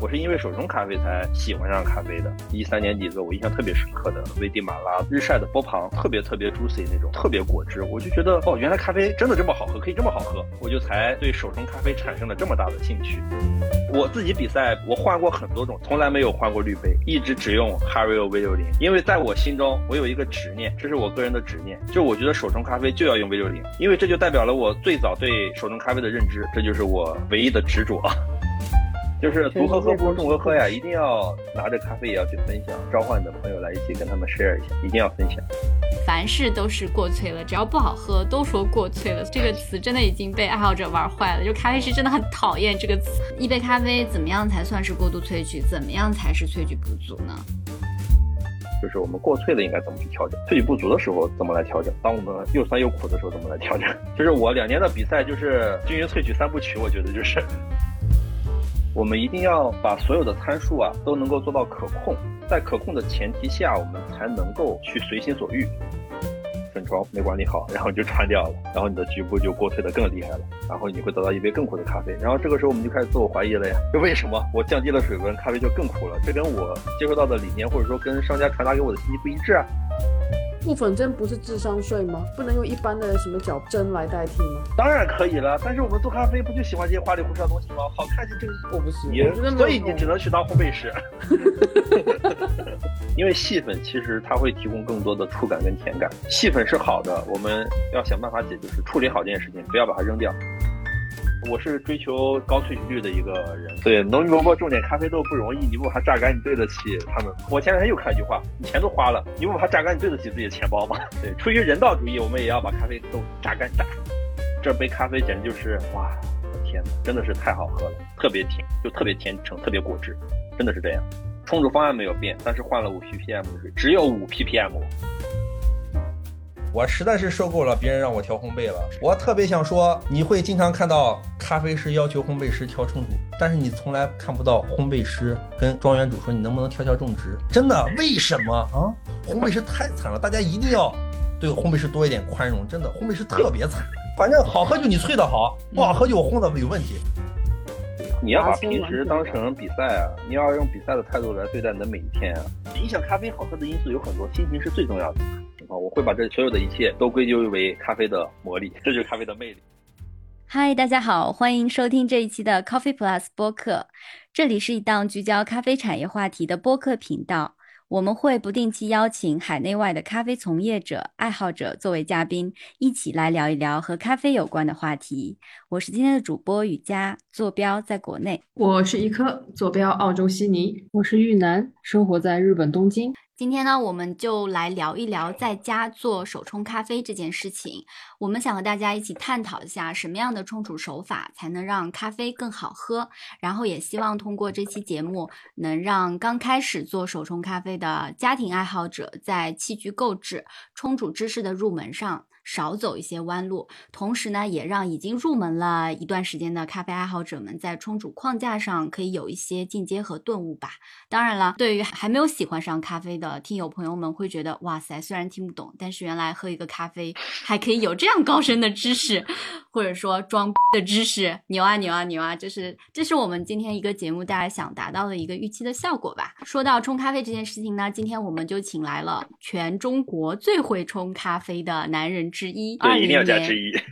我是因为手冲咖啡才喜欢上咖啡的。一三年底的时候，我印象特别深刻的危地马拉日晒的波旁，特别特别 juicy 那种，特别果汁，我就觉得哦，原来咖啡真的这么好喝，可以这么好喝，我就才对手冲咖啡产生了这么大的兴趣。我自己比赛，我换过很多种，从来没有换过滤杯，一直只用 Hario V 六零，因为在我心中，我有一个执念，这是我个人的执念，就我觉得手冲咖啡就要用 V 六零，因为这就代表了我最早对手冲咖啡的认知，这就是我唯一的执着。就是独喝喝不如众喝喝呀，一定要拿着咖啡也要去分享，召唤你的朋友来一起跟他们 share 一下，一定要分享。凡事都是过萃了，只要不好喝都说过萃了，这个词真的已经被爱好者玩坏了。就咖啡师真的很讨厌这个词。一杯咖啡怎么样才算是过度萃取？怎么样才是萃取不足呢？就是我们过萃了应该怎么去调整？萃取不足的时候怎么来调整？当我们又酸又苦的时候怎么来调整？就是我两年的比赛就是均匀萃取三部曲，我觉得就是。我们一定要把所有的参数啊都能够做到可控，在可控的前提下，我们才能够去随心所欲。分装没管理好，然后就穿掉了，然后你的局部就过萃的更厉害了，然后你会得到一杯更苦的咖啡。然后这个时候我们就开始自我怀疑了呀，就为什么我降低了水温，咖啡就更苦了？这跟我接收到的理念或者说跟商家传达给我的信息不一致啊。固粉针不是智商税吗？不能用一般的什么角针来代替吗？当然可以了，但是我们做咖啡不就喜欢这些花里胡哨的东西吗？好看就这个，我不行，所以你只能去当烘焙师。因为细粉其实它会提供更多的触感跟甜感，细粉是好的，我们要想办法解决，是处理好这件事情，不要把它扔掉。我是追求高萃取率的一个人，对农民伯伯种点咖啡豆不容易，你不把它榨干，你对得起他们？我前两天又看一句话，你钱都花了，你不把它榨干，你对得起自己的钱包吗？对，出于人道主义，我们也要把咖啡豆榨干榨。这杯咖啡简直就是哇，天哪，真的是太好喝了，特别甜，就特别甜橙，特别果汁，真的是这样。冲煮方案没有变，但是换了五 ppm 的水，只有五 ppm。我实在是受够了别人让我调烘焙了。我特别想说，你会经常看到咖啡师要求烘焙师调冲煮，但是你从来看不到烘焙师跟庄园主说你能不能调调种植。真的，为什么啊？烘焙师太惨了，大家一定要对烘焙师多一点宽容。真的，烘焙师特别惨。反正好喝就你萃的好，不好喝就我烘的有问题。你要把平时当成比赛啊，你要用比赛的态度来对待你的每一天啊。影响咖啡好喝的因素有很多，心情是最重要的。啊，我会把这所有的一切都归咎为咖啡的魔力，这就是咖啡的魅力。嗨，大家好，欢迎收听这一期的 Coffee Plus 播客，这里是一档聚焦咖啡产业话题的播客频道。我们会不定期邀请海内外的咖啡从业者、爱好者作为嘉宾，一起来聊一聊和咖啡有关的话题。我是今天的主播雨佳，坐标在国内；我是一颗，坐标澳洲悉尼；我是玉楠，生活在日本东京。今天呢，我们就来聊一聊在家做手冲咖啡这件事情。我们想和大家一起探讨一下，什么样的冲煮手法才能让咖啡更好喝。然后也希望通过这期节目，能让刚开始做手冲咖啡的家庭爱好者，在器具购置、冲煮知识的入门上。少走一些弯路，同时呢，也让已经入门了一段时间的咖啡爱好者们在冲煮框架上可以有一些进阶和顿悟吧。当然了，对于还没有喜欢上咖啡的听友朋友们，会觉得哇塞，虽然听不懂，但是原来喝一个咖啡还可以有这样高深的知识，或者说装逼的知识，牛啊牛啊牛啊！就是这是我们今天一个节目大家想达到的一个预期的效果吧。说到冲咖啡这件事情呢，今天我们就请来了全中国最会冲咖啡的男人。之一，二零年，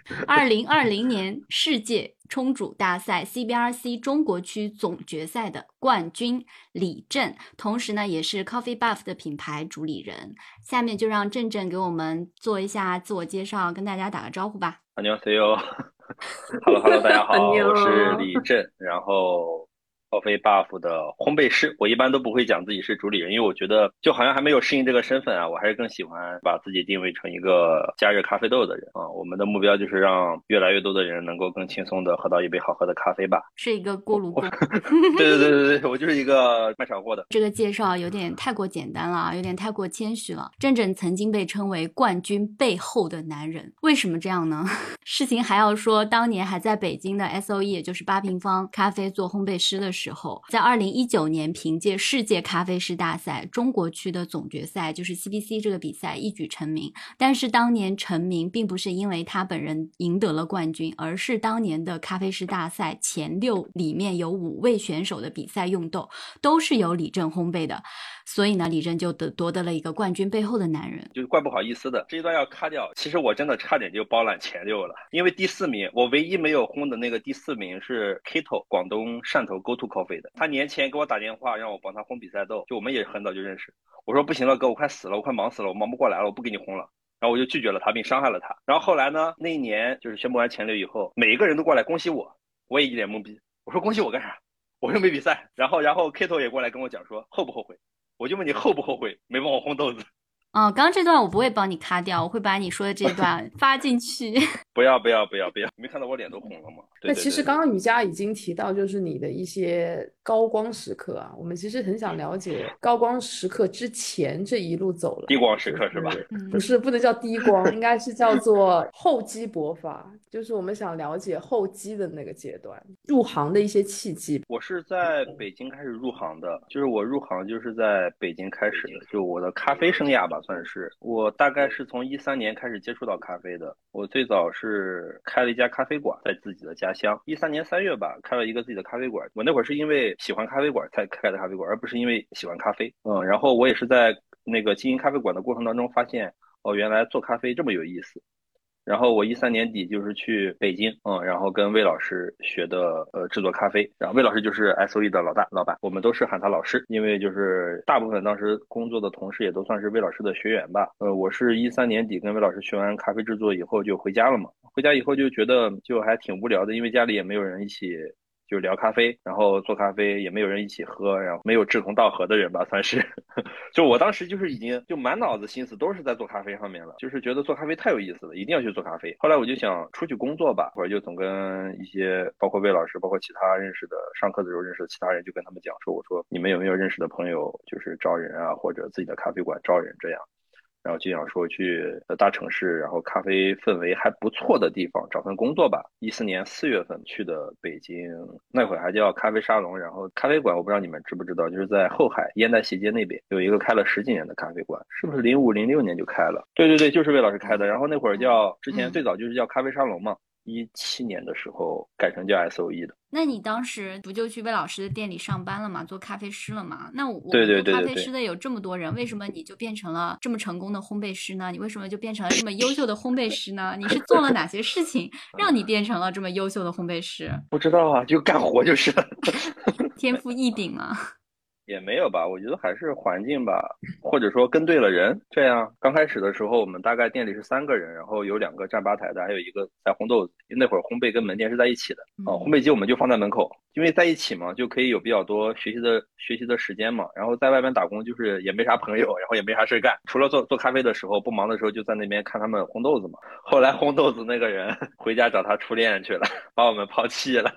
二零二零年世界冲煮大赛 CBRC 中国区总决赛的冠军李震，同时呢，也是 Coffee Buff 的品牌主理人。下面就让震震给我们做一下自我介绍，跟大家打个招呼吧。안녕하세요 Hello Hello，大家好，我是李震，然后。 咖啡 buff 的烘焙师，我一般都不会讲自己是主理人，因为我觉得就好像还没有适应这个身份啊，我还是更喜欢把自己定位成一个加热咖啡豆的人啊。我们的目标就是让越来越多的人能够更轻松的喝到一杯好喝的咖啡吧。是一个锅炉工。对对对对对，我就是一个卖炒货的。这个介绍有点太过简单了，有点太过谦虚了。郑郑曾经被称为冠军背后的男人，为什么这样呢？事情还要说，当年还在北京的 S O E，也就是八平方咖啡做烘焙师的时时候，在二零一九年凭借世界咖啡师大赛中国区的总决赛，就是 CBC 这个比赛一举成名。但是当年成名并不是因为他本人赢得了冠军，而是当年的咖啡师大赛前六里面有五位选手的比赛用豆都是由李正烘焙的，所以呢，李正就得夺得了一个冠军背后的男人。就是怪不好意思的，这一段要卡掉。其实我真的差点就包揽前六了，因为第四名我唯一没有轰的那个第四名是 Kito，广东汕头 Go To Coffee 的。他年前给我打电话让我帮他轰比赛豆，就我们也很早就认识。我说不行了，哥，我快死了，我快忙死了，我忙不过来了，我不给你轰了。然后我就拒绝了他，并伤害了他。然后后来呢，那一年就是宣布完前六以后，每一个人都过来恭喜我，我也一脸懵逼。我说恭喜我干啥？我又没比赛。然后然后 Kito 也过来跟我讲说后不后悔？我就问你后不后悔？没帮我烘豆子。哦，刚刚这段我不会帮你卡掉，我会把你说的这段发进去。不要不要不要不要！没看到我脸都红了吗？那其实刚刚瑜伽已经提到，就是你的一些高光时刻啊。我们其实很想了解高光时刻之前这一路走了。低光时刻是吧？不是，不能叫低光，应该是叫做厚积薄发。就是我们想了解厚积的那个阶段，入行的一些契机。我是在北京开始入行的，就是我入行就是在北京开始的，就我的咖啡生涯吧。算是我大概是从一三年开始接触到咖啡的。我最早是是开了一家咖啡馆，在自己的家乡。一三年三月吧，开了一个自己的咖啡馆。我那会儿是因为喜欢咖啡馆才开的咖啡馆，而不是因为喜欢咖啡。嗯，然后我也是在那个经营咖啡馆的过程当中发现，哦，原来做咖啡这么有意思。然后我一三年底就是去北京，嗯，然后跟魏老师学的呃制作咖啡，然后魏老师就是 S O E 的老大老板，我们都是喊他老师，因为就是大部分当时工作的同事也都算是魏老师的学员吧。呃，我是一三年底跟魏老师学完咖啡制作以后就回家了嘛，回家以后就觉得就还挺无聊的，因为家里也没有人一起。就聊咖啡，然后做咖啡也没有人一起喝，然后没有志同道合的人吧，算是。就我当时就是已经就满脑子心思都是在做咖啡上面了，就是觉得做咖啡太有意思了，一定要去做咖啡。后来我就想出去工作吧，或者就总跟一些包括魏老师，包括其他认识的上课的时候认识的其他人，就跟他们讲说，我说你们有没有认识的朋友，就是招人啊，或者自己的咖啡馆招人这样。然后就想说去大城市，然后咖啡氛围还不错的地方找份工作吧。一四年四月份去的北京，那会儿还叫咖啡沙龙。然后咖啡馆我不知道你们知不知道，就是在后海烟袋斜街那边有一个开了十几年的咖啡馆，是不是零五零六年就开了？对对对，就是魏老师开的。然后那会儿叫之前最早就是叫咖啡沙龙嘛。一七年的时候改成叫 S O E 的。那你当时不就去魏老师的店里上班了吗？做咖啡师了吗？那我对对对咖啡师的有这么多人，为什么你就变成了这么成功的烘焙师呢？你为什么就变成了这么优秀的烘焙师呢？你是做了哪些事情 让你变成了这么优秀的烘焙师？不知道啊，就干活就是了。天赋异禀吗？也没有吧，我觉得还是环境吧，或者说跟对了人。这样刚开始的时候，我们大概店里是三个人，然后有两个站吧台的，还有一个在烘豆子。那会儿烘焙跟门店是在一起的啊，烘焙机我们就放在门口，因为在一起嘛，就可以有比较多学习的学习的时间嘛。然后在外面打工就是也没啥朋友，然后也没啥事干，除了做做咖啡的时候不忙的时候，就在那边看他们烘豆子嘛。后来烘豆子那个人 回家找他初恋去了，把我们抛弃了。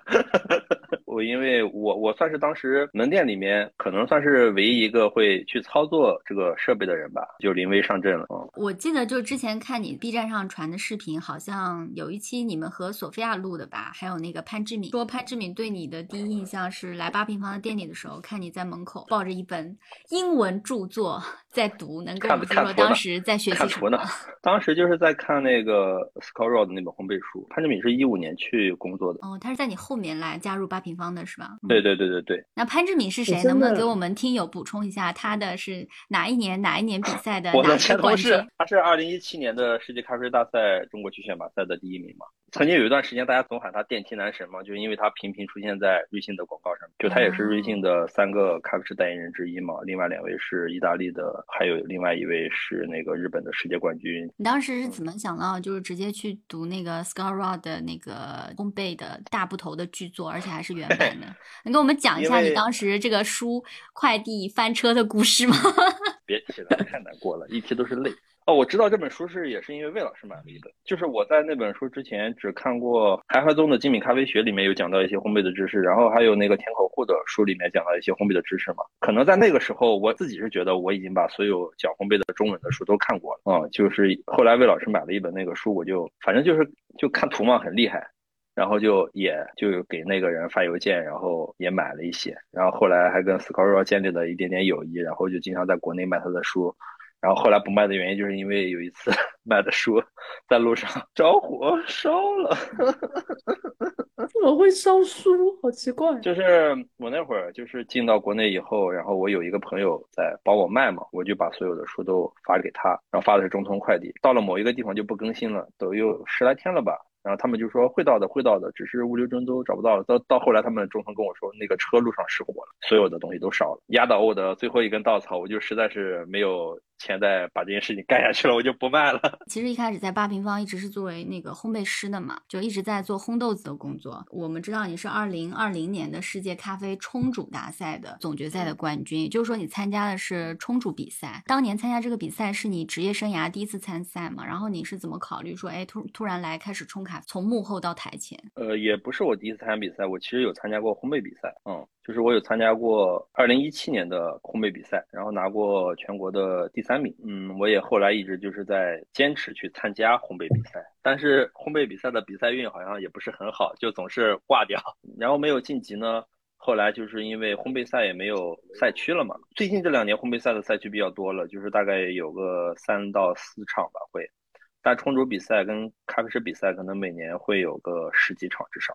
我因为我我算是当时门店里面可能算是唯一一个会去操作这个设备的人吧，就临危上阵了。嗯，我记得就之前看你 B 站上传的视频，好像有一期你们和索菲亚录的吧，还有那个潘志敏说潘志敏对你的第一印象是来八平方的店里的时候，看你在门口抱着一本英文著作在读，能跟我们说说当时在学习什么？当时就是在看那个 Scott Road 那本烘焙书。潘志敏是一五年去工作的，哦，他是在你后面来加入八平方的是吧？对对对对对。那潘志敏是谁？能不能给我们听友补充一下，他的是哪一年哪一年比赛的？我的前同事，他是二零一七年的世界咖啡大赛中国区选拔赛的第一名嘛。曾经有一段时间，大家总喊他电梯男神嘛，就是因为他频频出现在瑞幸的广告上。就他也是瑞幸的三个咖啡师代言人之一嘛。另外两位是意大利的，还有另外一位是那个日本的世界冠军。你当时是怎么想到，就是直接去读那个 Scott Rod 的那个烘焙的大部头的剧作，而且还是原版的？能跟我们讲一下你当时这个书快递翻车的故事吗？别提了，太难过了，一提都是泪。哦，我知道这本书是也是因为魏老师买了一本，就是我在那本书之前只看过韩寒宗的精品咖啡学里面有讲到一些烘焙的知识，然后还有那个田口户的书里面讲到一些烘焙的知识嘛。可能在那个时候，我自己是觉得我已经把所有讲烘焙的中文的书都看过了啊。就是后来魏老师买了一本那个书，我就反正就是就看图嘛，很厉害。然后就也就给那个人发邮件，然后也买了一些，然后后来还跟 c o r 建立了一点点友谊，然后就经常在国内卖他的书。然后后来不卖的原因，就是因为有一次 卖的书在路上着火烧了。怎么会烧书？好奇怪。就是我那会儿就是进到国内以后，然后我有一个朋友在帮我卖嘛，我就把所有的书都发给他，然后发的是中通快递。到了某一个地方就不更新了，都有十来天了吧。然后他们就说会到的，会到的，只是物流中都找不到了。到到后来，他们中层跟我说，那个车路上失火了，所有的东西都烧了，压倒我的最后一根稻草，我就实在是没有。钱再把这件事情干下去了，我就不卖了。其实一开始在八平方一直是作为那个烘焙师的嘛，就一直在做烘豆子的工作。我们知道你是二零二零年的世界咖啡冲煮大赛的总决赛的冠军，也就是说你参加的是冲煮比赛。当年参加这个比赛是你职业生涯第一次参赛嘛？然后你是怎么考虑说，哎，突突然来开始冲咖，从幕后到台前？呃，也不是我第一次参加比赛，我其实有参加过烘焙比赛，嗯。就是我有参加过二零一七年的烘焙比赛，然后拿过全国的第三名。嗯，我也后来一直就是在坚持去参加烘焙比赛，但是烘焙比赛的比赛运好像也不是很好，就总是挂掉，然后没有晋级呢。后来就是因为烘焙赛也没有赛区了嘛。最近这两年烘焙赛的赛区比较多了，就是大概有个三到四场吧会，但冲煮比赛跟咖啡师比赛可能每年会有个十几场至少。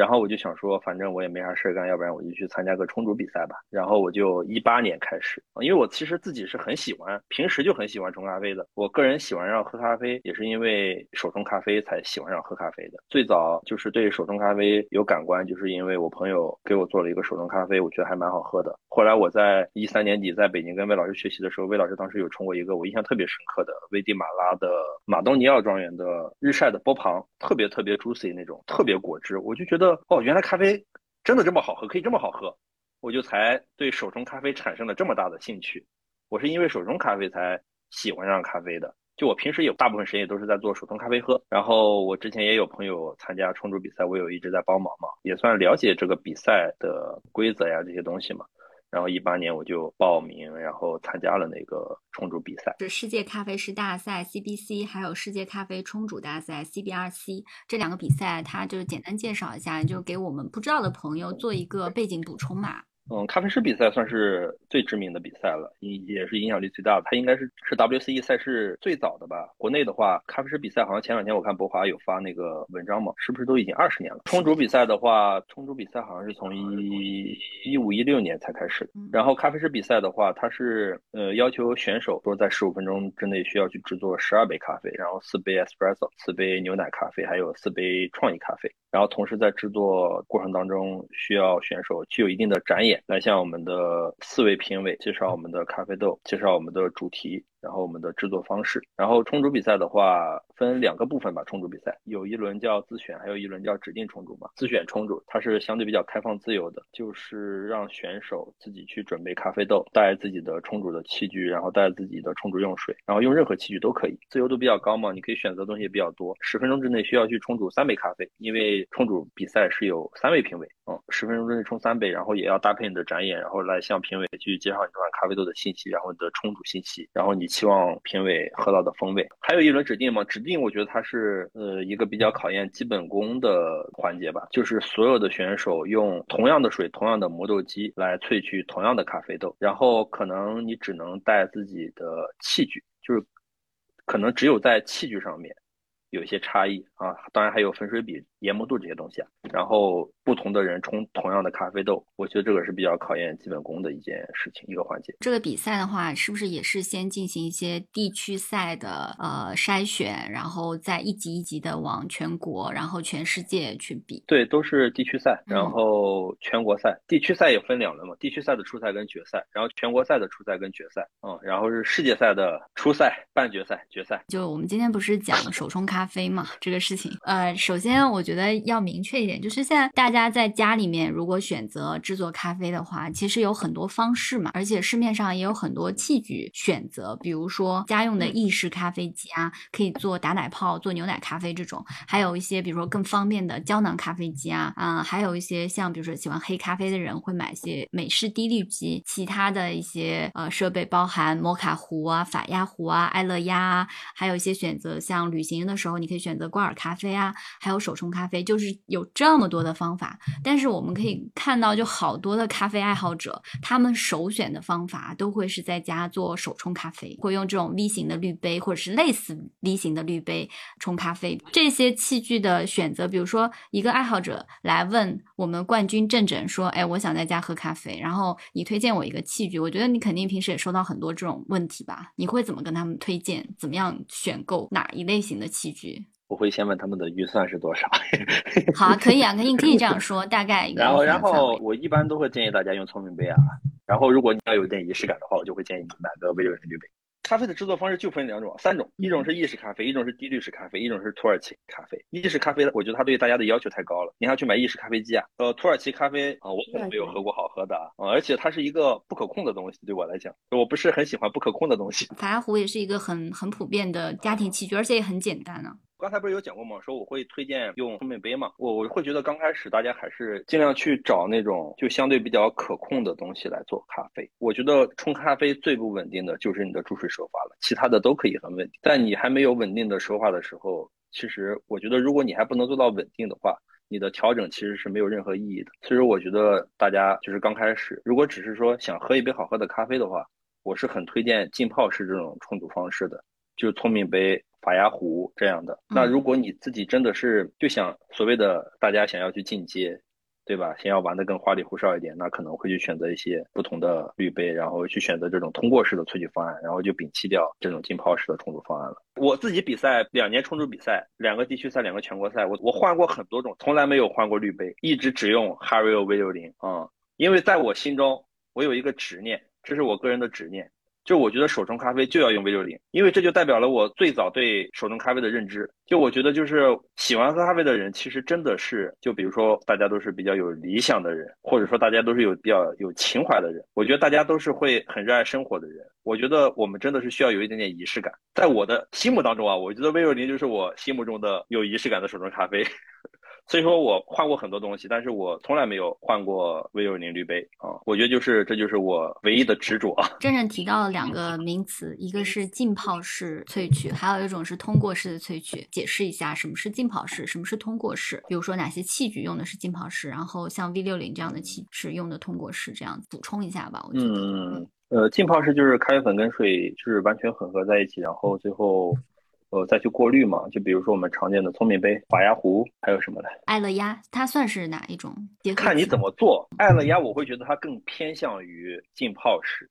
然后我就想说，反正我也没啥事干，要不然我就去参加个冲煮比赛吧。然后我就一八年开始，因为我其实自己是很喜欢，平时就很喜欢冲咖啡的。我个人喜欢上喝咖啡，也是因为手冲咖啡才喜欢上喝咖啡的。最早就是对手冲咖啡有感官，就是因为我朋友给我做了一个手冲咖啡，我觉得还蛮好喝的。后来我在一三年底在北京跟魏老师学习的时候，魏老师当时有冲过一个我印象特别深刻的危地马拉的马东尼奥庄园的日晒的波旁，特别特别 juicy 那种，特别果汁，我就觉得。哦，原来咖啡真的这么好喝，可以这么好喝，我就才对手冲咖啡产生了这么大的兴趣。我是因为手冲咖啡才喜欢上咖啡的。就我平时有大部分时间也都是在做手冲咖啡喝。然后我之前也有朋友参加冲煮比赛，我有一直在帮忙嘛，也算了解这个比赛的规则呀这些东西嘛。然后一八年我就报名，然后参加了那个冲煮比赛，是世界咖啡师大赛 （CBC） 还有世界咖啡冲煮大赛 （CBRC） 这两个比赛，它就是简单介绍一下，就给我们不知道的朋友做一个背景补充嘛。嗯，咖啡师比赛算是最知名的比赛了，也也是影响力最大的。它应该是是 WCE 赛事最早的吧？国内的话，咖啡师比赛好像前两天我看博华有发那个文章嘛，是不是都已经二十年了？冲煮比赛的话，冲煮比赛好像是从一一五一六年才开始。然后咖啡师比赛的话，它是呃要求选手说在十五分钟之内需要去制作十二杯咖啡，然后四杯 espresso，四杯牛奶咖啡，还有四杯创意咖啡。然后同时在制作过程当中，需要选手具有一定的展演。来向我们的四位评委介绍我们的咖啡豆，介绍我们的主题。然后我们的制作方式，然后冲煮比赛的话分两个部分吧。冲煮比赛有一轮叫自选，还有一轮叫指定冲煮嘛。自选冲煮它是相对比较开放自由的，就是让选手自己去准备咖啡豆，带自己的冲煮的器具，然后带自己的冲煮用水，然后用任何器具都可以，自由度比较高嘛。你可以选择的东西也比较多。十分钟之内需要去冲煮三杯咖啡，因为冲煮比赛是有三位评委，嗯，十分钟之内冲三杯，然后也要搭配你的展演，然后来向评委去介绍你这款咖啡豆的信息，然后你的冲煮信息，然后你。期望评委喝到的风味，还有一轮指定嘛？指定我觉得它是呃一个比较考验基本功的环节吧，就是所有的选手用同样的水、同样的磨豆机来萃取同样的咖啡豆，然后可能你只能带自己的器具，就是可能只有在器具上面有一些差异啊，当然还有粉水比。研磨度这些东西啊，然后不同的人冲同样的咖啡豆，我觉得这个是比较考验基本功的一件事情，一个环节。这个比赛的话，是不是也是先进行一些地区赛的呃筛选，然后再一级一级的往全国，然后全世界去比？对，都是地区赛，然后全国赛。地区赛也分两轮嘛，地区赛的初赛跟决赛，然后全国赛的初赛跟决赛，嗯，然后是世界赛的初赛、半决赛、决赛。就我们今天不是讲手冲咖啡嘛，这个事情，呃，首先我。觉得要明确一点，就是现在大家在家里面如果选择制作咖啡的话，其实有很多方式嘛，而且市面上也有很多器具选择，比如说家用的意式咖啡机啊，可以做打奶泡、做牛奶咖啡这种，还有一些比如说更方便的胶囊咖啡机啊，啊，还有一些像比如说喜欢黑咖啡的人会买一些美式滴滤机，其他的一些呃设备包含摩卡壶啊、法压壶啊、爱乐压啊，还有一些选择像旅行的时候你可以选择挂耳咖啡啊，还有手冲咖。咖啡，就是有这么多的方法。但是我们可以看到，就好多的咖啡爱好者，他们首选的方法都会是在家做手冲咖啡，会用这种 V 型的滤杯或者是类似 V 型的滤杯冲咖啡。这些器具的选择，比如说一个爱好者来问我们冠军正正说：“哎，我想在家喝咖啡，然后你推荐我一个器具。”我觉得你肯定平时也收到很多这种问题吧？你会怎么跟他们推荐？怎么样选购哪一类型的器具？我会先问他们的预算是多少。好啊，可以啊，可以可以这样说，大概一个然后，然后我一般都会建议大家用聪明杯啊。然后，如果你要有点仪式感的话，我就会建议你买个微六零滤杯。咖啡的制作方式就分两种、三种，一种是意式咖啡，一种是低滤式咖啡，一种是土耳其咖啡。意式咖啡，我觉得它对大家的要求太高了，你还要去买意式咖啡机啊。呃，土耳其咖啡啊、我可能没有喝过好喝的啊、呃而且它是一个不可控的东西，对我来讲，我不是很喜欢不可控的东西。法拉壶也是一个很很普遍的家庭器具，而且也很简单啊呢、刚才不是有讲过吗？说我会推荐用冲品杯嘛，我我会觉得刚开始大家还是尽量去找那种就相对比较可控的东西来做咖啡。我觉得冲咖啡最不稳定的就是你的注水手法了，其他的都可以很稳定。但你还没有稳定的手法的时候，其实我觉得如果你还不能做到稳定的话，你的调整其实是没有任何意义的。所以，我觉得大家就是刚开始，如果只是说想喝一杯好喝的咖啡的话，我是很推荐浸泡式这种冲煮方式的。就是聪明杯、法压壶这样的。那如果你自己真的是就想所谓的大家想要去进阶，对吧？想要玩的更花里胡哨一点，那可能会去选择一些不同的滤杯，然后去选择这种通过式的萃取方案，然后就摒弃掉这种浸泡式的冲煮方案了。我自己比赛两年冲煮比赛，两个地区赛，两个全国赛，我我换过很多种，从来没有换过滤杯，一直只用 Hario V 六零啊，因为在我心中，我有一个执念，这是我个人的执念。就我觉得手冲咖啡就要用 V 六零，因为这就代表了我最早对手冲咖啡的认知。就我觉得，就是喜欢喝咖啡的人，其实真的是，就比如说大家都是比较有理想的人，或者说大家都是有比较有情怀的人。我觉得大家都是会很热爱生活的人。我觉得我们真的是需要有一点点仪式感。在我的心目当中啊，我觉得 V 六零就是我心目中的有仪式感的手冲咖啡。所以说我换过很多东西，但是我从来没有换过 V 六零滤杯啊。我觉得就是这就是我唯一的执着。真正提到了两个名词，一个是浸泡式萃取，还有一种是通过式的萃取。解释一下什么是浸泡式，什么是通过式？比如说哪些器具用的是浸泡式，然后像 V 六零这样的器是用的通过式，这样补充一下吧。我觉得，嗯，呃，浸泡式就是咖啡粉跟水就是完全混合在一起，然后最后呃再去过滤嘛。就比如说我们常见的聪明杯、法压壶，还有什么的？爱乐压它算是哪一种？看你怎么做。爱乐压我会觉得它更偏向于浸泡式，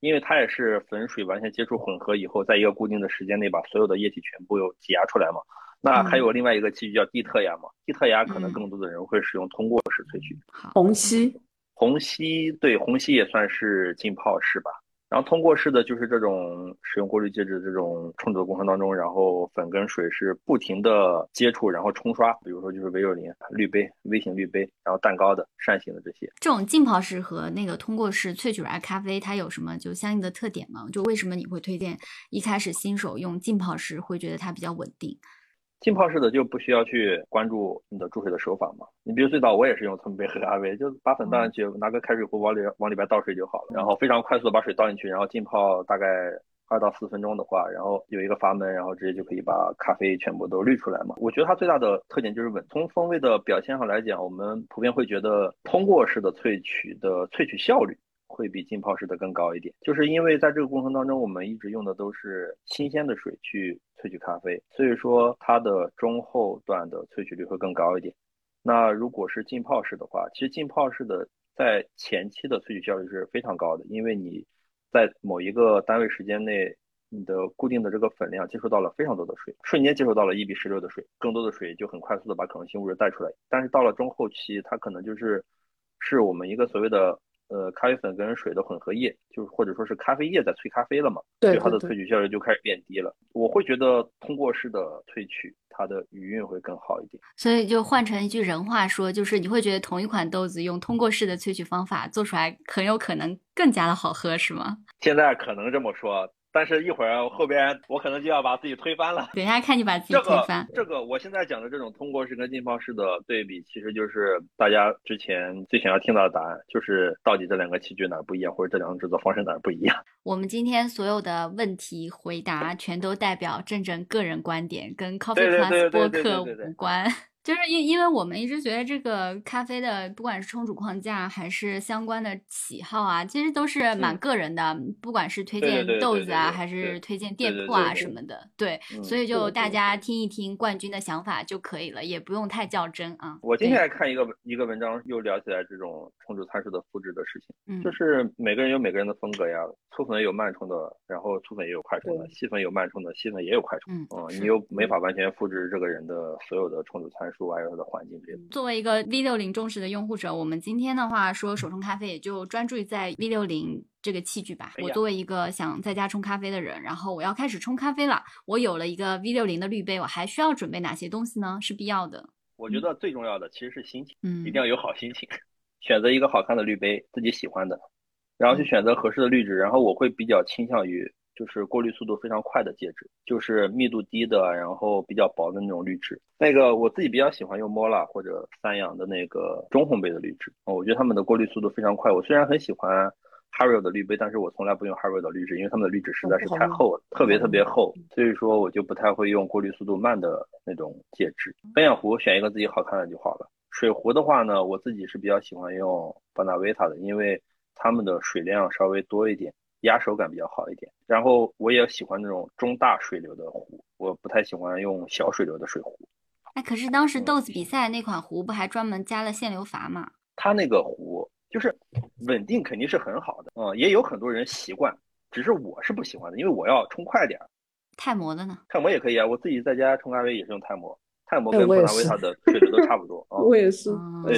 因为它也是粉水完全接触混合以后，在一个固定的时间内把所有的液体全部又挤压出来嘛。那还有另外一个器具叫地特压嘛，地特压可能嗯更多的人会使用通过式萃取。好，虹吸，虹吸对虹吸也算是浸泡式吧。然后通过式的就是这种使用过滤介质这种冲煮的过程当中，然后粉跟水是不停的接触，然后冲刷，比如说就是 V 六零滤杯、微型滤杯，然后蛋糕的、扇形的这些。这种浸泡式和那个通过式萃取出来咖啡，它有什么就相应的特点吗？就为什么你会推荐一开始新手用浸泡式，会觉得它比较稳定？浸泡式的就不需要去关注你的注水的手法嘛。你比如最早我也是用聪明杯喝 咖啡，就把粉倒进去，拿个开水壶往里往里边倒水就好了，然后非常快速的把水倒进去，然后浸泡大概二到四分钟的话，然后有一个阀门，然后直接就可以把咖啡全部都滤出来嘛。我觉得它最大的特点就是稳。从风味的表现上来讲，我们普遍会觉得通过式的萃取的萃取效率。会比浸泡式的更高一点，就是因为在这个过程当中，我们一直用的都是新鲜的水去萃取咖啡，所以说它的中后段的萃取率会更高一点。那如果是浸泡式的话，其实浸泡式的在前期的萃取效率是非常高的，因为你在某一个单位时间内，你的固定的这个粉量接触到了非常多的水，瞬间接触到了一比十六的水，更多的水就很快速的把可溶性物质带出来。但是到了中后期，它可能就是是我们一个所谓的呃咖啡粉跟水的混合液，就是或者说是咖啡液在萃咖啡了嘛，对所以它的萃取效率就开始变低了。我会觉得通过式的萃取，它的余韵会更好一点。所以就换成一句人话说，就是你会觉得同一款豆子用通过式的萃取方法做出来，很有可能更加的好喝，是吗？现在可能这么说，但是一会儿后边我可能就要把自己推翻了。等一下看你把自己推翻。这个，我现在讲的这种通过式跟浸泡式的对比，其实就是大家之前最想要听到的答案，就是到底这两个器具哪儿不一样，或者这两种制作方式哪儿不一样。我们今天所有的问题回答，全都代表正正个人观点，跟 Coffee Plus 客对对对对无关。就是因因为我们一直觉得这个咖啡的，不管是冲煮框架还是相关的喜好啊，其实都是蛮嗯。个人的，不管是推荐豆子啊，还是推荐店铺啊什么的，对，嗯所以就大家听一听冠军的想法就可以了，也不用太较真啊。我今对天还。看一个一个文章，又聊起来这种冲煮参数的复制的事情，嗯。就是每个人有每个人的风格呀，粗粉也有慢冲的，然后粗粉也有快冲的，细粉有慢冲的，细粉也有快冲。嗯嗯，你又没法完全复制这个人的所有的冲煮参数，还有他的环境这些。作为一个 V 六零重视的用户者，我们今天的话说手冲咖啡，也就专注于在 V 六零这个器具吧。哎我作为一个想在家冲咖啡的人，然后我要开始冲咖啡了，我有了一个 V 六零的滤杯，我还需要准备哪些东西呢？是必要的。我觉得最重要的其实是心情，嗯一定要有好心情，选择一个好看的滤杯，自己喜欢的，然后去选择合适的滤纸。然后我会比较倾向于就是过滤速度非常快的介质，就是密度低的，然后比较薄的那种滤纸。那个我自己比较喜欢用 Mola 或者三养的那个中烘焙的滤纸，哦我觉得他们的过滤速度非常快。我虽然很喜欢 Hario 的滤杯，但是我从来不用 Hario 的滤纸，因为他们的滤纸实在是太厚了，特别特别厚，所以说我就不太会用过滤速度慢的那种介质。分享壶选一个自己好看的就好了。水壶的话呢，我自己是比较喜欢用 Bonavita 的，因为他们的水量稍微多一点，压手感比较好一点。然后我也喜欢那种中大水流的壶，我不太喜欢用小水流的水壶。哎，可是当时嗯豆子比赛那款壶不还专门加了限流阀吗？它那个壶就是稳定肯定是很好的，嗯，也有很多人习惯，只是我是不喜欢的，因为我要冲快点儿。泰摩的呢？泰摩也可以啊，我自己在家冲咖啡也是用泰摩，泰摩哎跟我也是布达维塔的确实都差不多 啊。我也是，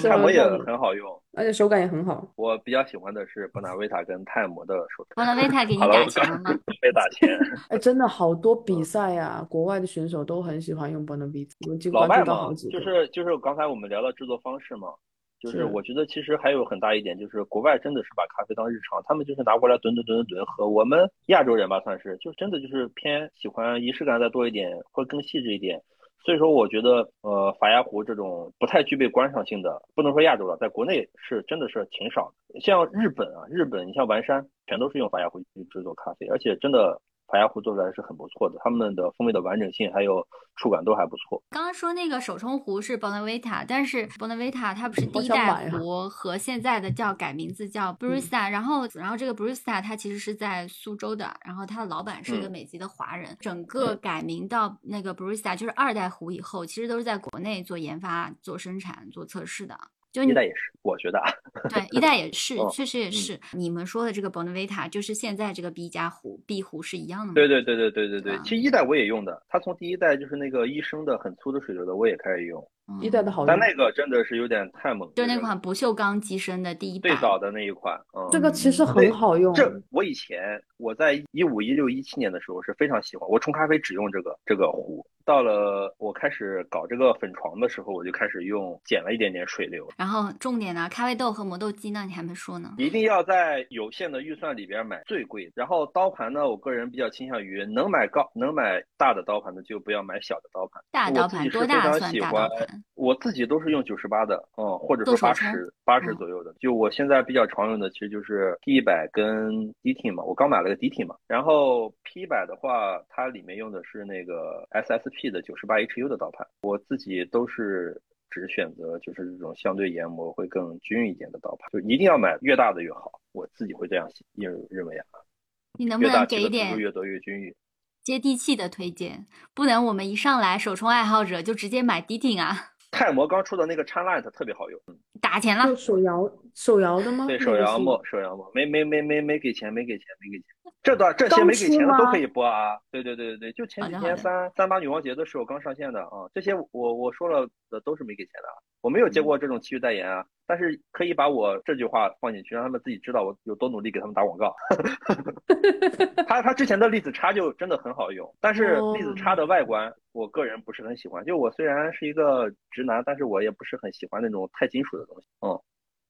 泰摩也很好用。而且手感也很好。我比较喜欢的是布达维塔跟泰摩的手博纳 维塔给你好了，打钱了吗？没打钱。哎，真的好多比赛呀、国外的选手都很喜欢用 Bonavita，我已经老外关注到好嘛，几个。就是就是刚才我们聊到制作方式嘛，就是是我觉得其实还有很大一点就是国外真的是把咖啡当日常，他们就是拿过来吨吨吨吨吨喝。我们亚洲人吧，算是就真的就是偏喜欢仪式感再多一点，会更细致一点。所以说，我觉得呃，法压壶这种不太具备观赏性的，不能说亚洲了，在国内是真的是挺少的。像日本啊，日本你像丸山，全都是用法压壶去制作咖啡，而且真的法压壶做出来是很不错的，他们的风味的完整性还有触感都还不错。刚刚说那个手冲壶是 Bonavita，但是 Bonavita 它不是第一代壶和现在的叫改名字叫 Barista，、然后然后这个 Barista 它其实是在苏州的，然后它的老板是一个嗯。美籍的华人，整个。改名到那个 Barista 就是二代壶以后，其实都是在国内做研发、做生产、做测试的。就你一代也是，我觉得啊，对，一代也是，哦确实也是。你们说的这个 Bonavita 就是现在这个 B 加壶、B 壶是一样的吗？对对对对对对对啊，其实一代我也用的，它从第一代就是那个一升的很粗的水流的，我也开始用，嗯一代的好用。但那个真的是有点太猛，就那款不锈钢机身的第一版。最早的那一款，嗯，这个其实很好用。这我以前我在一五一六一七年的时候是非常喜欢，我冲咖啡只用这个这个壶。到了我开始搞这个粉床的时候，我就开始用减了一点点水流。然后重点呢，咖啡豆和磨豆机呢，你还没说呢。一定要在有限的预算里边买最贵的。然后刀盘呢，我个人比较倾向于能买高能买大的刀盘的就不要买小的刀盘。大刀盘多大算大刀盘？我自己都是用九十八的，嗯，或者说八十八十嗯左右的。就我现在比较常用的其实就是 P 一百跟 DT 嘛，我刚买了个 DT 嘛。然后 P 一百的话，它里面用的是那个 SSP 的九十八 HU 的刀盘，我自己都是。只选择就是这种相对研磨会更均匀一点的刀盘，就一定要买越大的越好。我自己会这样认认为啊。你能不能给一点越多越均匀？接地气的推荐？不能我们一上来手冲爱好者就直接买 D 挺啊！泰摩刚出的那个 Chinlight 特别好用，打钱了。手摇手摇的吗？对，手摇磨，手摇磨，没没没没没给钱，没给钱，没给钱。这段这些没给钱的都可以播啊！对对对对对，就前几天三三八女王节的时候刚上线的啊，这些我我说了的都是没给钱的啊，我没有接过这种体育代言啊，但是可以把我这句话放进去，让他们自己知道我有多努力给他们打广告。他他之前的粒子叉就真的很好用，但是粒子叉的外观我个人不是很喜欢。就我虽然是一个直男，但是我也不是很喜欢那种太金属的东西。嗯，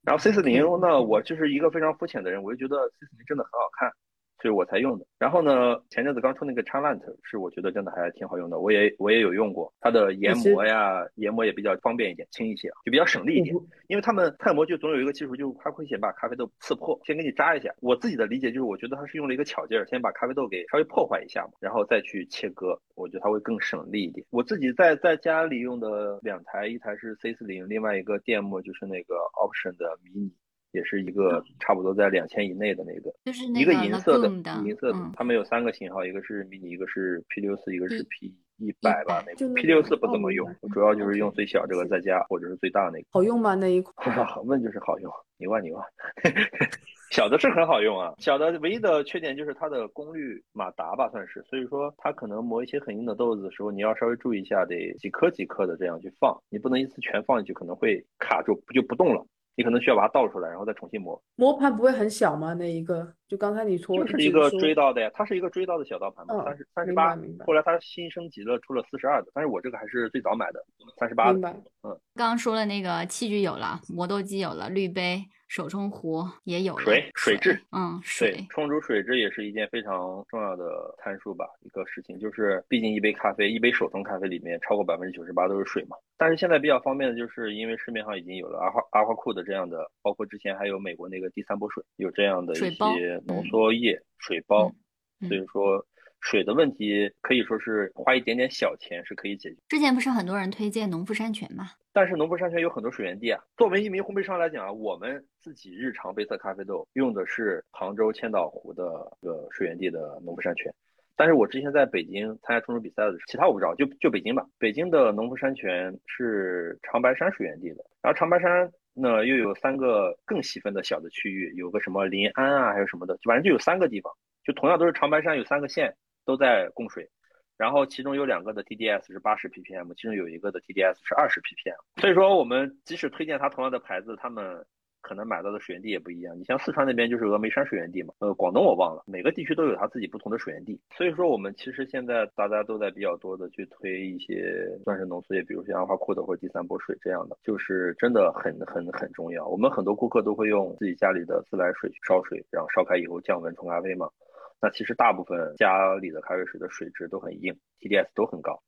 然后 C 四零呢，我就是一个非常肤浅的人，我就觉得 C 四零真的很好看。所以我才用的。然后呢，前阵子刚出那个 Chalant 是我觉得真的还挺好用的，我也我也有用过，它的研磨呀，研磨也比较方便一点，轻一些，就比较省力一点。因为他们泰磨就总有一个技术，就是它会先把咖啡豆刺破，先给你扎一下。我自己的理解就是，我觉得它是用了一个巧劲儿，先把咖啡豆给稍微破坏一下嘛，然后再去切割，我觉得它会更省力一点。我自己在在家里用的两台，一台是 C 四零，另外一个电磨就是那个 Option 的迷你。也是一个差不多在两千以内的那个，就是一个银色的，银色的，他们有三个型号，一个是迷你，一个是 P 六四，一个是 P 一百吧。那个 P 六四不怎么用，主要就是用最小这个在家，或者是最大那个。好用吗？那一款？问就是好用，你问你问。小的是很好用啊，小的唯一的缺点就是它的功率马达吧，算是，所以说它可能磨一些很硬的豆子的时候，你要稍微注意一下，得几颗几颗的这样去放，你不能一次全放进去，可能会卡住，不就不动了。你可能需要把它倒出来，然后再重新磨。磨盘不会很小吗？那一个，就刚才你说，就是一个追到的呀，它是一个追到的小刀盘嘛，三十三十八。后来它新升级了，出了四十二的，但是我这个还是最早买的，三十八的。嗯，刚刚说了那个器具有了，磨豆机有了，滤杯。手冲壶也有了水水质，嗯，水冲煮水质也是一件非常重要的参数吧。一个事情就是，毕竟一杯咖啡，一杯手冲咖啡里面超过百分之九十八都是水嘛。但是现在比较方便的就是，因为市面上已经有了阿花阿花库的这样的，包括之前还有美国那个第三波水有这样的一些浓缩液水包，所以说。水的问题可以说是花一点点小钱是可以解决。之前不是很多人推荐农夫山泉吗？但是农夫山泉有很多水源地啊。作为一名烘焙商来讲啊，我们自己日常杯测咖啡豆用的是杭州千岛湖的个水源地的农夫山泉。但是我之前在北京参加冲煮比赛的时候，其他我不知道，就就北京吧。北京的农夫山泉是长白山水源地的，然后长白山那又有三个更细分的小的区域，有个什么临安啊，还有什么的，反正就有三个地方，就同样都是长白山有三个县。都在供水，然后其中有两个的 TDS 是八十 ppm，其中有一个的 TDS 是二十 ppm。所以说，我们即使推荐它同样的牌子，他们可能买到的水源地也不一样。你像四川那边就是峨眉山水源地嘛，呃，广东我忘了，每个地区都有它自己不同的水源地。所以说，我们其实现在大家都在比较多的去推一些钻石浓缩液，比如像阿华库的或者第三波水这样的，就是真的很很很重要。我们很多顾客都会用自己家里的自来水去烧水，然后烧开以后降温冲咖啡嘛。那其实大部分家里的咖啡水的水质都很硬，TDS 都很高，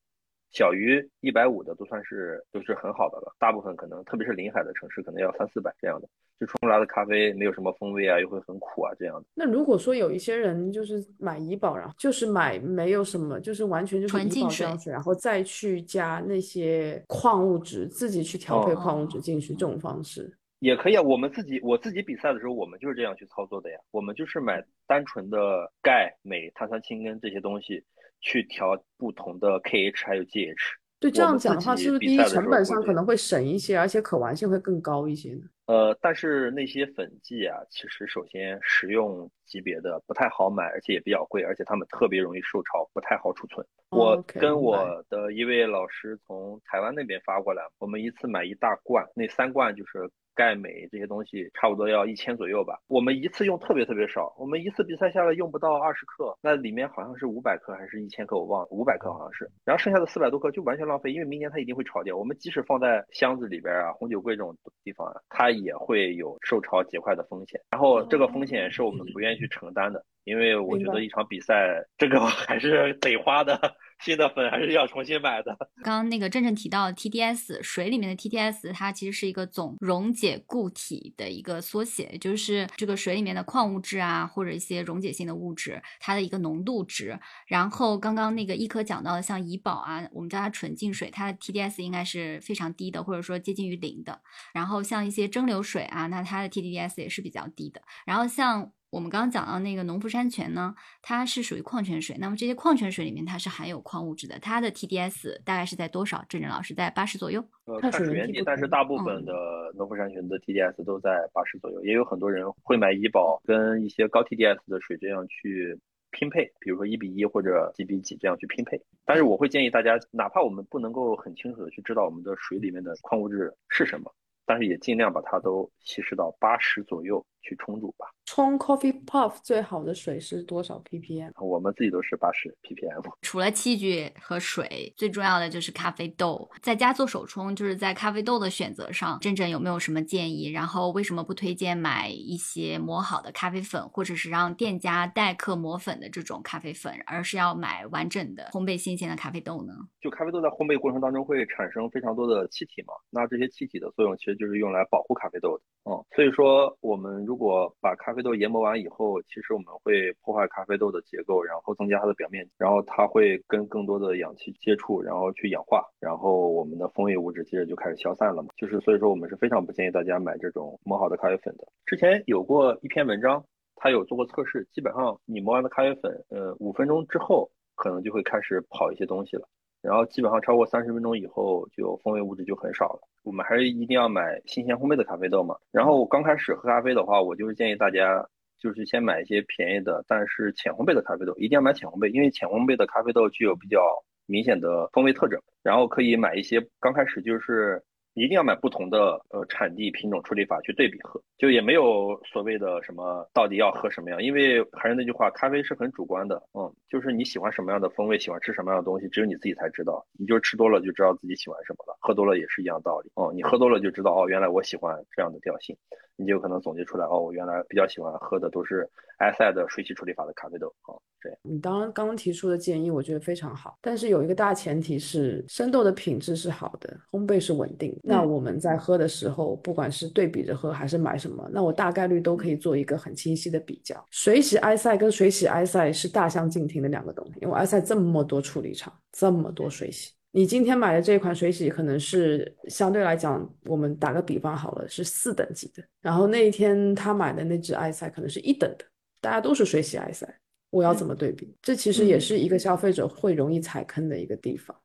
小于一百五的都算是都是很好的了。大部分可能特别是临海的城市，可能要三四百这样的，就冲出来的咖啡没有什么风味啊，又会很苦啊这样的。那如果说有一些人就是买怡宝，然后就是买没有什么，就是完全就是怡宝这样水，然后再去加那些矿物质，自己去调配矿物质进去这种方式。也可以啊，我们自己我自己比赛的时候，我们就是这样去操作的呀。我们就是买单纯的钙、镁、碳酸氢根这些东西，去调不同的 KH 还有 GH。对，这样讲的话，是不是第一成本上可能会省一些，而且可玩性会更高一些呢？呃，但是那些粉剂啊，其实首先食用级别的不太好买，而且也比较贵，而且它们特别容易受潮，不太好储存。我跟我的一位老师从台湾那边发过来，我们一次买一大罐，那三罐就是。钙镁这些东西差不多要一千左右吧，我们一次用特别特别少，我们一次比赛下来用不到二十克，那里面好像是五百克还是一千克，我忘了，五百克好像是，然后剩下的四百多克就完全浪费，因为明年它一定会潮掉。我们即使放在箱子里边啊，红酒柜这种地方啊，它也会有受潮结块的风险，然后这个风险是我们不愿意去承担的，因为我觉得一场比赛这个 还是得花的。新的粉还是要重新买的。刚刚那个真正提到 TDS 水里面的 TDS，它其实是一个总溶解固体的一个缩写，就是这个水里面的矿物质啊，或者一些溶解性的物质，它的一个浓度值。然后刚刚那个一科讲到的，像怡宝啊，我们叫它纯净水，它的 TDS 应该是非常低的，或者说接近于零的。然后像一些蒸馏水啊，那它的 TDS 也是比较低的。然后像我们刚刚讲到那个农夫山泉呢，它是属于矿泉水。那么这些矿泉水里面它是含有矿物质的，它的 TDS 大概是在多少？郑郑老师在八十左右。呃，看水源地，但是大部分的农夫山泉的 TDS 都在八十左右。也有很多人会买怡宝跟一些高 TDS 的水这样去拼配，比如说一比一或者几比几这样去拼配。但是我会建议大家，哪怕我们不能够很清楚的去知道我们的水里面的矿物质是什么。但是也尽量把它都稀释到八十左右去冲煮吧。冲 coffee puff 最好的水是多少 ppm？我们自己都是八十 ppm。除了器具和水，最重要的就是咖啡豆。在家做手冲，就是在咖啡豆的选择上，振振有没有什么建议？然后为什么不推荐买一些磨好的咖啡粉，或者是让店家代客磨粉的这种咖啡粉，而是要买完整的烘焙新鲜的咖啡豆呢？就咖啡豆在烘焙过程当中会产生非常多的气体嘛，那这些气体的作用其实就是用来保护咖啡豆的。嗯，所以说我们如果把咖啡豆研磨完以后，其实我们会破坏咖啡豆的结构，然后增加它的表面，然后它会跟更多的氧气接触，然后去氧化，然后我们的风味物质接着就开始消散了嘛。就是所以说我们是非常不建议大家买这种磨好的咖啡粉的。之前有过一篇文章，它有做过测试，基本上你磨完的咖啡粉，呃，五分钟之后可能就会开始跑一些东西了。然后基本上超过三十分钟以后，就风味物质就很少了。我们还是一定要买新鲜烘焙的咖啡豆嘛。然后刚开始喝咖啡的话，我就是建议大家就是先买一些便宜的，但是浅烘焙的咖啡豆，一定要买浅烘焙，因为浅烘焙的咖啡豆具有比较明显的风味特征。然后可以买一些刚开始就是。一定要买不同的呃产地品种处理法去对比喝，就也没有所谓的什么到底要喝什么样，因为还是那句话，咖啡是很主观的，嗯，就是你喜欢什么样的风味，喜欢吃什么样的东西，只有你自己才知道。你就吃多了就知道自己喜欢什么了，喝多了也是一样道理。哦，你喝多了就知道哦，原来我喜欢这样的调性，你就可能总结出来哦，我原来比较喜欢喝的都是埃塞的水洗处理法的咖啡豆。哦，这样。你当然刚刚提出的建议我觉得非常好，但是有一个大前提是生豆的品质是好的，烘焙是稳定。那我们在喝的时候，不管是对比着喝还是买什么，那我大概率都可以做一个很清晰的比较。水洗埃塞跟水洗埃塞是大相径庭的两个东西，因为埃塞这么多处理厂，这么多水洗。你今天买的这款水洗可能是相对来讲，我们打个比方好了，是四等级的。然后那一天他买的那只埃塞可能是一等的，大家都是水洗埃塞。我要怎么对比？这其实也是一个消费者会容易踩坑的一个地方。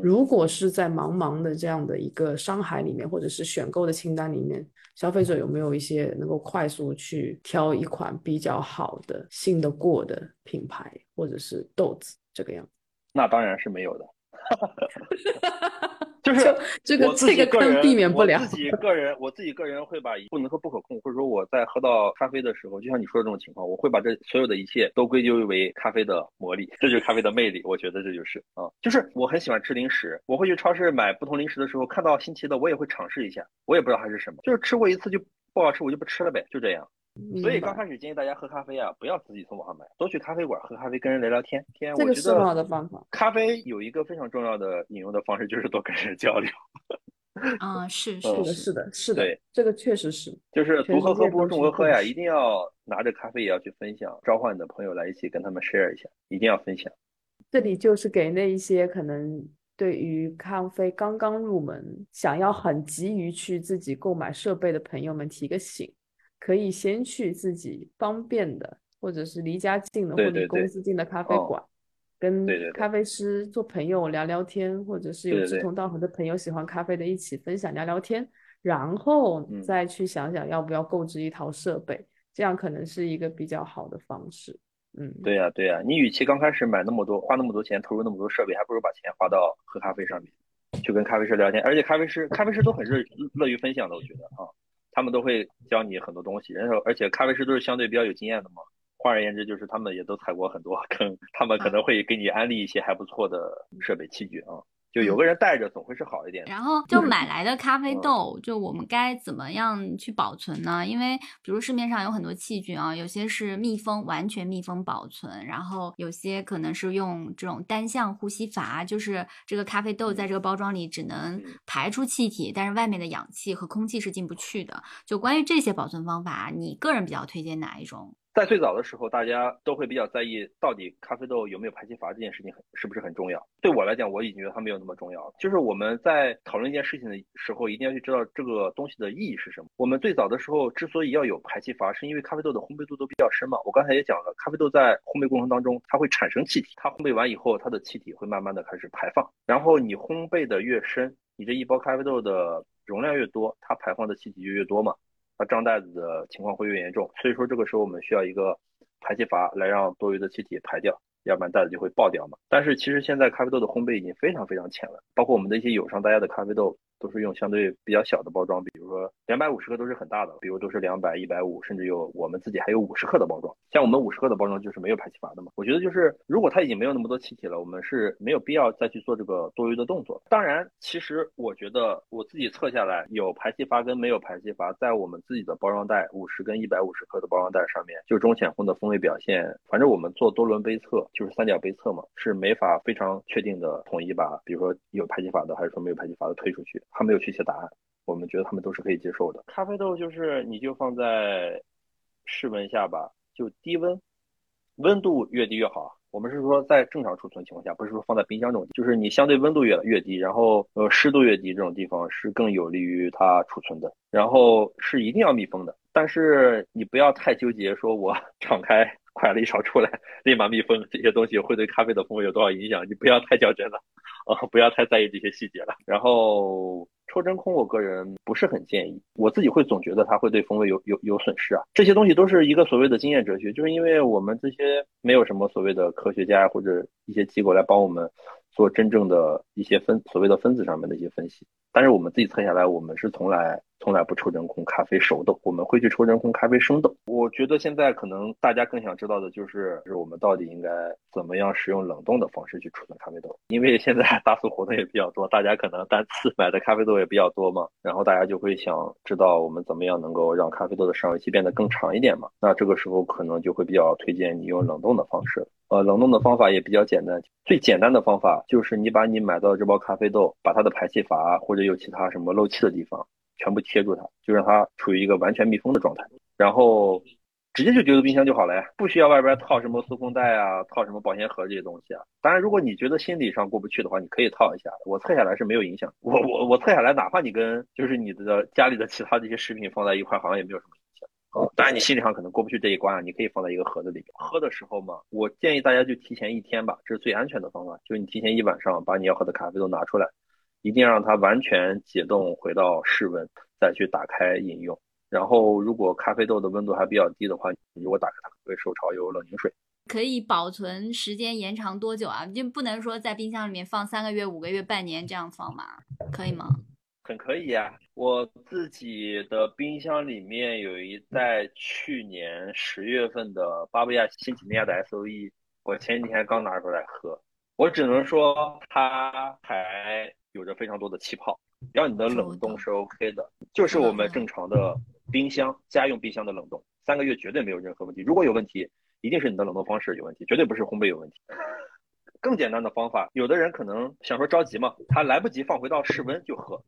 如果是在茫茫的这样的一个商海里面，或者是选购的清单里面，消费者有没有一些能够快速去挑一款比较好的、信得过的品牌或者是豆子这个样子？那当然是没有的。就是这个这个坑避免不了。自己个人，我自己个人会把不能说不可控，或者说我在喝到咖啡的时候，就像你说的这种情况，我会把这所有的一切都归咎为咖啡的魔力，这就是咖啡的魅力。我觉得这就是啊，就是我很喜欢吃零食，我会去超市买不同零食的时候，看到新奇的，我也会尝试一下，我也不知道它是什么，就是吃过一次就不好吃，我就不吃了呗，就这样。所以刚开始建议大家喝咖啡啊，不要自己从网上买，多去咖啡馆喝咖啡，跟人聊聊天。天，这个是很好的方法。咖啡有一个非常重要的饮用的方式，就是多跟人交流。啊，是是的，是的，是的，对，这个确实是，就是独喝喝不如众喝喝呀，一定要拿着咖啡也要去分享，召唤你的朋友来一起跟他们 share 一下，一定要分享。这里就是给那一些可能对于咖啡刚刚入门，想要很急于去自己购买设备的朋友们提个醒。可以先去自己方便的，或者是离家近的，或者公司近的咖啡馆，跟咖啡师做朋友聊聊天，或者是有志同道合的朋友喜欢咖啡的，一起分享聊聊天，然后再去想想要不要购置一套设备，这样可能是一个比较好的方式。嗯，对呀，对呀，你与其刚开始买那么多，花那么多钱，投入那么多设备，还不如把钱花到喝咖啡上面，去跟咖啡师聊天，而且咖啡师咖啡师都很热乐于分享的，我觉得啊。他们都会教你很多东西，然后而且咖啡师都是相对比较有经验的嘛。换而言之，就是他们也都踩过很多坑，他们可能会给你安利一些还不错的设备器具啊。就有个人带着总会是好一点。然后就买来的咖啡豆，就我们该怎么样去保存呢？因为比如市面上有很多器具啊，有些是密封，完全密封保存，然后有些可能是用这种单向呼吸阀，就是这个咖啡豆在这个包装里只能排出气体，但是外面的氧气和空气是进不去的。就关于这些保存方法，你个人比较推荐哪一种？在最早的时候，大家都会比较在意到底咖啡豆有没有排气阀这件事情很是不是很重要。对我来讲，我已经觉得它没有那么重要。就是我们在讨论一件事情的时候，一定要去知道这个东西的意义是什么。我们最早的时候之所以要有排气阀，是因为咖啡豆的烘焙度都比较深嘛。我刚才也讲了，咖啡豆在烘焙过程当中，它会产生气体，它烘焙完以后，它的气体会慢慢的开始排放。然后你烘焙的越深，你这一包咖啡豆的容量越多，它排放的气体就越多嘛。它胀袋子的情况会越严重，所以说这个时候我们需要一个排气阀来让多余的气体排掉，要不然袋子就会爆掉嘛。但是其实现在咖啡豆的烘焙已经非常非常浅了，包括我们的一些友商大家的咖啡豆。都是用相对比较小的包装，比如说两百五十克都是很大的，比如都是两百、一百五，甚至有我们自己还有五十克的包装。像我们五十克的包装就是没有排气阀的嘛。我觉得就是如果它已经没有那么多气体了，我们是没有必要再去做这个多余的动作。当然，其实我觉得我自己测下来，有排气阀跟没有排气阀，在我们自己的包装袋五十跟一百五十克的包装袋上面，就中浅烘的风味表现，反正我们做多轮杯测，就是三角杯测嘛，是没法非常确定的统一把，比如说有排气阀的还是说没有排气阀的推出去，他没有去写答案，我们觉得他们都是可以接受的。咖啡豆就是你就放在室温下吧，就低温，温度越低越好。我们是说在正常储存情况下，不是说放在冰箱这种，就是你相对温度越越低，然后呃湿度越低这种地方是更有利于它储存的。然后是一定要密封的，但是你不要太纠结，说我 敞开快了一勺出来立马密封，这些东西会对咖啡的风味有多少影响？你不要太较真了，啊，不要太在意这些细节了。然后。抽真空，我个人不是很建议。我自己会总觉得它会对风味有有有损失啊。这些东西都是一个所谓的经验哲学，就是因为我们这些没有什么所谓的科学家或者一些机构来帮我们做真正的一些分所谓的分子上面的一些分析。但是我们自己测下来，我们是从来。从来不抽真空咖啡熟豆，我们会去抽真空咖啡生豆。我觉得现在可能大家更想知道的就是，就是我们到底应该怎么样使用冷冻的方式去储存咖啡豆？因为现在大促活动也比较多，大家可能单次买的咖啡豆也比较多嘛，然后大家就会想知道我们怎么样能够让咖啡豆的上味期变得更长一点嘛？那这个时候可能就会比较推荐你用冷冻的方式。呃，冷冻的方法也比较简单，最简单的方法就是你把你买到的这包咖啡豆，把它的排气阀或者有其他什么漏气的地方。全部贴住它，就让它处于一个完全密封的状态，然后直接就丢到冰箱就好了呀，不需要外边套什么塑封袋啊，套什么保鲜盒这些东西啊。当然，如果你觉得心理上过不去的话，你可以套一下。我测下来是没有影响。我我我测下来，哪怕你跟就是你的家里的其他这些食品放在一块，好像也没有什么。当然，你心理上可能过不去这一关啊，你可以放在一个盒子里面。喝的时候嘛，我建议大家就提前一天吧，这是最安全的方法。就是你提前一晚上把你要喝的咖啡都拿出来。一定要让它完全解冻回到室温，再去打开饮用。然后，如果咖啡豆的温度还比较低的话，你如果打开它会受潮有冷凝水。可以保存时间延长多久啊？就不能说在冰箱里面放三个月、五个月、半年这样放吗？可以吗？很可以呀。我自己的冰箱里面有一袋去年十月份的巴布亚新几内亚的 S O E，我前几天刚拿出来喝，我只能说它还。有着非常多的气泡，只要你的冷冻是 OK 的，就是我们正常的冰箱家用冰箱的冷冻，三个月绝对没有任何问题。如果有问题，一定是你的冷冻方式有问题，绝对不是烘焙有问题。更简单的方法，有的人可能想说着急嘛，他来不及放回到室温就喝。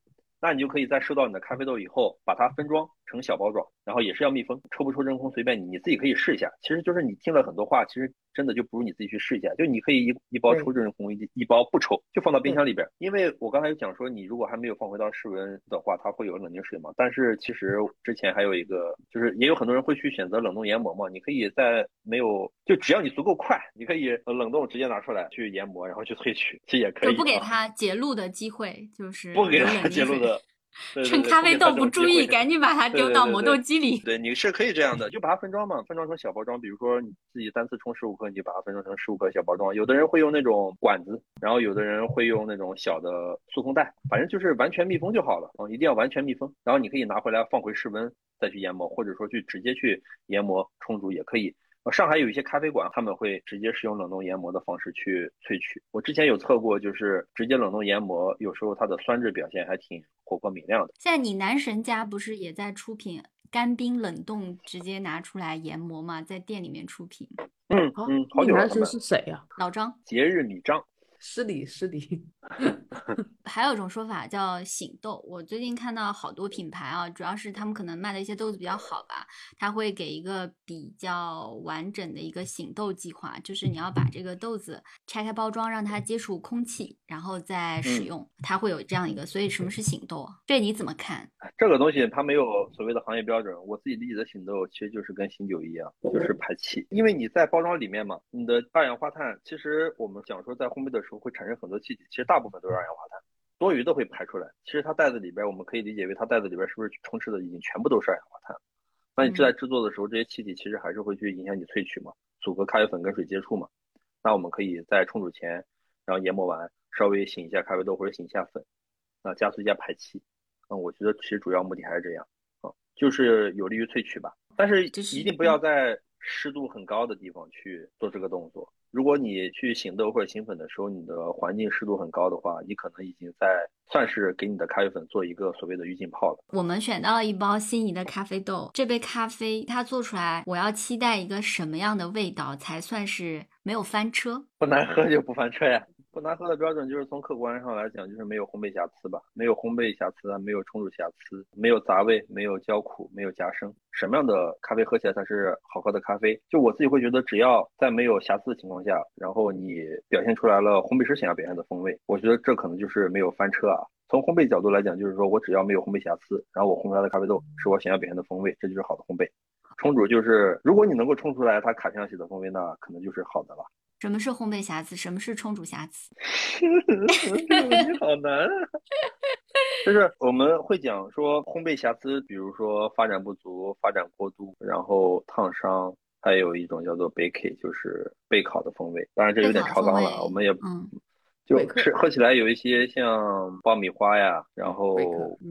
那你就可以在收到你的咖啡豆以后，把它分装成小包装，然后也是要密封，抽不抽真空随便你，你自己可以试一下。其实就是你听了很多话，其实真的就不如你自己去试一下。就你可以一一包抽真空，一一包不抽，就放到冰箱里边。因为我刚才有讲说，你如果还没有放回到室温的话，它会有冷凝水嘛。但是其实之前还有一个，就是也有很多人会去选择冷冻研磨嘛。你可以在没有，就只要你足够快，你可以冷冻直接拿出来去研磨，然后去萃取，其实也可以。就不给它结露的机会，就是不给它结露的。趁咖啡豆不注意，赶紧把它丢到磨豆机里。对，你是可以这样的，就把它分装嘛，分装成小包装。比如说你自己单次冲十五克，你就把它分装成十五克小包装。有的人会用那种管子，然后有的人会用那种小的塑封袋，反正就是完全密封就好了。嗯，一定要完全密封。然后你可以拿回来放回室温再去研磨，或者说去直接去研磨冲煮也可以。上海有一些咖啡馆，他们会直接使用冷冻研磨的方式去萃取。我之前有测过，就是直接冷冻研磨，有时候它的酸质表现还挺活泼明亮的。现在你男神家不是也在出品干冰冷冻直接拿出来研磨吗？在店里面出品。嗯嗯，好久了。男神是谁呀？老张。节日米张。失礼失礼，还有一种说法叫醒豆。我最近看到好多品牌啊，主要是他们可能卖的一些豆子比较好吧，他会给一个比较完整的一个醒豆计划，就是你要把这个豆子拆开包装，让它接触空气，然后再使用，它会有这样一个。所以什么是醒豆？这你怎么看？这个东西它没有所谓的行业标准，我自己理解的醒豆其实就是跟醒酒一样，就是排气。因为你在包装里面嘛，你的二氧化碳，其实我们讲说在烘焙的时候会产生很多气体，其实大部分都是二氧化碳，多余的会排出来。其实它袋子里边，我们可以理解为它袋子里边是不是充斥的已经全部都是二氧化碳？那你在制作的时候，这些气体其实还是会去影响你萃取嘛，阻隔咖啡粉跟水接触嘛。那我们可以在冲煮前，然后研磨完，稍微醒一下咖啡豆或者醒一下粉。啊，加速一下排气。嗯，我觉得其实主要目的还是这样，啊，就是有利于萃取吧。但是一定不要在湿度很高的地方去做这个动作。如果你去醒豆或者醒粉的时候，你的环境湿度很高的话，你可能已经在算是给你的咖啡粉做一个所谓的预浸泡了。我们选到了一包心仪的咖啡豆，这杯咖啡它做出来，我要期待一个什么样的味道才算是没有翻车？不难喝就不翻车呀。不难喝的标准就是从客观上来讲，就是没有烘焙瑕疵吧，没有烘焙瑕疵，没有冲煮瑕疵，没有杂味，没有焦苦，没有夹生。什么样的咖啡喝起来才是好喝的咖啡？就我自己会觉得，只要在没有瑕疵的情况下，然后你表现出来了烘焙师想要表现的风味，我觉得这可能就是没有翻车啊。从烘焙角度来讲，就是说我只要没有烘焙瑕疵，然后我烘出来的咖啡豆是我想要表现的风味，这就是好的烘焙。冲煮就是，如果你能够冲出来它卡片上写的风味，那可能就是好的了。什么是烘焙瑕疵？什么是冲煮瑕疵？你 好难啊！就是我们会讲说烘焙瑕疵，比如说发展不足、发展过度，然后烫伤，还有一种叫做 bake，就是备烤的风味。当然这有点超纲了，我们也嗯。就吃喝起来有一些像爆米花呀，然后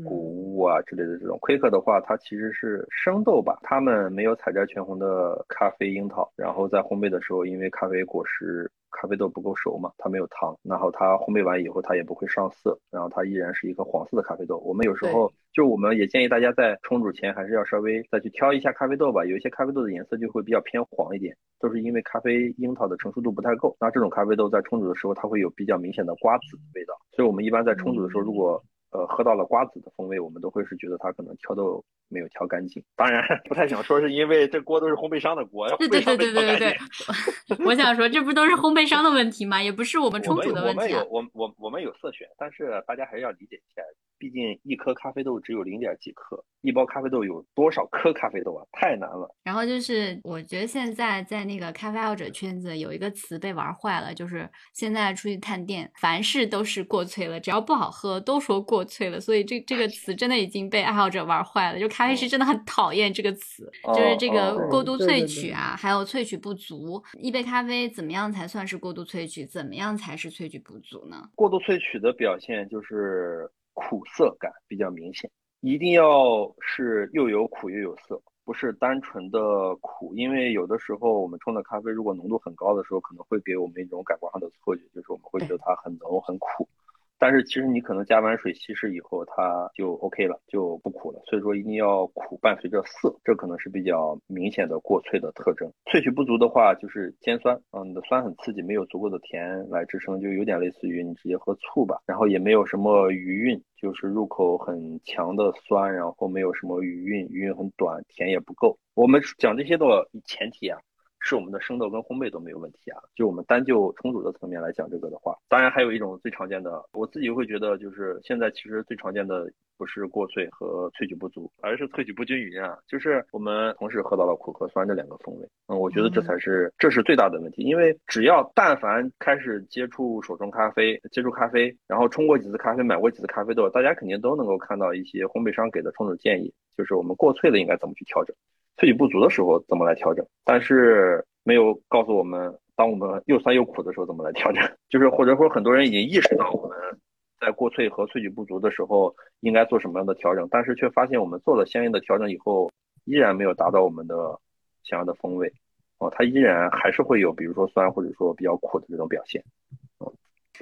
谷物啊之类的这种。Quick 的话，它其实是生豆吧，他们没有采摘全红的咖啡樱桃，然后在烘焙的时候，因为咖啡果实。咖啡豆不够熟嘛，它没有糖，然后它烘焙完以后它也不会上色，然后它依然是一个黄色的咖啡豆。我们有时候就我们也建议大家在冲煮前还是要稍微再去挑一下咖啡豆吧，有一些咖啡豆的颜色就会比较偏黄一点，都是因为咖啡樱桃的成熟度不太够。那这种咖啡豆在冲煮的时候它会有比较明显的瓜子的味道，所以我们一般在冲煮的时候如果。呃，喝到了瓜子的风味，我们都会是觉得它可能挑豆没有挑干净。当然，不太想说是因为这锅都是烘焙商的锅，对对对对对对对。我想说，这不都是烘焙商的问题吗？也不是我们冲煮的问题。我们有我我我们有色选，但是大家还是要理解一下。毕竟一颗咖啡豆只有零点几克，一包咖啡豆有多少颗咖啡豆啊？太难了。然后就是，我觉得现在在那个咖啡爱好者圈子有一个词被玩坏了，就是现在出去探店，凡事都是过萃了，只要不好喝都说过萃了。所以这这个词真的已经被爱好者玩坏了。就咖啡师真的很讨厌这个词，就是这个过度萃取啊，还有萃取不足。一杯咖啡怎么样才算是过度萃取？怎么样才是萃取不足呢？过度萃取的表现就是。苦涩感比较明显，一定要是又有苦又有涩，不是单纯的苦。因为有的时候我们冲的咖啡如果浓度很高的时候，可能会给我们一种感官上的错觉，就是我们会觉得它很浓很苦。但是其实你可能加完水稀释以后，它就 OK 了，就不苦了。所以说一定要苦伴随着涩，这可能是比较明显的过萃的特征。萃取不足的话，就是尖酸，嗯，你的酸很刺激，没有足够的甜来支撑，就有点类似于你直接喝醋吧。然后也没有什么余韵，就是入口很强的酸，然后没有什么余韵，余韵很短，甜也不够。我们讲这些的前提啊。是我们的生豆跟烘焙都没有问题啊，就我们单就冲煮的层面来讲这个的话，当然还有一种最常见的，我自己会觉得就是现在其实最常见的不是过萃和萃取不足，而是萃取不均匀啊，就是我们同时喝到了苦和酸这两个风味，嗯，我觉得这才是这是最大的问题，因为只要但凡开始接触手冲咖啡，接触咖啡，然后冲过几次咖啡，买过几次咖啡豆，大家肯定都能够看到一些烘焙商给的冲煮建议，就是我们过萃了应该怎么去调整。萃取不足的时候怎么来调整？但是没有告诉我们，当我们又酸又苦的时候怎么来调整？就是或者说很多人已经意识到我们在过萃和萃取不足的时候应该做什么样的调整，但是却发现我们做了相应的调整以后，依然没有达到我们的想要的风味。哦，它依然还是会有，比如说酸或者说比较苦的这种表现。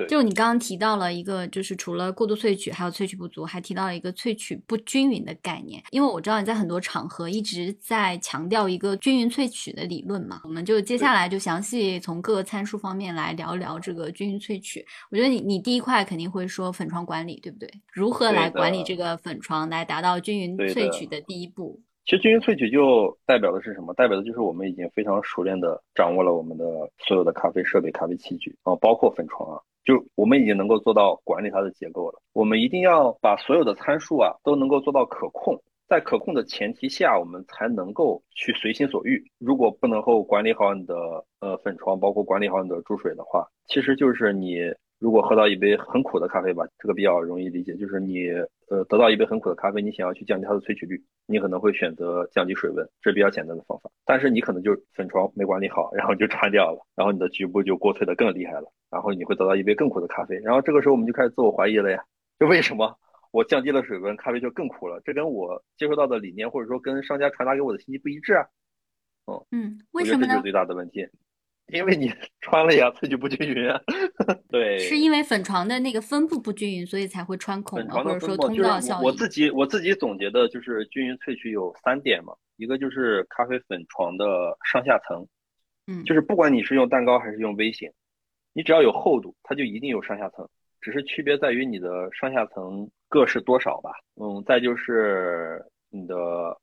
就你刚刚提到了一个，就是除了过度萃取，还有萃取不足，还提到了一个萃取不均匀的概念。因为我知道你在很多场合一直在强调一个均匀萃取的理论嘛，我们就接下来就详细从各个参数方面来聊一聊这个均匀萃取。我觉得你你第一块肯定会说粉床管理，对不对？如何来管理这个粉床，来达到均匀萃取的第一步？其实均匀萃取就代表的是什么？代表的就是我们已经非常熟练的掌握了我们的所有的咖啡设备、咖啡器具啊，包括粉床啊。就我们已经能够做到管理它的结构了。我们一定要把所有的参数啊都能够做到可控，在可控的前提下，我们才能够去随心所欲。如果不能够管理好你的呃粉床，包括管理好你的注水的话，其实就是你如果喝到一杯很苦的咖啡吧，这个比较容易理解，就是你呃得到一杯很苦的咖啡，你想要去降低它的萃取率，你可能会选择降低水温，这是比较简单的方法。但是你可能就粉床没管理好，然后就穿掉了，然后你的局部就过萃的更厉害了。然后你会得到一杯更苦的咖啡，然后这个时候我们就开始自我怀疑了呀，就为什么我降低了水温，咖啡就更苦了。这跟我接收到的理念或者说跟商家传达给我的信息不一致啊。嗯嗯，为什么呢？这就是最大的问题。因为你 穿了呀，萃取不均匀啊。对，是因为粉床的那个分布不均匀，所以才会穿孔，或者说通道效应。我自己我自己总结的就是均匀萃取有三点嘛，一个就是咖啡粉床的上下层，嗯，就是不管你是用蛋糕还是用微型，你只要有厚度，它就一定有上下层，只是区别在于你的上下层各是多少吧。嗯，再就是你的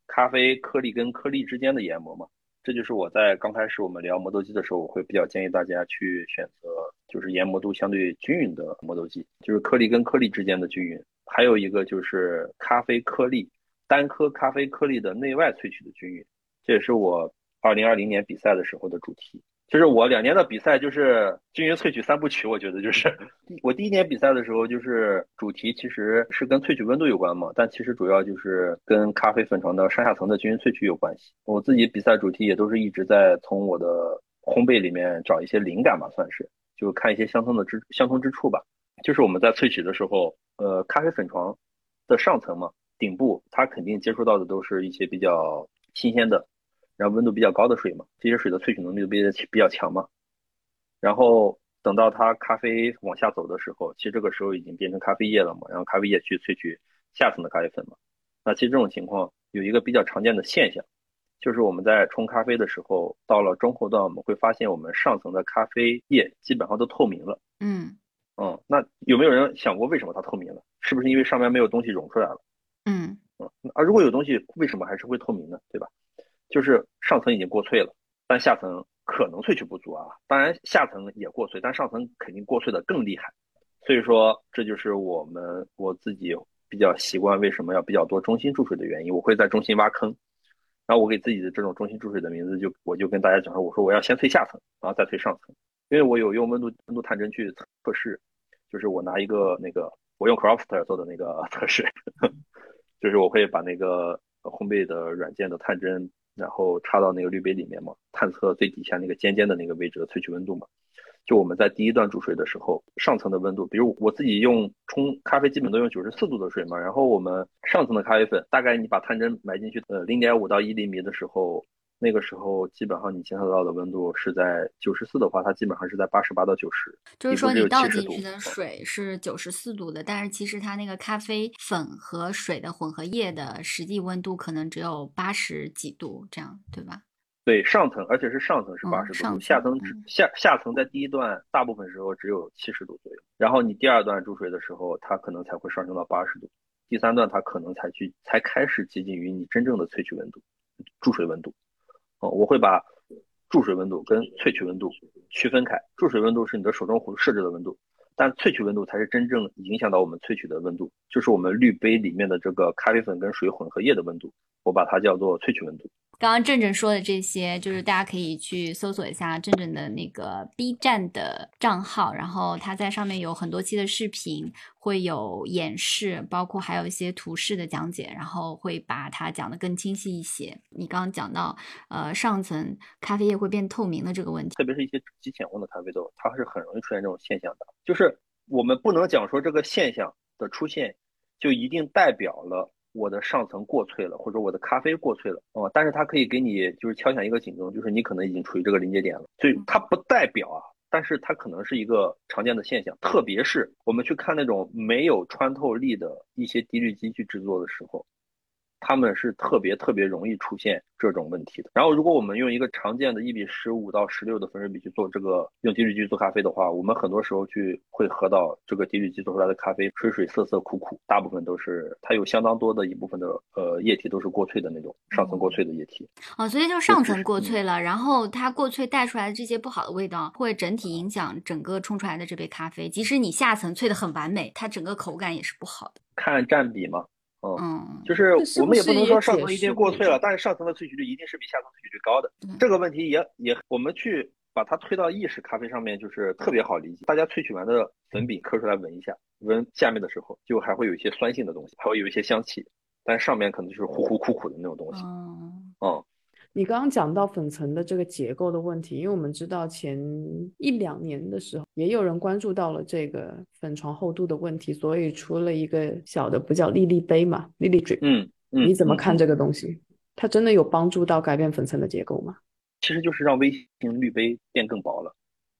咖啡颗粒跟颗粒之间的研磨嘛。这就是我在刚开始我们聊磨豆机的时候，我会比较建议大家去选择就是研磨度相对均匀的磨豆机，就是颗粒跟颗粒之间的均匀。还有一个就是咖啡颗粒，单颗咖啡颗粒的内外萃取的均匀，这也是我二零二零年比赛的时候的主题。就是我两年的比赛就是均匀萃取三部曲，我觉得就是我第一年比赛的时候就是主题其实是跟萃取温度有关嘛，但其实主要就是跟咖啡粉床的上下层的均匀萃取有关系。我自己比赛主题也都是一直在从我的烘焙里面找一些灵感吧，算是就看一些相通的之相通之处吧。就是我们在萃取的时候，呃，咖啡粉床的上层嘛，顶部它肯定接触到的都是一些比较新鲜的。然后温度比较高的水嘛，这些水的萃取能力比较比较强嘛。然后等到它咖啡往下走的时候，其实这个时候已经变成咖啡液了嘛。然后咖啡液去萃取下层的咖啡粉嘛。那其实这种情况有一个比较常见的现象，就是我们在冲咖啡的时候，到了中后段我们会发现我们上层的咖啡液基本上都透明了。嗯嗯，那有没有人想过为什么它透明了？是不是因为上面没有东西溶出来了？嗯嗯，而如果有东西，为什么还是会透明呢？对吧？就是上层已经过萃了，但下层可能萃取不足啊。当然下层也过萃，但上层肯定过萃的更厉害。所以说，这就是我们我自己比较习惯为什么要比较多中心注水的原因。我会在中心挖坑，然后我给自己的这种中心注水的名字就我就跟大家讲说，我说我要先萃下层，然后再萃上层，因为我有用温度温度探针去测试，就是我拿一个那个我用 Crofter 做的那个 测试，就是我会把那个烘焙的软件的探针。然后插到那个滤杯里面嘛，探测最底下那个尖尖的那个位置的萃取温度嘛。就我们在第一段注水的时候，上层的温度，比如我自己用冲咖啡，基本都用九十四度的水嘛。然后我们上层的咖啡粉，大概你把探针埋进去，呃，零点五到一厘米的时候。那个时候基本上你监测到的温度是在九十四的话，它基本上是在八十八到九十。就是说你倒进去的水是九十四度的，但是其实它那个咖啡粉和水的混合液的实际温度可能只有八十几度，这样对吧？对，上层而且是上层是八十度，下层只下下层在第一段大部分时候只有七十度左右，然后你第二段注水的时候，它可能才会上升到八十度，第三段它可能才去才开始接近于你真正的萃取温度，注水温度。哦，我会把注水温度跟萃取温度区分开。注水温度是你的手中壶设置的温度，但萃取温度才是真正影响到我们萃取的温度，就是我们滤杯里面的这个咖啡粉跟水混合液的温度，我把它叫做萃取温度。刚刚正正说的这些，就是大家可以去搜索一下正正的那个 B 站的账号，然后他在上面有很多期的视频，会有演示，包括还有一些图示的讲解，然后会把它讲得更清晰一些。你刚刚讲到，呃，上层咖啡液会变透明的这个问题，特别是一些极浅烘的咖啡豆，它是很容易出现这种现象的。就是我们不能讲说这个现象的出现就一定代表了。我的上层过脆了，或者我的咖啡过脆了，哦，但是它可以给你就是敲响一个警钟，就是你可能已经处于这个临界点了，所以它不代表啊，但是它可能是一个常见的现象，特别是我们去看那种没有穿透力的一些滴滤机去制作的时候。他们是特别特别容易出现这种问题的。然后，如果我们用一个常见的一比十五到十六的粉水比去做这个用滴滤机做咖啡的话，我们很多时候去会喝到这个滴滤机做出来的咖啡水水涩涩苦苦，大部分都是它有相当多的一部分的呃液体都是过萃的那种上层过萃的液体。哦，所以就上层过萃了，然后它过萃带出来的这些不好的味道会整体影响整个冲出来的这杯咖啡。即使你下层萃的很完美，它整个口感也是不好的。看占比嘛。嗯，就是我们也不能说上层一定过萃了，但是上层的萃取率一定是比下层萃取率高的。这个问题也也，我们去把它推到意式咖啡上面，就是特别好理解。大家萃取完的粉饼磕出来闻一下，闻下面的时候就还会有一些酸性的东西，还会有一些香气，但上面可能就是糊糊苦苦的那种东西。嗯，嗯，你刚刚讲到粉层的这个结构的问题，因为我们知道前一两年的时候，也有人关注到了这个粉床厚度的问题，所以出了一个小的不叫粒粒杯嘛，粒粒 drip。嗯嗯，你怎么看这个东西？它真的有帮助到改变粉层的结构吗？其实就是让微型滤杯变更薄了。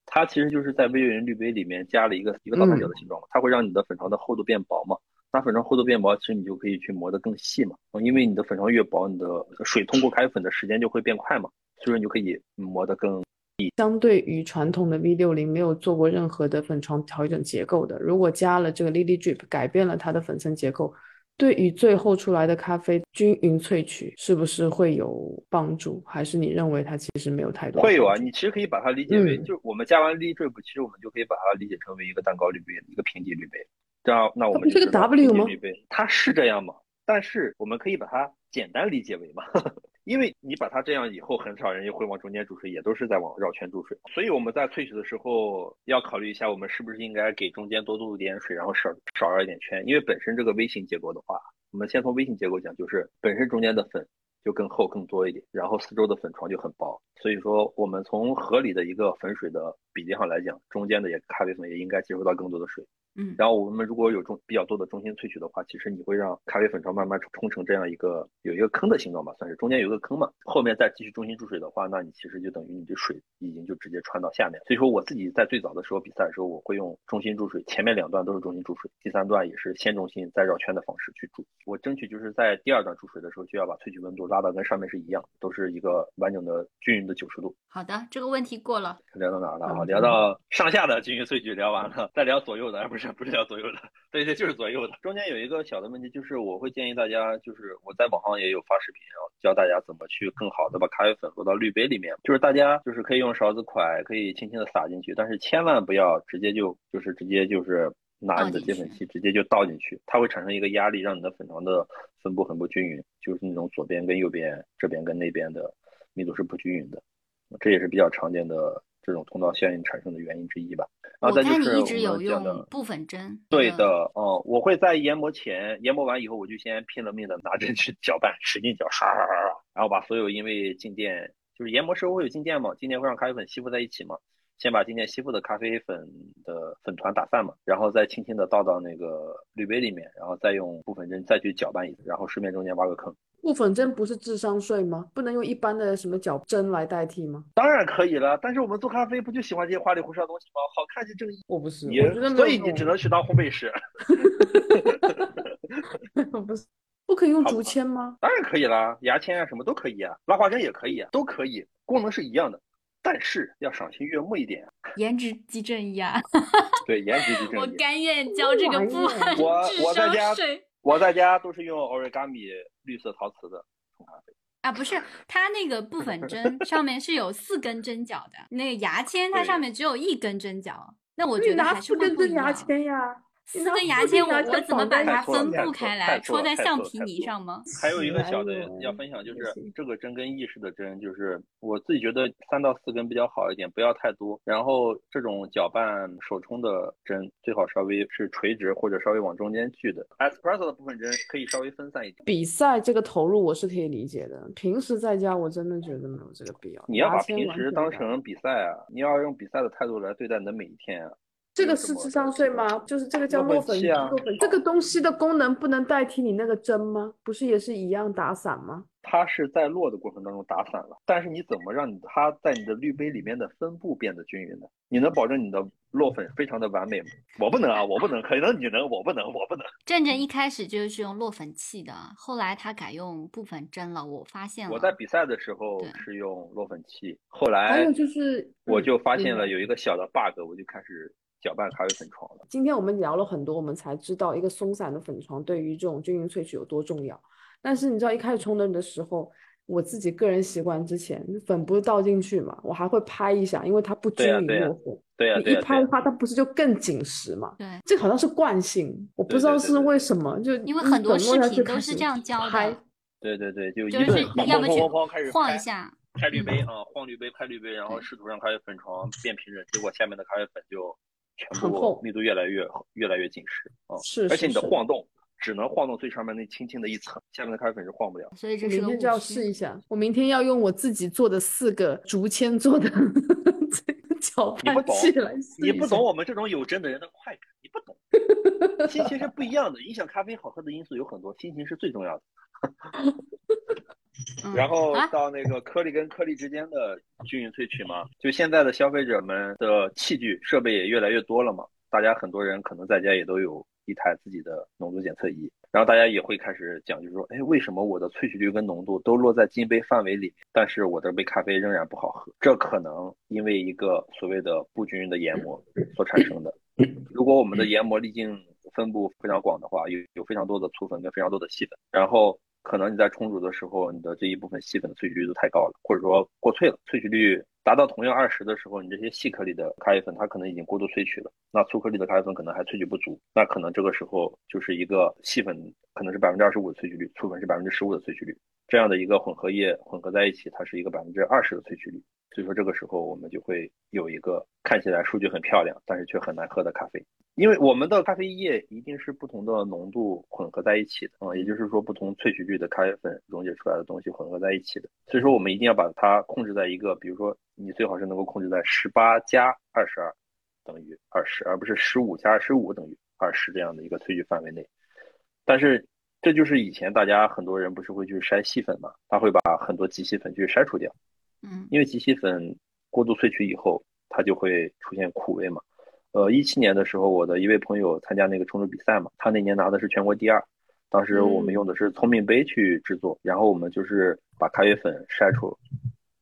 它其实就是在微型滤杯里面加了一个一个倒三角的形状嘛，它会让你的粉床的厚度变薄嘛。那粉床厚度变薄，其实你就可以去磨得更细嘛。因为你的粉床越薄，你的水通过咖啡粉的时间就会变快嘛，所以说你就可以磨得更细。相对于传统的 V 六零没有做过任何的粉床调整结构的，如果加了这个 Lily Drip，改变了它的粉层结构，对于最后出来的咖啡均匀萃取是不是会有帮助？还是你认为它其实没有太多？会有啊，你其实可以把它理解为，就我们加完 Lily Drip，其实我们就可以把它理解成为一个蛋糕滤杯，一个平底滤杯。这样，那我们这个 W 吗？它是这样吗？但是我们可以把它简单理解为嘛，因为你把它这样以后，很少人又会往中间注水，也都是在往绕圈注水。所以我们在萃取的时候要考虑一下，我们是不是应该给中间多注一点水，然后少少绕一点圈。因为本身这个微型结构的话，我们先从微型结构讲，就是本身中间的粉就更厚更多一点，然后四周的粉床就很薄。所以说，我们从合理的一个粉水的比例上来讲，中间的也咖啡粉也应该接触到更多的水。嗯，然后我们如果有中比较多的中心萃取的话，其实你会让咖啡粉床慢慢冲成这样一个有一个坑的形状吧，算是中间有一个坑嘛。后面再继续中心注水的话，那你其实就等于你的水已经就直接穿到下面。所以说我自己在最早的时候比赛的时候，我会用中心注水，前面两段都是中心注水，第三段也是先中心再绕圈的方式去注。我争取就是在第二段注水的时候，就要把萃取温度拉到跟上面是一样，都是一个完整的均匀的九十度。好的，这个问题过了。聊到哪了？啊，聊到上下的均匀萃取聊完了，再聊左右的，不是不是叫左右的。对对，就是左右的。中间有一个小的问题，就是我会建议大家，就是我在网上也有发视频，然后教大家怎么去更好的把咖啡粉落到滤杯里面。就是大家就是可以用勺子蒯，可以轻轻的撒进去，但是千万不要直接就就是直接就是拿你的接粉器直接就倒进去，它会产生一个压力，让你的粉床的分布很不均匀，就是那种左边跟右边、这边跟那边的密度是不均匀的，这也是比较常见的。这种通道效应产生的原因之一吧。我看你一直有用部分针。对的，哦，我会在研磨前，研磨完以后，我就先拼了命的拿针去搅拌，使劲搅，唰唰唰，然后把所有因为静电，就是研磨时候会有静电嘛，静电会让咖啡粉吸附在一起嘛，先把静电吸附的咖啡粉的粉团打散嘛，然后再轻轻的倒到那个滤杯里面，然后再用部分针再去搅拌一次，然后顺便中间挖个坑。部粉针不是智商税吗？不能用一般的什么搅针来代替吗？当然可以了，但是我们做咖啡不就喜欢这些花里胡哨的东西吗？好看就正义。我不是，你所以你只能去当烘焙师。我不是，不可以用竹签吗？当然可以啦，牙签啊什么都可以啊，拉花针也可以啊，都可以，功能是一样的，但是要赏心悦目一点。颜值即正义啊！对，颜值即正义。我甘愿交这个不含智商税。我在家都是用 Origami 绿色陶瓷的冲咖啡啊，不是，它那个部分针 上面是有四根针脚的，那个牙签它上面只有一根针脚，那我觉得还是会不一样。牙签呀。四根牙签，我我怎么把它分布开来？戳在橡皮泥上吗？还有一个小的要分享，就是这个针跟意识的针，就是我自己觉得三到四根比较好一点，不要太多。然后这种搅拌手冲的针最好稍微是垂直或者稍微往中间去的。Espresso 的部分针可以稍微分散一点。比赛这个投入我是可以理解的，平时在家我真的觉得没有这个必要。你要把平时当成比赛啊，你要用比赛的态度来对待你的每一天啊。这个是智商税吗？就是这个叫落粉，落粉这个东西的功能不能代替你那个针吗？不是也是一样打散吗？它是在落的过程当中打散了，但是你怎么让你它在你的滤杯里面的分布变得均匀呢？你能保证你的落粉非常的完美吗？我不能啊，我不能，可能你能，我不能，我不能。正正一开始就是用落粉器的，后来他改用部粉针了。我发现了，我在比赛的时候是用落粉器，后来还有就是我就发现了有一个小的 bug，我就开始。搅拌咖啡粉床了。今天我们聊了很多，我们才知道一个松散的粉床对于这种均匀萃取有多重要。但是你知道一开始冲的的时候，我自己个人习惯之前粉不是倒进去嘛，我还会拍一下，因为它不均匀落粉。对呀，你一拍的话，它不是就更紧实嘛？对，这好像是惯性，我不知道是为什么，就因为很多视频都是这样教的。对对对，就就是要么去晃一下，拍滤杯啊，晃滤杯，拍滤杯，然后试图让咖啡粉床变平整，结果下面的咖啡粉就。全部密度越来越越来越紧实啊！是，而且你的晃动只能晃动最上面那轻轻的一层，下面的咖啡粉是晃不了。所以这是明天就要试一下。我明天要用我自己做的四个竹签做的 搅拌器来试你不懂我们这种有真的人的快感，你不懂。心情是不一样的，影响咖啡好喝的因素有很多，心情是最重要的。然后到那个颗粒跟颗粒之间的均匀萃取嘛，就现在的消费者们的器具设备也越来越多了嘛，大家很多人可能在家也都有一台自己的浓度检测仪，然后大家也会开始讲，就是说，哎，为什么我的萃取率跟浓度都落在金杯范围里，但是我的杯咖啡仍然不好喝？这可能因为一个所谓的不均匀的研磨所产生的。如果我们的研磨粒径分布非常广的话，有有非常多的粗粉跟非常多的细粉，然后。可能你在冲煮的时候，你的这一部分细粉的萃取率都太高了，或者说过萃了。萃取率达到同样二十的时候，你这些细颗粒的咖啡粉它可能已经过度萃取了，那粗颗粒的咖啡粉可能还萃取不足，那可能这个时候就是一个细粉可能是百分之二十五的萃取率，粗粉是百分之十五的萃取率，这样的一个混合液混合在一起，它是一个百分之二十的萃取率。所以说这个时候我们就会有一个看起来数据很漂亮，但是却很难喝的咖啡。因为我们的咖啡液一定是不同的浓度混合在一起的啊，也就是说不同萃取率的咖啡粉溶解出来的东西混合在一起的。所以说我们一定要把它控制在一个，比如说你最好是能够控制在十八加二十二等于二十，而不是十五加二十五等于二十这样的一个萃取范围内。但是这就是以前大家很多人不是会去筛细粉嘛，他会把很多极细粉去筛除掉，嗯，因为极细粉过度萃取以后，它就会出现苦味嘛。呃，一七年的时候，我的一位朋友参加那个冲煮比赛嘛，他那年拿的是全国第二。当时我们用的是聪明杯去制作，然后我们就是把咖啡粉筛出。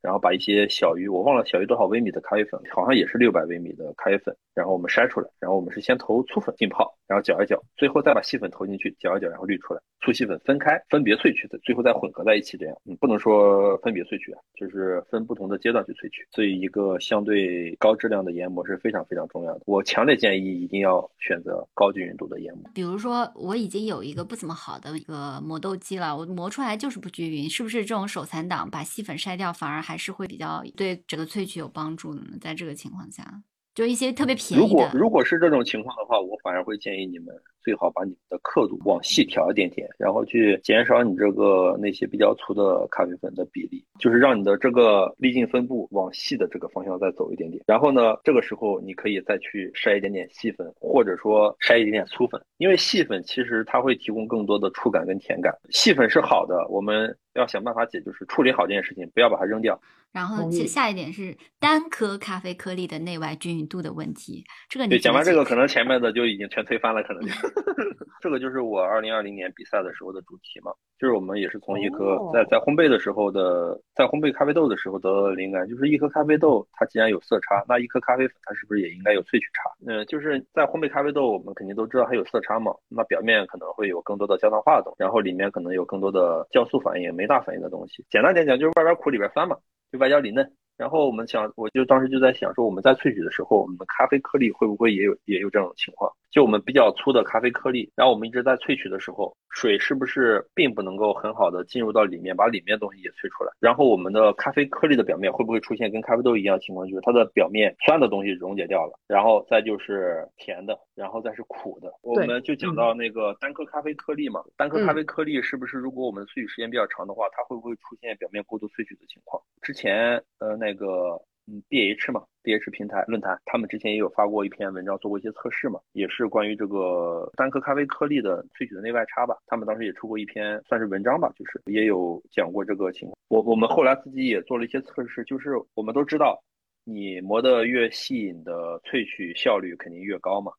然后把一些小于我忘了小于多少微米的咖啡粉，好像也是六百微米的咖啡粉，然后我们筛出来，然后我们是先投粗粉浸泡，然后搅一搅，最后再把细粉投进去搅一搅，然后滤出来，粗细粉分开，分别萃取的，最后再混合在一起，这样，嗯，不能说分别萃取啊，就是分不同的阶段去萃取，所以一个相对高质量的研磨是非常非常重要的。我强烈建议一定要选择高均匀度的研磨。比如说我已经有一个不怎么好的一个磨豆机了，我磨出来就是不均匀，是不是这种手残党把细粉筛掉反而还？是会比较对整个萃取有帮助的呢。在这个情况下，就一些特别便宜的。如果如果是这种情况的话，我反而会建议你们。最好把你们的刻度往细调一点点，然后去减少你这个那些比较粗的咖啡粉的比例，就是让你的这个粒径分布往细的这个方向再走一点点。然后呢，这个时候你可以再去筛一点点细粉，或者说筛一点点粗粉，因为细粉其实它会提供更多的触感跟甜感。细粉是好的，我们要想办法解，就是处理好这件事情，不要把它扔掉。然后下下一点是单颗咖啡颗粒的内外均匀度的问题。这个你讲完这个，可能前面的就已经全推翻了，可能就。这个就是我二零二零年比赛的时候的主题嘛，就是我们也是从一颗在在烘焙的时候的，在烘焙咖啡豆的时候得到的灵感，就是一颗咖啡豆它既然有色差，那一颗咖啡粉它是不是也应该有萃取差？嗯，就是在烘焙咖啡豆，我们肯定都知道它有色差嘛，那表面可能会有更多的焦糖化的东西，然后里面可能有更多的酵素反应、酶大反应的东西。简单点讲，就是外边苦里边酸嘛，就外焦里嫩。然后我们想，我就当时就在想说，我们在萃取的时候，我们的咖啡颗粒会不会也有也有这种情况？就我们比较粗的咖啡颗粒，然后我们一直在萃取的时候，水是不是并不能够很好的进入到里面，把里面的东西也萃出来？然后我们的咖啡颗粒的表面会不会出现跟咖啡豆一样的情况，就是它的表面酸的东西溶解掉了，然后再就是甜的，然后再是苦的。我们就讲到那个单颗咖啡颗粒嘛，单颗咖啡颗粒是不是如果我们萃取时间比较长的话，它会不会出现表面过度萃取的情况？之前呃那个。嗯，B H 嘛，B H 平台论坛，他们之前也有发过一篇文章，做过一些测试嘛，也是关于这个单颗咖啡颗粒的萃取的内外差吧。他们当时也出过一篇，算是文章吧，就是也有讲过这个情况。我我们后来自己也做了一些测试，就是我们都知道，你磨得越细，你的萃取效率肯定越高嘛。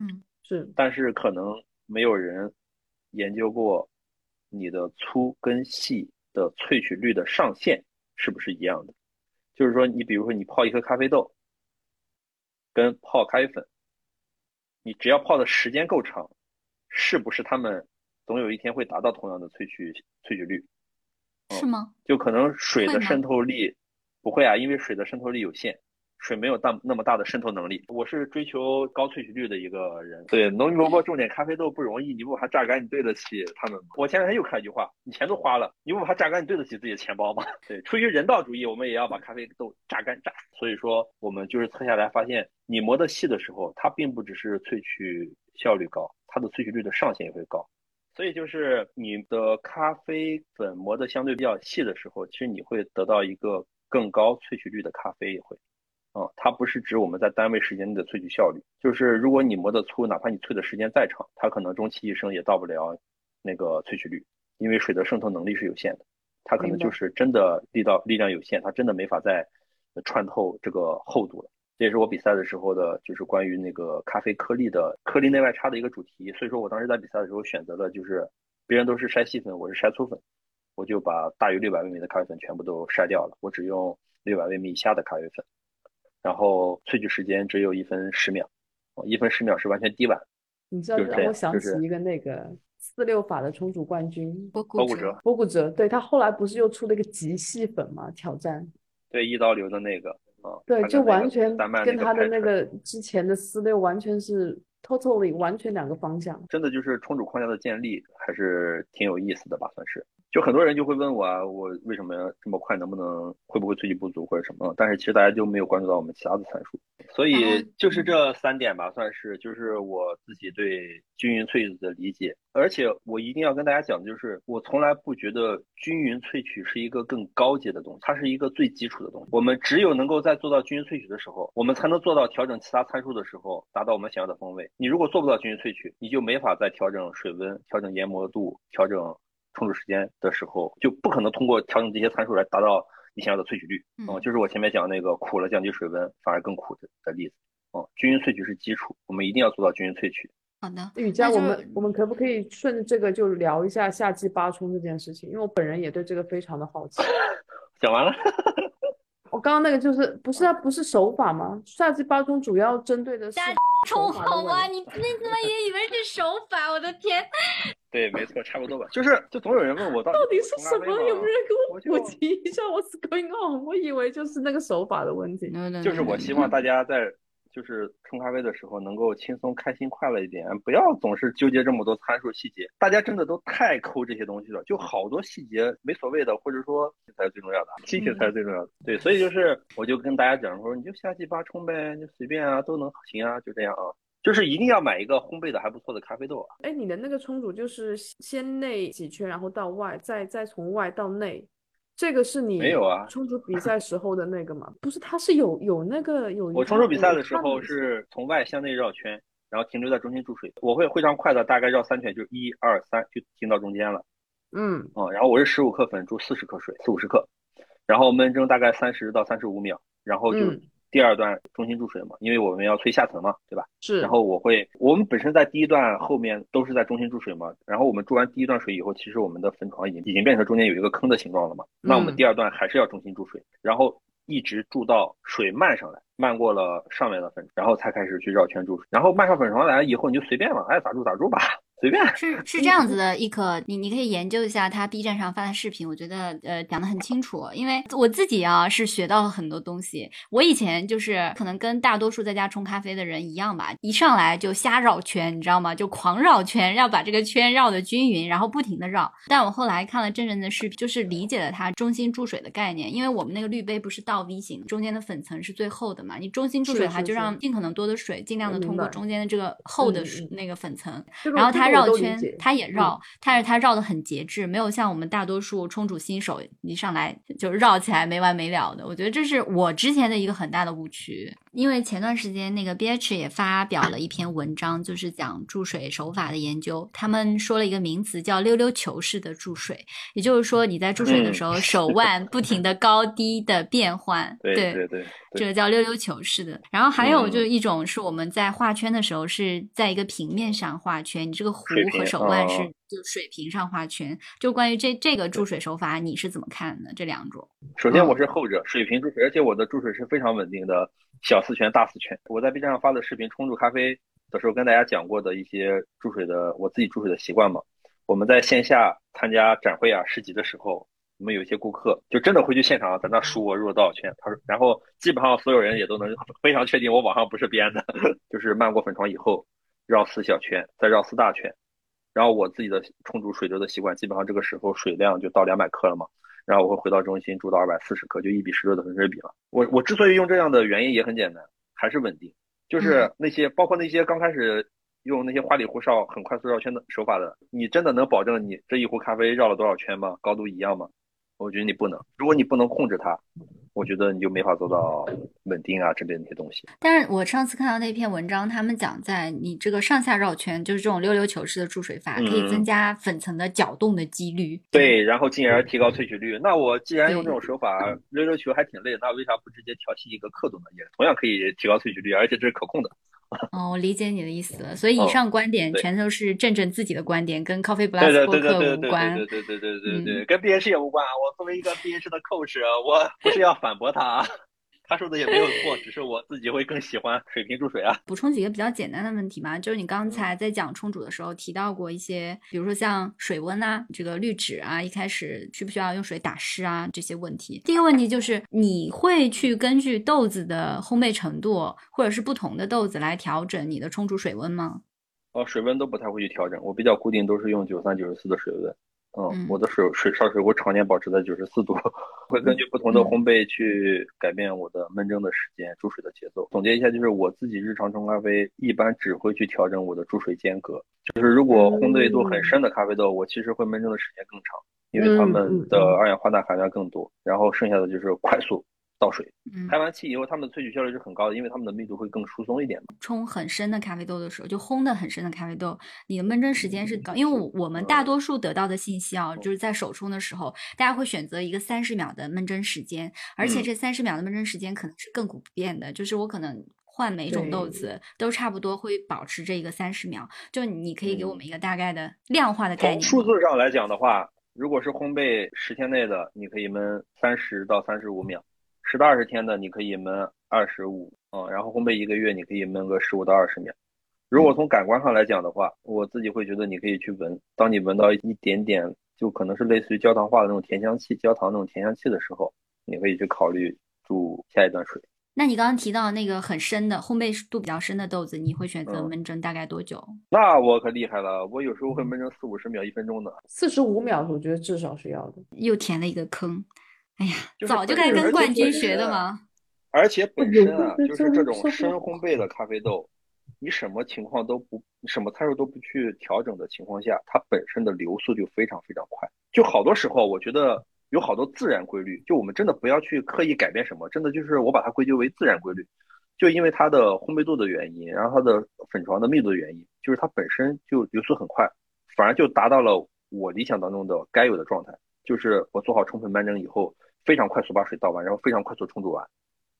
嗯，是。但是可能没有人研究过你的粗跟细的萃取率的上限是不是一样的。就是说，你比如说你泡一颗咖啡豆，跟泡咖啡粉，你只要泡的时间够长，是不是他们总有一天会达到同样的萃取萃取率？是吗？就可能水的渗透力不会啊，因为水的渗透力有限。水没有大那么大的渗透能力。我是追求高萃取率的一个人。对，农民伯伯种点咖啡豆不容易，你不把它榨干，你对得起他们吗？我前两天又看一句话，你钱都花了，你不把它榨干，你对得起自己的钱包吗？对，出于人道主义，我们也要把咖啡豆榨干榨。所以说，我们就是测下来发现，你磨得细的时候，它并不只是萃取效率高，它的萃取率的上限也会高。所以就是你的咖啡粉磨的相对比较细的时候，其实你会得到一个更高萃取率的咖啡也会。嗯，它不是指我们在单位时间内的萃取效率，就是如果你磨得粗，哪怕你萃的时间再长，它可能终其一生也到不了那个萃取率，因为水的渗透能力是有限的，它可能就是真的力道力量有限，它真的没法再穿透这个厚度了。这也是我比赛的时候的，就是关于那个咖啡颗粒的颗粒内外差的一个主题。所以说我当时在比赛的时候选择了，就是别人都是筛细粉，我是筛粗粉，我就把大于六百微米的咖啡粉全部都筛掉了，我只用六百微米以下的咖啡粉。然后萃取时间只有一分十秒，一分十秒是完全滴完。你知道让我想起一个那个四六法的冲煮冠军博古哲，博古哲，对他后来不是又出了一个极细粉嘛？挑战，对一刀流的那个啊，对，就完全跟他的那个之前的四六完全是 totally 完全两个方向。真的就是冲煮框架的建立还是挺有意思的吧，算是。就很多人就会问我啊，我为什么这么快？能不能会不会萃取不足或者什么？但是其实大家就没有关注到我们其他的参数，所以就是这三点吧，算是就是我自己对均匀萃取的理解。而且我一定要跟大家讲的就是，我从来不觉得均匀萃取是一个更高阶的东西，它是一个最基础的东西。我们只有能够在做到均匀萃取的时候，我们才能做到调整其他参数的时候，达到我们想要的风味。你如果做不到均匀萃取，你就没法再调整水温、调整研磨度、调整。冲煮时间的时候，就不可能通过调整这些参数来达到你想要的萃取率。嗯，就是我前面讲那个苦了降低水温反而更苦的的例子。嗯，均匀萃取是基础，我们一定要做到均匀萃取。好的，雨佳，我们我们可不可以顺着这个就聊一下夏季八冲这件事情？因为我本人也对这个非常的好奇。讲完了。我刚刚那个就是不是它不是手法吗？夏季八中主要针对的是冲好吗？你你怎么也以为是手法？我的天！对，没错，差不多吧。就是就总有人问我到底是什么？有没有人给我普及一下我 scrolling on，我以为就是那个手法的问题。就是我希望大家在。就是冲咖啡的时候能够轻松、开心、快乐一点，不要总是纠结这么多参数细节。大家真的都太抠这些东西了，就好多细节没所谓的，或者说这才是最重要的，心情才是最重要的。对，所以就是我就跟大家讲说，你就夏季八冲呗，就随便啊，都能行啊，就这样啊。就是一定要买一个烘焙的还不错的咖啡豆啊。哎，你的那个冲煮就是先内几圈，然后到外，再再从外到内。这个是你没有啊？冲煮比赛时候的那个吗？不是，它是有有那个有。我冲煮比赛的时候是从外向内绕圈，然后停留在中心注水。我会非常快的，大概绕三圈，就一二三，就停到中间了。嗯，哦，然后我是十五克粉注四十克水，四五十克，然后焖蒸大概三十到三十五秒，然后就。第二段中心注水嘛，因为我们要推下层嘛，对吧？是。然后我会，我们本身在第一段后面都是在中心注水嘛，然后我们注完第一段水以后，其实我们的粉床已经已经变成中间有一个坑的形状了嘛。那我们第二段还是要中心注水，然后一直注到水漫上来，漫过了上面的粉，然后才开始去绕圈注水。然后漫上粉床来了以后，你就随便了，爱咋注咋注吧。随便是是这样子的，一可你你可以研究一下他 B 站上发的视频，我觉得呃讲的很清楚。因为我自己啊是学到了很多东西。我以前就是可能跟大多数在家冲咖啡的人一样吧，一上来就瞎绕圈，你知道吗？就狂绕圈，要把这个圈绕的均匀，然后不停的绕。但我后来看了真人的视频，就是理解了他中心注水的概念。因为我们那个滤杯不是倒 V 型，中间的粉层是最厚的嘛，你中心注水的话，就让尽可能多的水尽量的通过中间的这个厚的那个粉层，然后它。绕圈，他也绕，但是他绕的很节制，没有像我们大多数冲煮新手一上来就绕起来没完没了的。我觉得这是我之前的一个很大的误区。因为前段时间那个 B H 也发表了一篇文章，就是讲注水手法的研究。他们说了一个名词叫“溜溜球式的注水”，也就是说你在注水的时候，手腕不停的高低的变换。对对对，这个叫溜溜球式的。然后还有就是一种是我们在画圈的时候是在一个平面上画圈，你这个弧和手腕是就水平上画圈。就关于这这个注水手法，你是怎么看的？这两种？首先我是后者，水平注水，而且我的注水是非常稳定的。小四圈、大四圈，我在 B 站上发的视频冲煮咖啡的时候，跟大家讲过的一些注水的我自己注水的习惯嘛。我们在线下参加展会啊、市集的时候，我们有一些顾客就真的会去现场在那数我入了多少圈。他说，然后基本上所有人也都能非常确定我网上不是编的，就是漫过粉床以后绕四小圈，再绕四大圈。然后我自己的冲煮水流的习惯，基本上这个时候水量就到两百克了嘛。然后我会回到中心煮到二百四十克，就一比十六的粉水比了。我我之所以用这样的原因也很简单，还是稳定。就是那些包括那些刚开始用那些花里胡哨、很快速绕圈的手法的，你真的能保证你这一壶咖啡绕了多少圈吗？高度一样吗？我觉得你不能。如果你不能控制它，我觉得你就没法做到稳定啊，这边那些东西。但是我上次看到那篇文章，他们讲在你这个上下绕圈，就是这种溜溜球式的注水法，可以增加粉层的搅动的几率。对，然后进而提高萃取率。那我既然用这种手法溜溜球还挺累，那为啥不直接调细一个刻度呢？也同样可以提高萃取率，而且这是可控的。哦，我理解你的意思了。所以以上观点全都是正正自己的观点，跟 Coffee Plus 播客无关。对对对对对对对，跟 B H 也无关。我作为一个 B H 的 coach，我不是要反驳他。他说的也没有错，只是我自己会更喜欢水瓶注水啊。补充几个比较简单的问题嘛，就是你刚才在讲冲煮的时候提到过一些，比如说像水温啊、这个滤纸啊，一开始需不需要用水打湿啊这些问题。第一个问题就是你会去根据豆子的烘焙程度，或者是不同的豆子来调整你的冲煮水温吗？哦，水温都不太会去调整，我比较固定，都是用九三、九十四的水温。嗯，我的水水烧水我常年保持在九十四度，会根据不同的烘焙去改变我的闷蒸的时间、注水的节奏。总结一下，就是我自己日常冲咖啡一般只会去调整我的注水间隔。就是如果烘焙度很深的咖啡豆，我其实会闷蒸的时间更长，因为它们的二氧化碳含量更多。然后剩下的就是快速。倒水，排完气以后，它们的萃取效率是很高的，因为它们的密度会更疏松一点嘛。冲很深的咖啡豆的时候，就烘的很深的咖啡豆，你的焖蒸时间是高，因为我们大多数得到的信息啊，就是在手冲的时候，大家会选择一个三十秒的焖蒸时间，而且这三十秒的焖蒸时间可能是亘古不变的，就是我可能换每种豆子都差不多会保持这一个三十秒。就你可以给我们一个大概的量化的概念。从数字上来讲的话，如果是烘焙十天内的，你可以焖三十到三十五秒。十到二十天的，你可以焖二十五，嗯，然后烘焙一个月，你可以焖个十五到二十秒。如果从感官上来讲的话，我自己会觉得你可以去闻，当你闻到一点点，就可能是类似于焦糖化的那种甜香气，焦糖那种甜香气的时候，你可以去考虑注下一段水。那你刚刚提到那个很深的烘焙度比较深的豆子，你会选择闷蒸大概多久？那我可厉害了，我有时候会闷蒸四五十秒、一分钟的。四十五秒，我觉得至少是要的。又填了一个坑。哎呀，早就该跟冠军学的嘛？而且本身啊，就是这种深烘焙的咖啡豆，你什么情况都不，什么参数都不去调整的情况下，它本身的流速就非常非常快。就好多时候，我觉得有好多自然规律，就我们真的不要去刻意改变什么，真的就是我把它归咎为自然规律，就因为它的烘焙度的原因，然后它的粉床的密度的原因，就是它本身就流速很快，反而就达到了我理想当中的该有的状态，就是我做好充分焖蒸以后。非常快速把水倒完，然后非常快速冲煮完，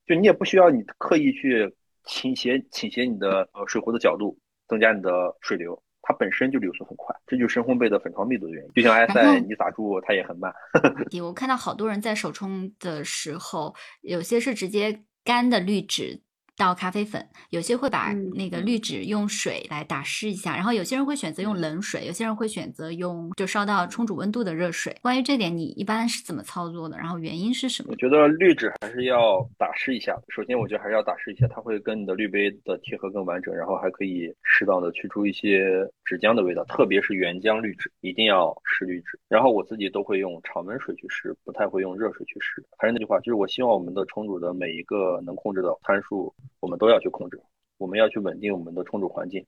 就你也不需要你刻意去倾斜倾斜你的呃水壶的角度，增加你的水流，它本身就流速很快，这就是深烘焙的粉床密度的原因。就像埃塞，你打住它也很慢。我看到好多人在手冲的时候，有些是直接干的滤纸。倒咖啡粉，有些会把那个滤纸用水来打湿一下，然后有些人会选择用冷水，有些人会选择用就烧到冲煮温度的热水。关于这点，你一般是怎么操作的？然后原因是什么？我觉得滤纸还是要打湿一下。首先，我觉得还是要打湿一下，它会跟你的滤杯的贴合更完整，然后还可以适当的去除一些纸浆的味道，特别是原浆滤纸，一定要湿滤纸。然后我自己都会用常温水去湿，不太会用热水去湿。还是那句话，就是我希望我们的冲煮的每一个能控制的参数。我们都要去控制，我们要去稳定我们的冲煮环境。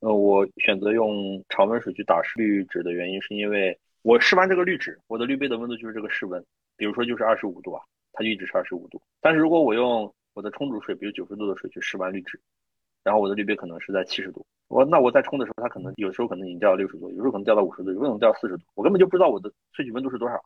呃，我选择用常温水去打湿滤纸的原因，是因为我试完这个滤纸，我的滤杯的温度就是这个室温，比如说就是二十五度啊，它就一直是二十五度。但是如果我用我的冲煮水，比如九十度的水去试完滤纸，然后我的滤杯可能是在七十度，我那我在冲的时候，它可能有时候可能已经掉到六十度，有时候可能掉到五十度，有时候可能掉到四十度，我根本就不知道我的萃取温度是多少。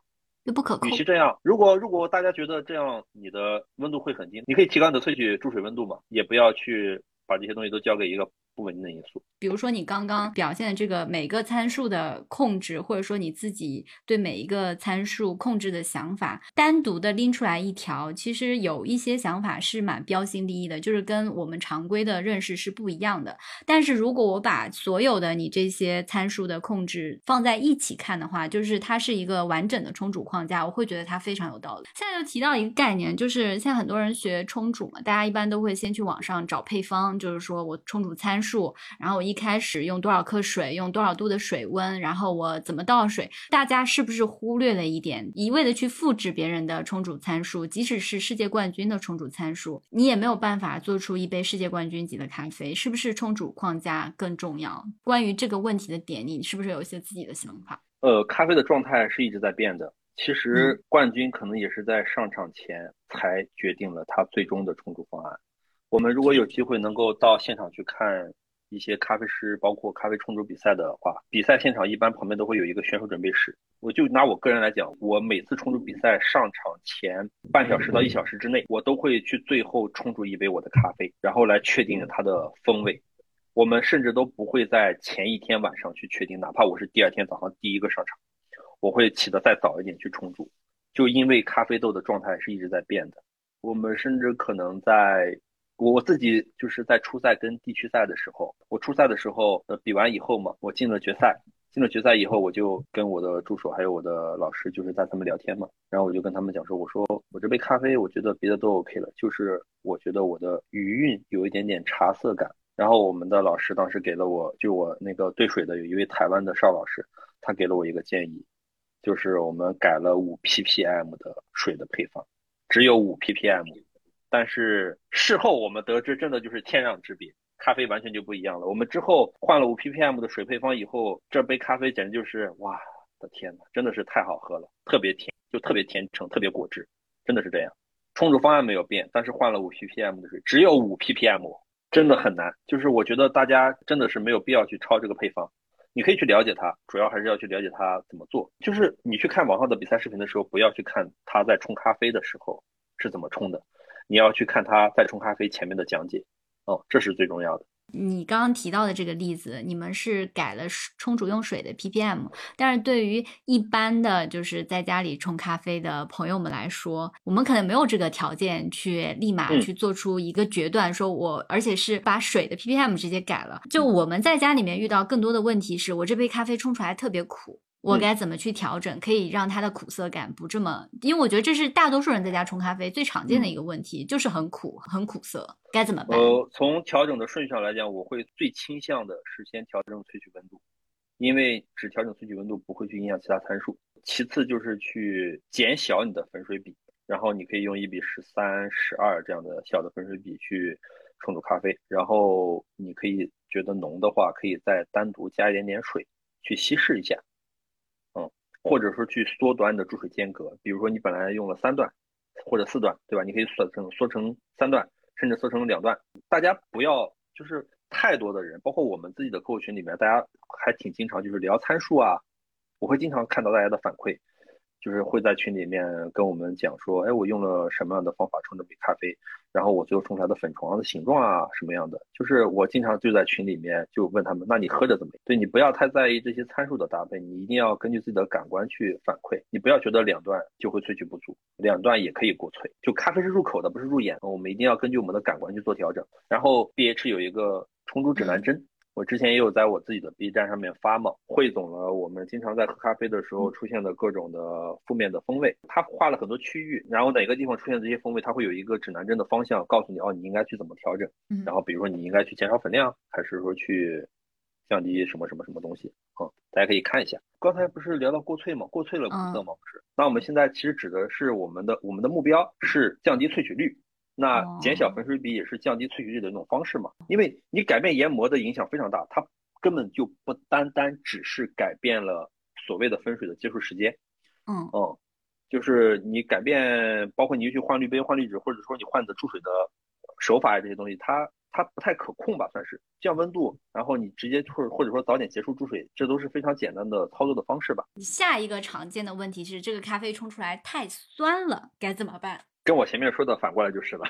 就不可控。与其这样，如果如果大家觉得这样你的温度会很低，你可以提高你的萃取注水温度嘛，也不要去把这些东西都交给一个。不稳定的因素，比如说你刚刚表现的这个每个参数的控制，或者说你自己对每一个参数控制的想法，单独的拎出来一条，其实有一些想法是蛮标新立异的，就是跟我们常规的认识是不一样的。但是如果我把所有的你这些参数的控制放在一起看的话，就是它是一个完整的冲煮框架，我会觉得它非常有道理。现在就提到一个概念，就是现在很多人学冲煮嘛，大家一般都会先去网上找配方，就是说我冲煮参。然后我一开始用多少克水，用多少度的水温，然后我怎么倒水，大家是不是忽略了一点，一味的去复制别人的冲煮参数，即使是世界冠军的冲煮参数，你也没有办法做出一杯世界冠军级的咖啡，是不是冲煮框架更重要？关于这个问题的点，你是不是有一些自己的想法？呃，咖啡的状态是一直在变的。其实冠军可能也是在上场前才决定了他最终的冲煮方案。我们如果有机会能够到现场去看一些咖啡师，包括咖啡冲煮比赛的话，比赛现场一般旁边都会有一个选手准备室。我就拿我个人来讲，我每次冲煮比赛上场前半小时到一小时之内，我都会去最后冲煮一杯我的咖啡，然后来确定它的风味。我们甚至都不会在前一天晚上去确定，哪怕我是第二天早上第一个上场。我会起得再早一点去冲煮，就因为咖啡豆的状态是一直在变的。我们甚至可能在我我自己就是在初赛跟地区赛的时候，我初赛的时候呃比完以后嘛，我进了决赛，进了决赛以后，我就跟我的助手还有我的老师就是在他们聊天嘛，然后我就跟他们讲说，我说我这杯咖啡我觉得别的都 OK 了，就是我觉得我的余韵有一点点茶色感。然后我们的老师当时给了我，就我那个兑水的有一位台湾的邵老师，他给了我一个建议。就是我们改了五 ppm 的水的配方，只有五 ppm，但是事后我们得知，真的就是天壤之别，咖啡完全就不一样了。我们之后换了五 ppm 的水配方以后，这杯咖啡简直就是哇的天呐，真的是太好喝了，特别甜，就特别甜橙，特别果汁，真的是这样。冲煮方案没有变，但是换了五 ppm 的水，只有五 ppm，真的很难。就是我觉得大家真的是没有必要去抄这个配方。你可以去了解它，主要还是要去了解它怎么做。就是你去看网上的比赛视频的时候，不要去看他在冲咖啡的时候是怎么冲的，你要去看他在冲咖啡前面的讲解，哦，这是最重要的。你刚刚提到的这个例子，你们是改了冲煮用水的 ppm，但是对于一般的就是在家里冲咖啡的朋友们来说，我们可能没有这个条件去立马去做出一个决断，说我而且是把水的 ppm 直接改了。就我们在家里面遇到更多的问题是，我这杯咖啡冲出来特别苦。我该怎么去调整，可以让它的苦涩感不这么？因为我觉得这是大多数人在家冲咖啡最常见的一个问题，就是很苦，很苦涩，该怎么办？呃，从调整的顺序上来讲，我会最倾向的是先调整萃取温度，因为只调整萃取温度不会去影响其他参数。其次就是去减小你的粉水比，然后你可以用一比十三、十二这样的小的粉水比去冲煮咖啡，然后你可以觉得浓的话，可以再单独加一点点水去稀释一下。或者说去缩短你的注水间隔，比如说你本来用了三段或者四段，对吧？你可以缩成缩成三段，甚至缩成两段。大家不要就是太多的人，包括我们自己的客户群里面，大家还挺经常就是聊参数啊，我会经常看到大家的反馈。就是会在群里面跟我们讲说，哎，我用了什么样的方法冲这杯咖啡，然后我最后冲出来的粉床的形状啊，什么样的？就是我经常就在群里面就问他们，那你喝着怎么样？对你不要太在意这些参数的搭配，你一定要根据自己的感官去反馈。你不要觉得两段就会萃取不足，两段也可以过萃。就咖啡是入口的，不是入眼，我们一定要根据我们的感官去做调整。然后 B H 有一个冲煮指南针。我之前也有在我自己的 B 站上面发嘛，汇总了我们经常在喝咖啡的时候出现的各种的负面的风味。它画了很多区域，然后哪个地方出现这些风味，它会有一个指南针的方向告诉你哦，你应该去怎么调整。然后比如说你应该去减少粉量，还是说去降低什么什么什么东西啊？大家可以看一下。刚才不是聊到过萃吗？过萃了苦涩吗？不是。那我们现在其实指的是我们的我们的目标是降低萃取率。那减小粉水比也是降低萃取率的一种方式嘛？因为你改变研磨的影响非常大，它根本就不单单只是改变了所谓的分水的接触时间。嗯嗯，就是你改变，包括你去换滤杯、换滤纸，或者说你换的注水的手法呀这些东西，它它不太可控吧？算是降温度，然后你直接或者或者说早点结束注水，这都是非常简单的操作的方式吧。下一个常见的问题是，这个咖啡冲出来太酸了，该怎么办？跟我前面说的反过来就是了，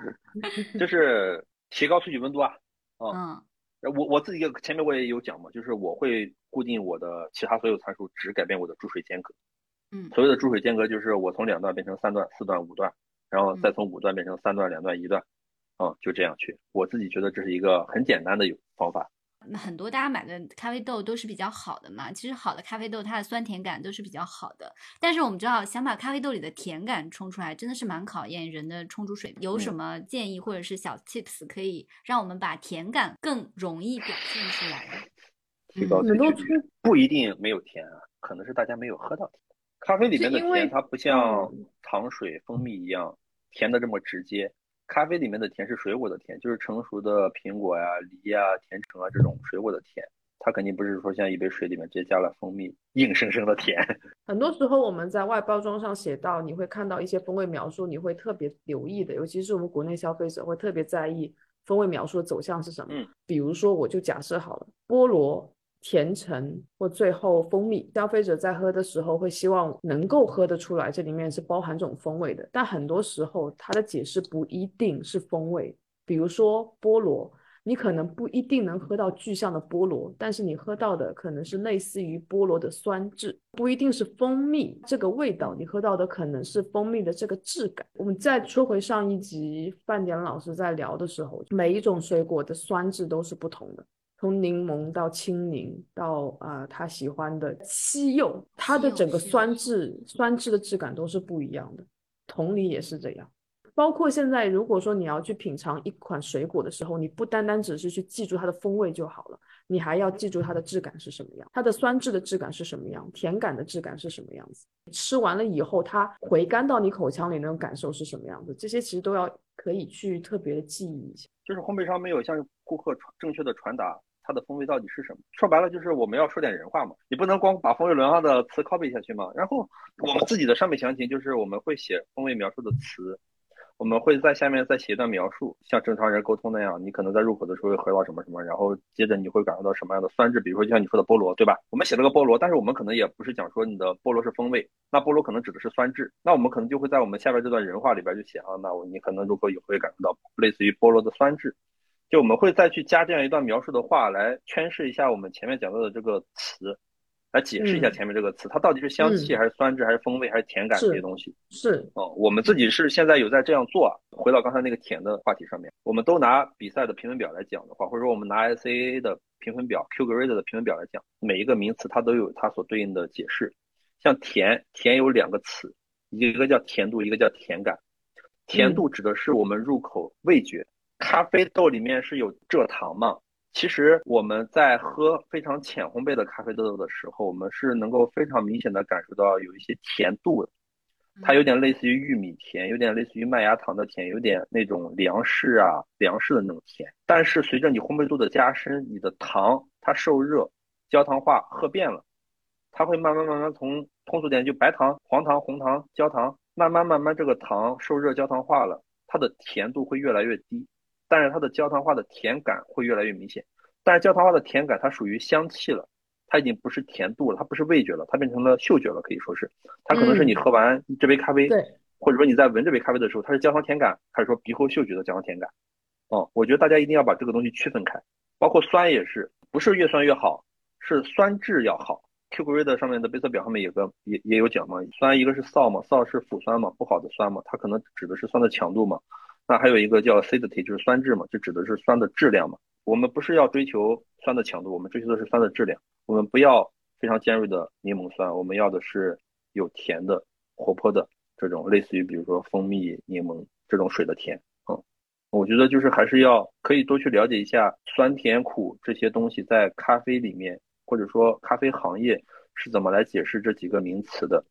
就是提高萃取温度啊，嗯，我我自己前面我也有讲嘛，就是我会固定我的其他所有参数，只改变我的注水间隔，嗯，所谓的注水间隔就是我从两段变成三段、四段、五段，然后再从五段变成三段、两段、一段，嗯，就这样去，我自己觉得这是一个很简单的有方法，很多大家买的咖啡豆都是比较好的嘛，其实好的咖啡豆它的酸甜感都是比较好的。但是我们知道，想把咖啡豆里的甜感冲出来，真的是蛮考验人的冲煮水平。有什么建议或者是小 tips 可以让我们把甜感更容易表现出来？提高萃取率不一定没有甜啊，可能是大家没有喝到甜。咖啡里面的甜，它不像糖水、蜂蜜一样甜的这么直接。咖啡里面的甜是水果的甜，就是成熟的苹果呀、梨呀、甜橙啊这种水果的甜，它肯定不是说像一杯水里面直接加了蜂蜜，硬生生的甜。很多时候我们在外包装上写到，你会看到一些风味描述，你会特别留意的，尤其是我们国内消费者会特别在意风味描述的走向是什么。嗯，比如说我就假设好了，菠萝。甜橙或最后蜂蜜，消费者在喝的时候会希望能够喝得出来，这里面是包含这种风味的。但很多时候，它的解释不一定是风味。比如说菠萝，你可能不一定能喝到具象的菠萝，但是你喝到的可能是类似于菠萝的酸质，不一定是蜂蜜这个味道，你喝到的可能是蜂蜜的这个质感。我们再说回上一集，范典老师在聊的时候，每一种水果的酸质都是不同的。从柠檬到青柠到啊，他喜欢的西柚，它的整个酸质、酸质的质感都是不一样的。同理也是这样。包括现在，如果说你要去品尝一款水果的时候，你不单单只是去记住它的风味就好了，你还要记住它的质感是什么样，它的酸质的质感是什么样，甜感的质感是什么样子。吃完了以后，它回甘到你口腔里那种感受是什么样子，这些其实都要可以去特别的记忆一下。就是烘焙商没有向顾客传正确的传达。它的风味到底是什么？说白了就是我们要说点人话嘛，你不能光把风味轮上的词 copy 下去嘛。然后我们自己的商品详情就是我们会写风味描述的词，我们会在下面再写一段描述，像正常人沟通那样。你可能在入口的时候会喝到什么什么，然后接着你会感受到什么样的酸质，比如说就像你说的菠萝，对吧？我们写了个菠萝，但是我们可能也不是讲说你的菠萝是风味，那菠萝可能指的是酸质，那我们可能就会在我们下边这段人话里边就写啊，那我你可能入口以后会感受到类似于菠萝的酸质。就我们会再去加这样一段描述的话来诠释一下我们前面讲到的这个词，来解释一下前面这个词，它到底是香气还是酸质还是风味还是甜感这些东西。是哦，我们自己是现在有在这样做。回到刚才那个甜的话题上面，我们都拿比赛的评分表来讲的话，或者说我们拿 SAA 的评分表、Q Grade 的评分表来讲，每一个名词它都有它所对应的解释。像甜，甜有两个词，一个叫甜度，一个叫甜感。甜度指的是我们入口味觉。咖啡豆里面是有蔗糖嘛？其实我们在喝非常浅烘焙的咖啡豆的时候，我们是能够非常明显的感受到有一些甜度的，它有点类似于玉米甜，有点类似于麦芽糖的甜，有点那种粮食啊粮食的那种甜。但是随着你烘焙度的加深，你的糖它受热焦糖化褐变了，它会慢慢慢慢从通俗点就白糖、黄糖、红糖、焦糖，慢慢慢慢这个糖受热焦糖化了，它的甜度会越来越低。但是它的焦糖化的甜感会越来越明显，但是焦糖化的甜感它属于香气了，它已经不是甜度了，它不是味觉了，它变成了嗅觉了，可以说是，它可能是你喝完这杯咖啡，对，或者说你在闻这杯咖啡的时候，它是焦糖甜感，还是说鼻后嗅觉的焦糖甜感？哦，我觉得大家一定要把这个东西区分开，包括酸也是，不是越酸越好，是酸质要好。Q g r a d e 上面的杯测表上面有个也也有讲嘛，酸一个是燥嘛，燥是腐酸嘛，不好的酸嘛，它可能指的是酸的强度嘛。那还有一个叫 acidity，就是酸质嘛，就指的是酸的质量嘛。我们不是要追求酸的强度，我们追求的是酸的质量。我们不要非常尖锐的柠檬酸，我们要的是有甜的、活泼的这种，类似于比如说蜂蜜、柠檬这种水的甜。嗯，我觉得就是还是要可以多去了解一下酸甜苦这些东西在咖啡里面，或者说咖啡行业是怎么来解释这几个名词的。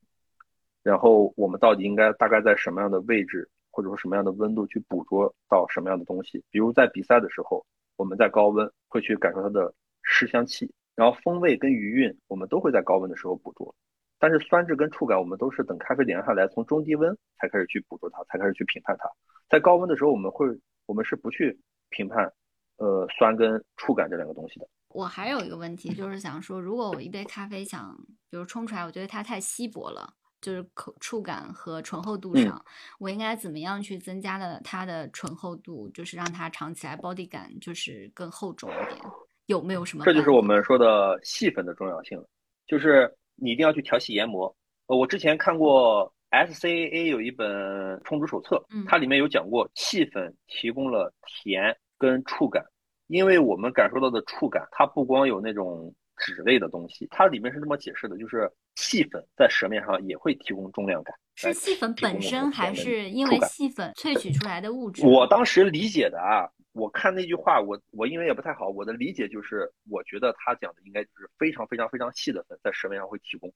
然后我们到底应该大概在什么样的位置？或者说什么样的温度去捕捉到什么样的东西？比如在比赛的时候，我们在高温会去感受它的湿香气，然后风味跟余韵，我们都会在高温的时候捕捉。但是酸质跟触感，我们都是等咖啡凉下来，从中低温才开始去捕捉它，才开始去评判它。在高温的时候，我们会，我们是不去评判，呃，酸跟触感这两个东西的。我还有一个问题，就是想说，如果我一杯咖啡想，比如冲出来，我觉得它太稀薄了。就是口触感和醇厚度上，我应该怎么样去增加的它的醇厚度，就是让它尝起来 body 感就是更厚重一点？有没有什么？这就是我们说的细粉的重要性了，就是你一定要去调细研磨。呃，我之前看过 SCAA 有一本冲煮手册，它里面有讲过细粉提供了甜跟触感，因为我们感受到的触感，它不光有那种脂类的东西，它里面是这么解释的，就是细粉在舌面上也会提供重量感。是细粉本身，还是因为细粉萃取出来的物质？我当时理解的啊，我看那句话，我我因为也不太好，我的理解就是，我觉得他讲的应该就是非常非常非常细的粉在舌面上会提供，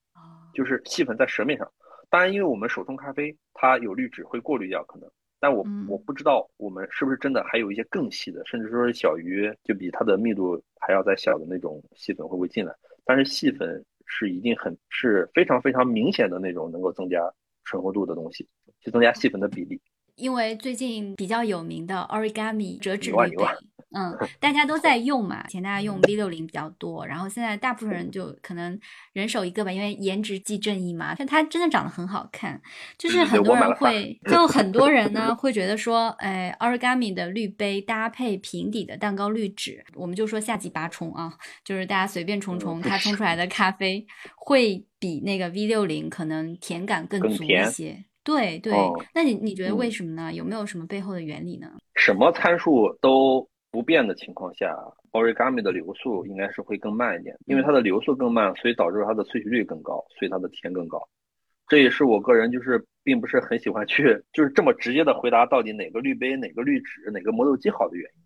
就是细粉在舌面上。当然，因为我们手冲咖啡它有滤纸会过滤掉可能，但我我不知道我们是不是真的还有一些更细的，甚至说是小于就比它的密度还要再小的那种细粉会不会进来？但是细粉是一定很是非常非常明显的那种能够增加。醇厚度的东西，去增加细粉的比例。因为最近比较有名的 Origami 折纸滤杯，嗯，大家都在用嘛。以前大家用 V 六零比较多，然后现在大部分人就可能人手一个吧，因为颜值即正义嘛。但它真的长得很好看，就是很多人会，就很多人呢会觉得说，哎，Origami 的滤杯搭配平底的蛋糕滤纸，我们就说夏季八冲啊，就是大家随便冲冲，它冲出来的咖啡会比那个 V 六零可能甜感更足一些。对对，那你你觉得为什么呢？有没有什么背后的原理呢？什么参数都不变的情况下，Origami 的流速应该是会更慢一点，因为它的流速更慢，所以导致它的萃取率更高，所以它的甜更高。这也是我个人就是并不是很喜欢去就是这么直接的回答到底哪个滤杯、哪个滤纸、哪个磨豆机好的原因。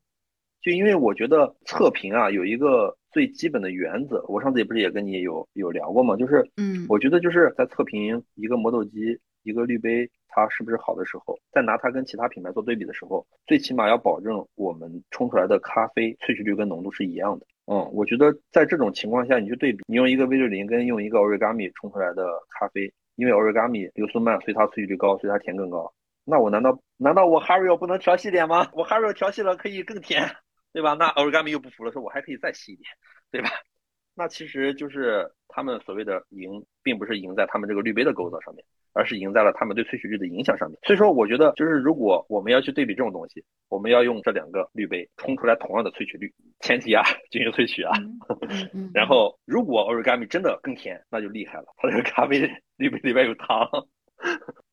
就因为我觉得测评啊有一个最基本的原则，我上次也不是也跟你有有聊过嘛？就是嗯，我觉得就是在测评一个磨豆机。一个滤杯它是不是好的时候，再拿它跟其他品牌做对比的时候，最起码要保证我们冲出来的咖啡萃取率跟浓度是一样的。嗯，我觉得在这种情况下，你去对比，你用一个 V 六零跟用一个 Origami 冲出来的咖啡，因为 Origami 流速慢，所以它萃取率高，所以它甜更高。那我难道难道我 Hario 不能调细点吗？我 Hario 调细了可以更甜，对吧？那 Origami 又不服了，说我还可以再细一点，对吧？那其实就是他们所谓的赢，并不是赢在他们这个滤杯的构造上面。而是赢在了他们对萃取率的影响上面，所以说我觉得就是如果我们要去对比这种东西，我们要用这两个滤杯冲出来同样的萃取率，前提啊进行萃取啊，然后如果 Origami 真的更甜，那就厉害了，它这个咖啡滤杯里边有糖，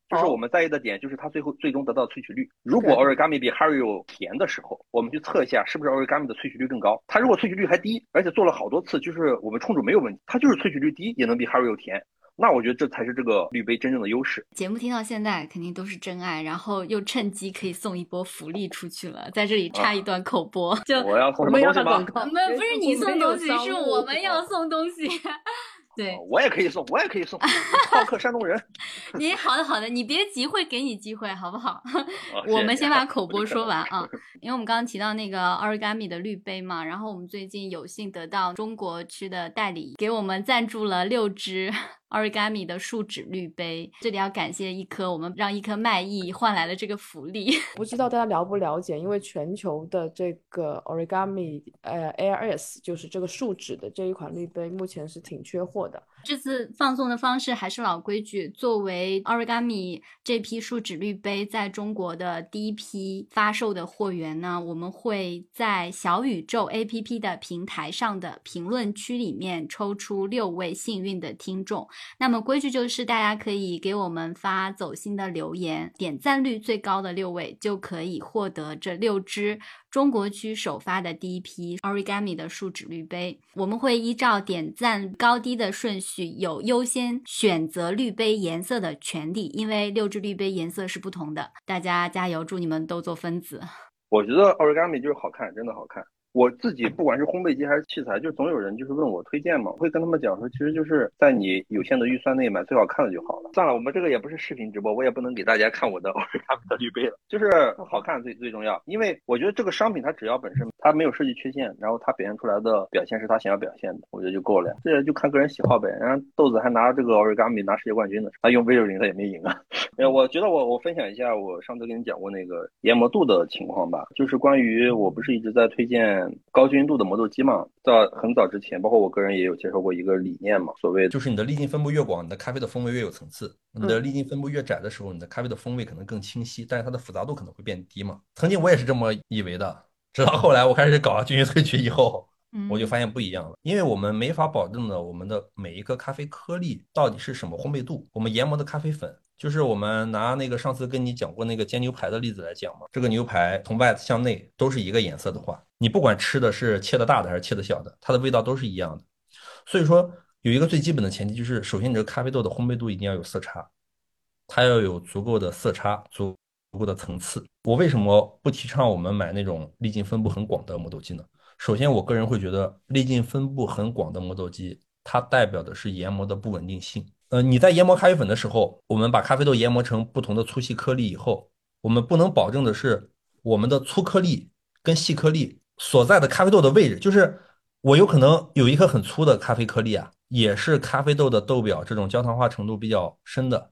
就是我们在意的点，就是它最后最终得到萃取率。如果 Origami 比 Hario 甜的时候，我们去测一下是不是 Origami 的萃取率更高。它如果萃取率还低，而且做了好多次，就是我们冲煮没有问题，它就是萃取率低也能比 Hario 甜。那我觉得这才是这个绿杯真正的优势。节目听到现在肯定都是真爱，然后又趁机可以送一波福利出去了。在这里插一段口播，就我要送什么东西吗？不是你送东西，是我们要送东西。对，我也可以送，我也可以送。好客山东人，你好的好的，你别急，会给你机会，好不好？我们先把口播说完啊，因为我们刚刚提到那个 Origami 的绿杯嘛，然后我们最近有幸得到中国区的代理给我们赞助了六支。Origami 的树脂滤杯，这里要感谢一颗，我们让一颗卖艺换来了这个福利。不知道大家了不了解，因为全球的这个 Origami 呃，Airs 就是这个树脂的这一款滤杯，目前是挺缺货的。这次放送的方式还是老规矩，作为 Origami 这批树脂滤杯在中国的第一批发售的货源呢，我们会在小宇宙 APP 的平台上的评论区里面抽出六位幸运的听众。那么规矩就是，大家可以给我们发走心的留言，点赞率最高的六位就可以获得这六支中国区首发的第一批 Origami 的树脂滤杯。我们会依照点赞高低的顺序，有优先选择滤杯颜色的权利，因为六支滤杯颜色是不同的。大家加油，祝你们都做分子。我觉得 Origami 就是好看，真的好看。我自己不管是烘焙机还是器材，就总有人就是问我推荐嘛，会跟他们讲说，其实就是在你有限的预算内买最好看的就好了。算了，我们这个也不是视频直播，我也不能给大家看我的奥瑞卡米的滤杯了，就是好看最最重要。因为我觉得这个商品它只要本身它没有设计缺陷，然后它表现出来的表现是它想要表现的，我觉得就够了。这个就看个人喜好呗。然后豆子还拿这个奥瑞卡米拿世界冠军呢，他用 V 六零他也没赢啊。哎，我觉得我我分享一下我上次跟你讲过那个研磨度的情况吧，就是关于我不是一直在推荐高均度的。磨豆机嘛，在很早之前，包括我个人也有接受过一个理念嘛，所谓就是你的粒径分布越广，你的咖啡的风味越有层次；你的粒径分布越窄的时候，你的咖啡的风味可能更清晰，但是它的复杂度可能会变低嘛。曾经我也是这么以为的，直到后来我开始搞均匀萃取以后，我就发现不一样了。因为我们没法保证的，我们的每一个咖啡颗粒到底是什么烘焙度，我们研磨的咖啡粉就是我们拿那个上次跟你讲过那个煎牛排的例子来讲嘛，这个牛排从外向内都是一个颜色的话，你不管吃的是切的大的还是切的小的，它的味道都是一样的。所以说有一个最基本的前提就是，首先你这个咖啡豆的烘焙度一定要有色差，它要有足够的色差，足足够的层次。我为什么不提倡我们买那种粒径分布很广的磨豆机呢？首先，我个人会觉得粒径分布很广的磨豆机，它代表的是研磨的不稳定性。呃，你在研磨咖啡粉的时候，我们把咖啡豆研磨成不同的粗细颗粒以后，我们不能保证的是我们的粗颗粒跟细颗粒所在的咖啡豆的位置。就是我有可能有一颗很粗的咖啡颗粒啊，也是咖啡豆的豆表这种焦糖化程度比较深的。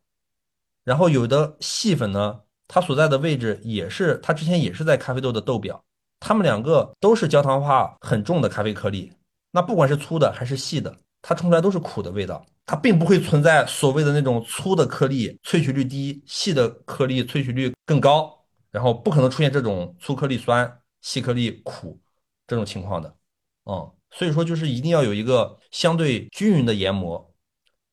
然后有的细粉呢，它所在的位置也是它之前也是在咖啡豆的豆表，它们两个都是焦糖化很重的咖啡颗粒。那不管是粗的还是细的，它冲出来都是苦的味道。它并不会存在所谓的那种粗的颗粒萃取率低，细的颗粒萃取率更高，然后不可能出现这种粗颗粒酸、细颗粒苦这种情况的，嗯，所以说就是一定要有一个相对均匀的研磨，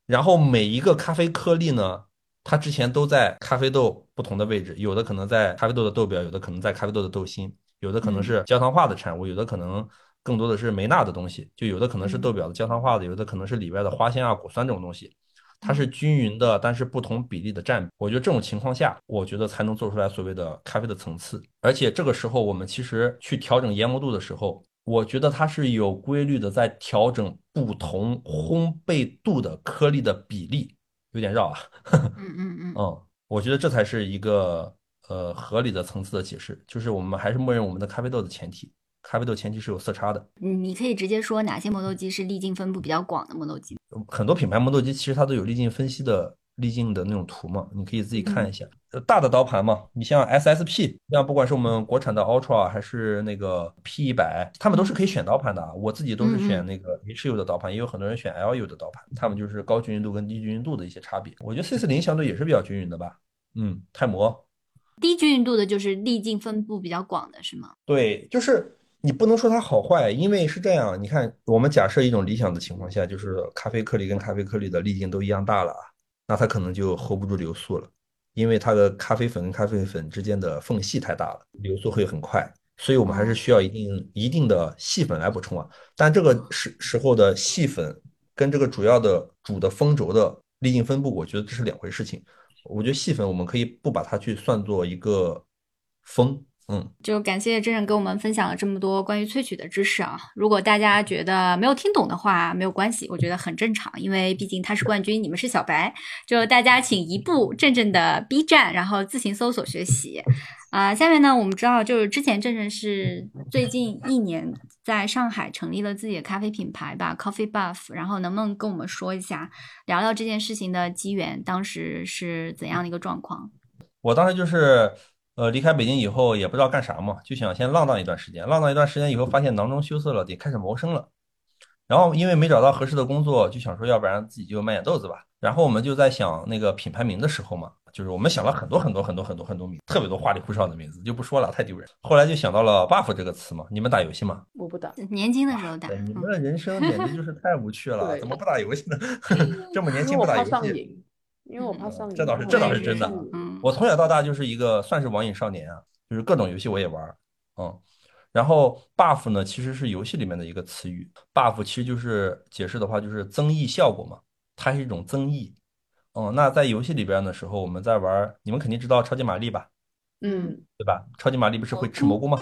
然后每一个咖啡颗粒呢，它之前都在咖啡豆不同的位置，有的可能在咖啡豆的豆表，有的可能在咖啡豆的豆心，有的可能是焦糖化的产物，有的可能。更多的是梅纳的东西，就有的可能是豆表的焦糖化的，有的可能是里边的花香啊、果酸这种东西，它是均匀的，但是不同比例的占比。我觉得这种情况下，我觉得才能做出来所谓的咖啡的层次。而且这个时候，我们其实去调整研磨度的时候，我觉得它是有规律的在调整不同烘焙度的颗粒的比例。有点绕啊。嗯嗯嗯。嗯，我觉得这才是一个呃合理的层次的解释，就是我们还是默认我们的咖啡豆的前提。咖啡豆前期是有色差的，你可以直接说哪些磨豆机是粒径分布比较广的磨豆机。很多品牌磨豆机其实它都有粒径分析的粒径的那种图嘛，你可以自己看一下。大的刀盘嘛，你像 SSP，像不管是我们国产的 Ultra 还是那个 P 一百，他们都是可以选刀盘的啊。我自己都是选那个 HU 的刀盘，也有很多人选 LU 的刀盘，他们就是高均匀度跟低均匀度的一些差别。我觉得 C 四零相对也是比较均匀的吧。嗯，泰磨，低均匀度的就是粒径分布比较广的是吗？对，就是。你不能说它好坏，因为是这样。你看，我们假设一种理想的情况下，就是咖啡颗粒跟咖啡颗粒的粒径都一样大了啊，那它可能就 hold 不住流速了，因为它的咖啡粉跟咖啡粉之间的缝隙太大了，流速会很快。所以我们还是需要一定一定的细粉来补充啊。但这个时时候的细粉跟这个主要的主的峰轴的粒径分布，我觉得这是两回事情。我觉得细粉我们可以不把它去算作一个峰。嗯，就感谢真人给我们分享了这么多关于萃取的知识啊！如果大家觉得没有听懂的话，没有关系，我觉得很正常，因为毕竟他是冠军，你们是小白。就大家请移步正正的 B 站，然后自行搜索学习。啊，下面呢，我们知道就是之前正正是最近一年在上海成立了自己的咖啡品牌吧，Coffee Buff。然后能不能跟我们说一下，聊聊这件事情的机缘，当时是怎样的一个状况？我当时就是。呃，离开北京以后也不知道干啥嘛，就想先浪荡一段时间。浪荡一段时间以后，发现囊中羞涩了，得开始谋生了。然后因为没找到合适的工作，就想说，要不然自己就卖点豆子吧。然后我们就在想那个品牌名的时候嘛，就是我们想了很多很多很多很多很多名，特别多花里胡哨的名字，就不说了，太丢人。后来就想到了 buff 这个词嘛。你们打游戏吗？我不打，年轻的时候打。你们的人生简直就是太无趣了，怎么不打游戏呢？这么年轻不打游戏？因为我怕上瘾。这倒是这倒是真的。嗯。我从小到大就是一个算是网瘾少年啊，就是各种游戏我也玩，嗯，然后 buff 呢其实是游戏里面的一个词语，buff 其实就是解释的话就是增益效果嘛，它是一种增益，嗯，那在游戏里边的时候，我们在玩，你们肯定知道超级玛丽吧？嗯，对吧？超级玛丽不是会吃蘑菇吗？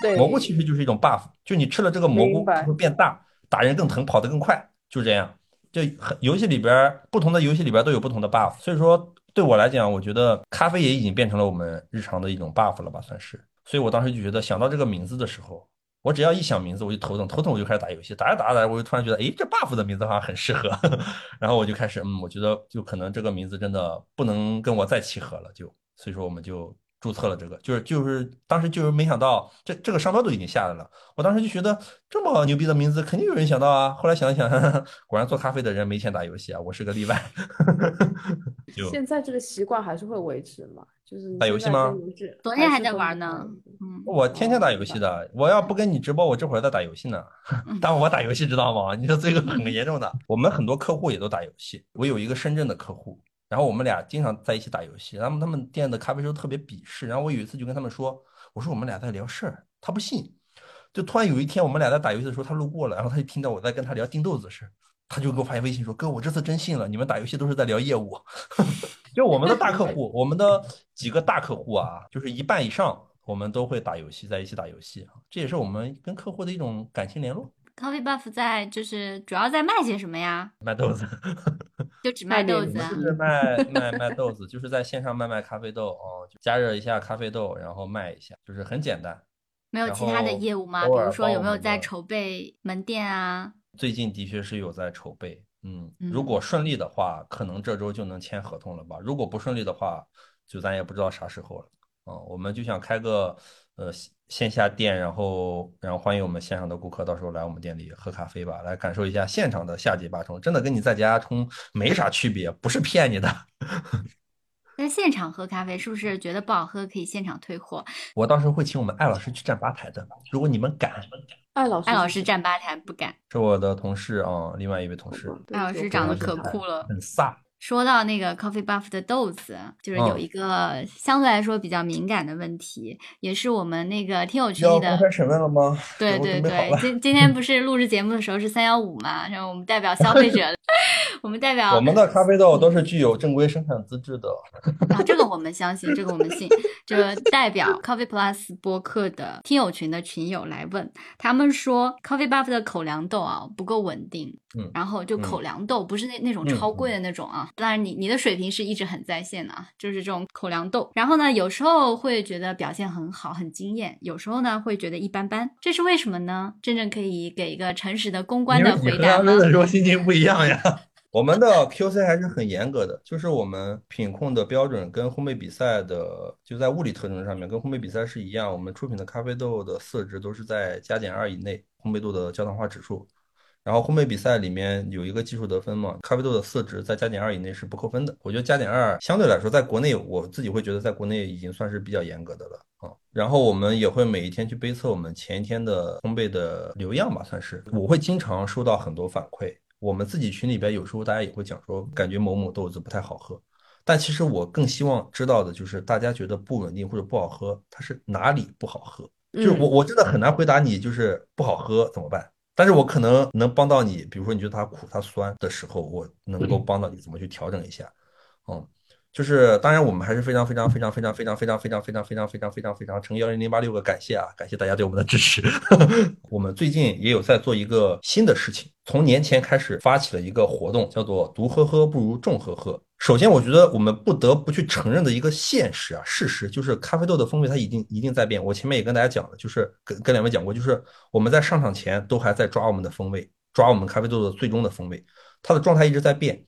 对，蘑菇其实就是一种 buff，就你吃了这个蘑菇会变大，打人更疼，跑得更快，就这样。就游戏里边不同的游戏里边都有不同的 buff，所以说。对我来讲，我觉得咖啡也已经变成了我们日常的一种 buff 了吧，算是。所以我当时就觉得，想到这个名字的时候，我只要一想名字，我就头疼，头疼我就开始打游戏，打着打着，我就突然觉得，哎，这 buff 的名字好像很适合，然后我就开始，嗯，我觉得就可能这个名字真的不能跟我再契合了，就，所以说我们就。注册了这个，就是就是当时就是没想到，这这个商标都已经下来了。我当时就觉得这么牛逼的名字，肯定有人想到啊。后来想一想，果然做咖啡的人没钱打游戏啊，我是个例外。现在这个习惯还是会维持嘛？就是打游戏吗？昨天还在玩呢。嗯，我天天打游戏的。我要不跟你直播，我这会儿在打游戏呢。但我打游戏知道吗？你说这个很严重的。我们很多客户也都打游戏。我有一个深圳的客户。然后我们俩经常在一起打游戏，然后他们店的咖啡师特别鄙视。然后我有一次就跟他们说，我说我们俩在聊事儿，他不信。就突然有一天我们俩在打游戏的时候，他路过了，然后他就听到我在跟他聊订豆子的事，他就给我发微信说：“哥，我这次真信了，你们打游戏都是在聊业务。”就我们的大客户，我们的几个大客户啊，就是一半以上我们都会打游戏，在一起打游戏这也是我们跟客户的一种感情联络。Coffee Buff 在就是主要在卖些什么呀？卖豆子，就只卖豆子，就是卖 卖卖豆子，就是在线上卖卖咖啡豆哦，就加热一下咖啡豆，然后卖一下，就是很简单。没有其他的业务吗？比如说有没有在筹备门店啊？最近的确是有在筹备，嗯，如果顺利的话，可能这周就能签合同了吧？如果不顺利的话，就咱也不知道啥时候了。嗯，我们就想开个呃。线下店，然后然后欢迎我们线上的顾客，到时候来我们店里喝咖啡吧，来感受一下现场的夏季八冲，真的跟你在家冲没啥区别，不是骗你的。在现场喝咖啡，是不是觉得不好喝可以现场退货？我到时候会请我们艾老师去站吧台的，如果你们敢。艾老师，艾老师站吧台不敢。是我的同事啊，另外一位同事。艾老师长得可酷了，很飒。说到那个 Coffee Buff 的豆子，就是有一个相对来说比较敏感的问题，也是我们那个听友群里的。公开审问了吗？对对对，今今天 不是录制节目的时候是三幺五嘛，然后我们代表消费者，我们代表我们的咖啡豆都是具有正规生产资质的。啊，这个我们相信，这个我们信。就代表 Coffee Plus 播客的听友群的群友来问，他们说 Coffee Buff 的口粮豆啊不够稳定，嗯，然后就口粮豆不是那那种超贵的那种啊。当然，你你的水平是一直很在线的啊，就是这种口粮豆。然后呢，有时候会觉得表现很好，很惊艳；有时候呢，会觉得一般般。这是为什么呢？真正可以给一个诚实的公关的回答吗？你的时候心情不一样呀。我们的 QC 还是很严格的，就是我们品控的标准跟烘焙比赛的，就在物理特征上面跟烘焙比赛是一样。我们出品的咖啡豆的色值都是在加减二以内，烘焙度的焦糖化指数。然后烘焙比赛里面有一个技术得分嘛，咖啡豆的色值在加减二以内是不扣分的。我觉得加减二相对来说，在国内我自己会觉得在国内已经算是比较严格的了啊。然后我们也会每一天去杯测我们前一天的烘焙的流样吧，算是。我会经常收到很多反馈，我们自己群里边有时候大家也会讲说，感觉某某豆子不太好喝。但其实我更希望知道的就是大家觉得不稳定或者不好喝，它是哪里不好喝？就是我我真的很难回答你，就是不好喝怎么办？但是我可能能帮到你，比如说你觉得它苦、它酸的时候，我能够帮到你怎么去调整一下，嗯，就是当然我们还是非常非常非常非常非常非常非常非常非常非常非常非常乘幺零零八六个感谢啊，感谢大家对我们的支持。我们最近也有在做一个新的事情，从年前开始发起了一个活动，叫做“独喝喝不如众喝喝”。首先，我觉得我们不得不去承认的一个现实啊，事实就是咖啡豆的风味它一定一定在变。我前面也跟大家讲了，就是跟跟两位讲过，就是我们在上场前都还在抓我们的风味，抓我们咖啡豆的最终的风味，它的状态一直在变。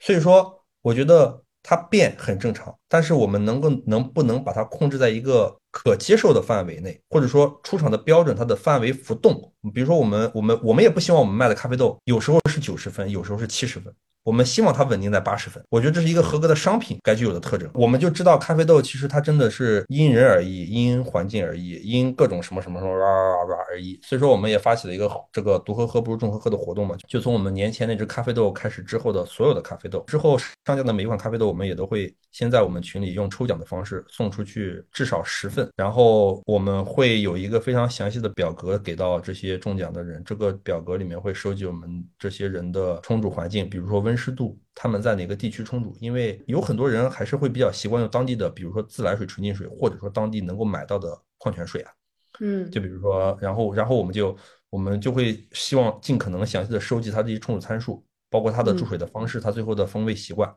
所以说，我觉得它变很正常，但是我们能够能不能把它控制在一个可接受的范围内，或者说出厂的标准它的范围浮动。比如说，我们我们我们也不希望我们卖的咖啡豆有时候是九十分，有时候是七十分。我们希望它稳定在八十分，我觉得这是一个合格的商品该具有的特征。我们就知道咖啡豆其实它真的是因人而异，因环境而异，因各种什么什么什么哇哇哇而异。所以说，我们也发起了一个这个独喝喝不如众喝喝的活动嘛。就从我们年前那只咖啡豆开始之后的所有的咖啡豆，之后上架的每一款咖啡豆，我们也都会先在我们群里用抽奖的方式送出去至少十份，然后我们会有一个非常详细的表格给到这些中奖的人。这个表格里面会收集我们这些人的冲煮环境，比如说温。温湿度，他们在哪个地区冲煮？因为有很多人还是会比较习惯用当地的，比如说自来水、纯净水，或者说当地能够买到的矿泉水啊。嗯，就比如说，然后，然后我们就我们就会希望尽可能详细的收集它这些冲煮参数，包括它的注水的方式，它最后的风味习惯。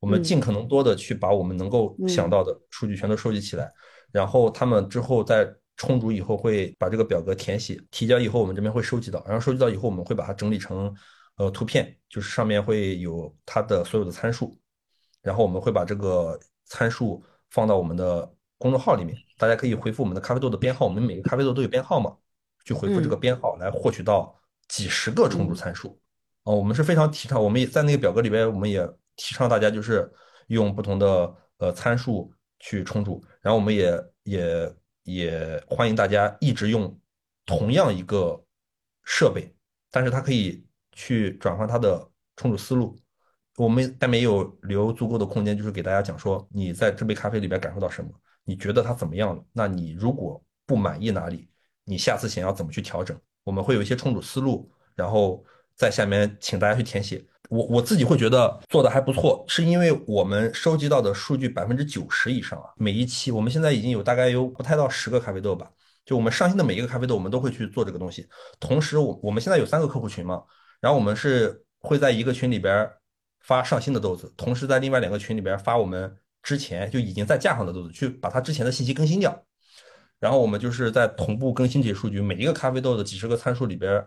我们尽可能多的去把我们能够想到的数据全都收集起来，然后他们之后在冲煮以后会把这个表格填写，提交以后我们这边会收集到，然后收集到以后我们会把它整理成。呃，图片就是上面会有它的所有的参数，然后我们会把这个参数放到我们的公众号里面，大家可以回复我们的咖啡豆的编号，我们每个咖啡豆都有编号嘛，去回复这个编号来获取到几十个冲煮参数。哦，我们是非常提倡，我们也在那个表格里边，我们也提倡大家就是用不同的呃参数去冲煮，然后我们也也也欢迎大家一直用同样一个设备，但是它可以。去转换它的冲煮思路，我们下面也有留足够的空间，就是给大家讲说，你在这杯咖啡里边感受到什么，你觉得它怎么样了？那你如果不满意哪里，你下次想要怎么去调整？我们会有一些冲煮思路，然后在下面请大家去填写。我我自己会觉得做的还不错，是因为我们收集到的数据百分之九十以上啊，每一期我们现在已经有大概有不太到十个咖啡豆吧，就我们上新的每一个咖啡豆，我们都会去做这个东西。同时，我我们现在有三个客户群嘛，然后我们是会在一个群里边发上新的豆子，同时在另外两个群里边发我们之前就已经在架上的豆子，去把它之前的信息更新掉。然后我们就是在同步更新这些数据，每一个咖啡豆的几十个参数里边，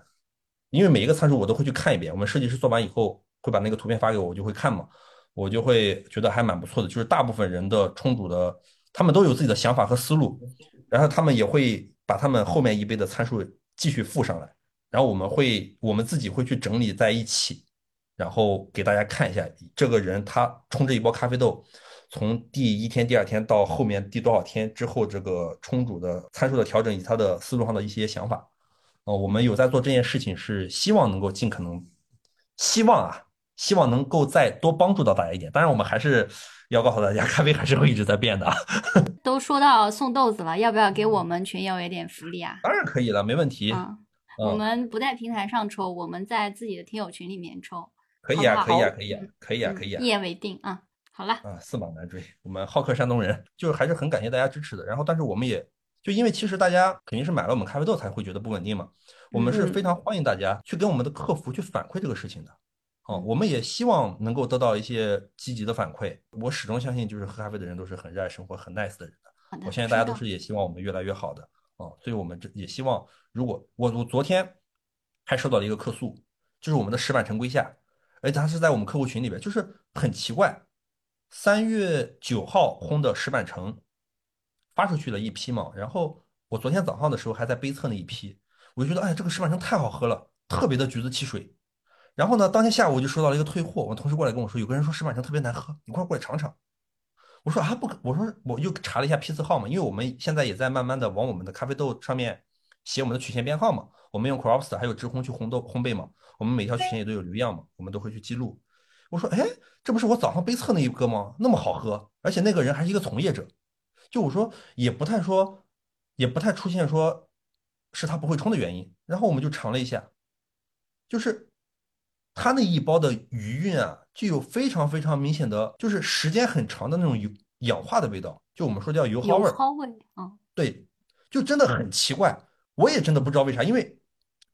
因为每一个参数我都会去看一遍。我们设计师做完以后会把那个图片发给我，我就会看嘛，我就会觉得还蛮不错的。就是大部分人的冲煮的，他们都有自己的想法和思路，然后他们也会把他们后面一杯的参数继续附上来，然后我们会我们自己会去整理在一起，然后给大家看一下这个人他冲这一波咖啡豆。从第一天、第二天到后面第多少天之后，这个冲煮的参数的调整以及他的思路上的一些想法，呃，我们有在做这件事情，是希望能够尽可能，希望啊，希望能够再多帮助到大家一点。当然，我们还是要告诉大家，咖啡还是会一直在变的。都说到送豆子了，要不要给我们群友一点福利啊？当然可以了，没问题。嗯，我们不在平台上抽，我们在自己的听友群里面抽。可以啊，可以啊，可以啊，可以啊，可以啊。一言为定啊。好了啊，驷马难追。我们好客山东人，就是还是很感谢大家支持的。然后，但是我们也就因为其实大家肯定是买了我们咖啡豆才会觉得不稳定嘛。我们是非常欢迎大家去跟我们的客服去反馈这个事情的。哦，我们也希望能够得到一些积极的反馈。我始终相信，就是喝咖啡的人都是很热爱生活、很 nice 的人的。我相信大家都是也希望我们越来越好的。哦，所以我们这也希望，如果我我昨天还收到了一个客诉，就是我们的石板城龟下，而且他是在我们客户群里边，就是很奇怪。三月九号烘的石板城发出去了一批嘛，然后我昨天早上的时候还在杯测那一批，我就觉得哎，这个石板城太好喝了，特别的橘子汽水。然后呢，当天下午我就收到了一个退货，我同事过来跟我说，有个人说石板城特别难喝，你快过来尝尝。我说啊不，我说我又查了一下批次号嘛，因为我们现在也在慢慢的往我们的咖啡豆上面写我们的曲线编号嘛，我们用 Cropster 还有直烘去烘豆烘焙嘛，我们每条曲线也都有流样嘛，我们都会去记录。我说，哎，这不是我早上杯测那一个吗？那么好喝，而且那个人还是一个从业者。就我说，也不太说，也不太出现说是他不会冲的原因。然后我们就尝了一下，就是他那一包的余韵啊，具有非常非常明显的，就是时间很长的那种油氧化的味道，就我们说叫油耗味儿。油耗味，嗯，对，就真的很奇怪，我也真的不知道为啥，因为。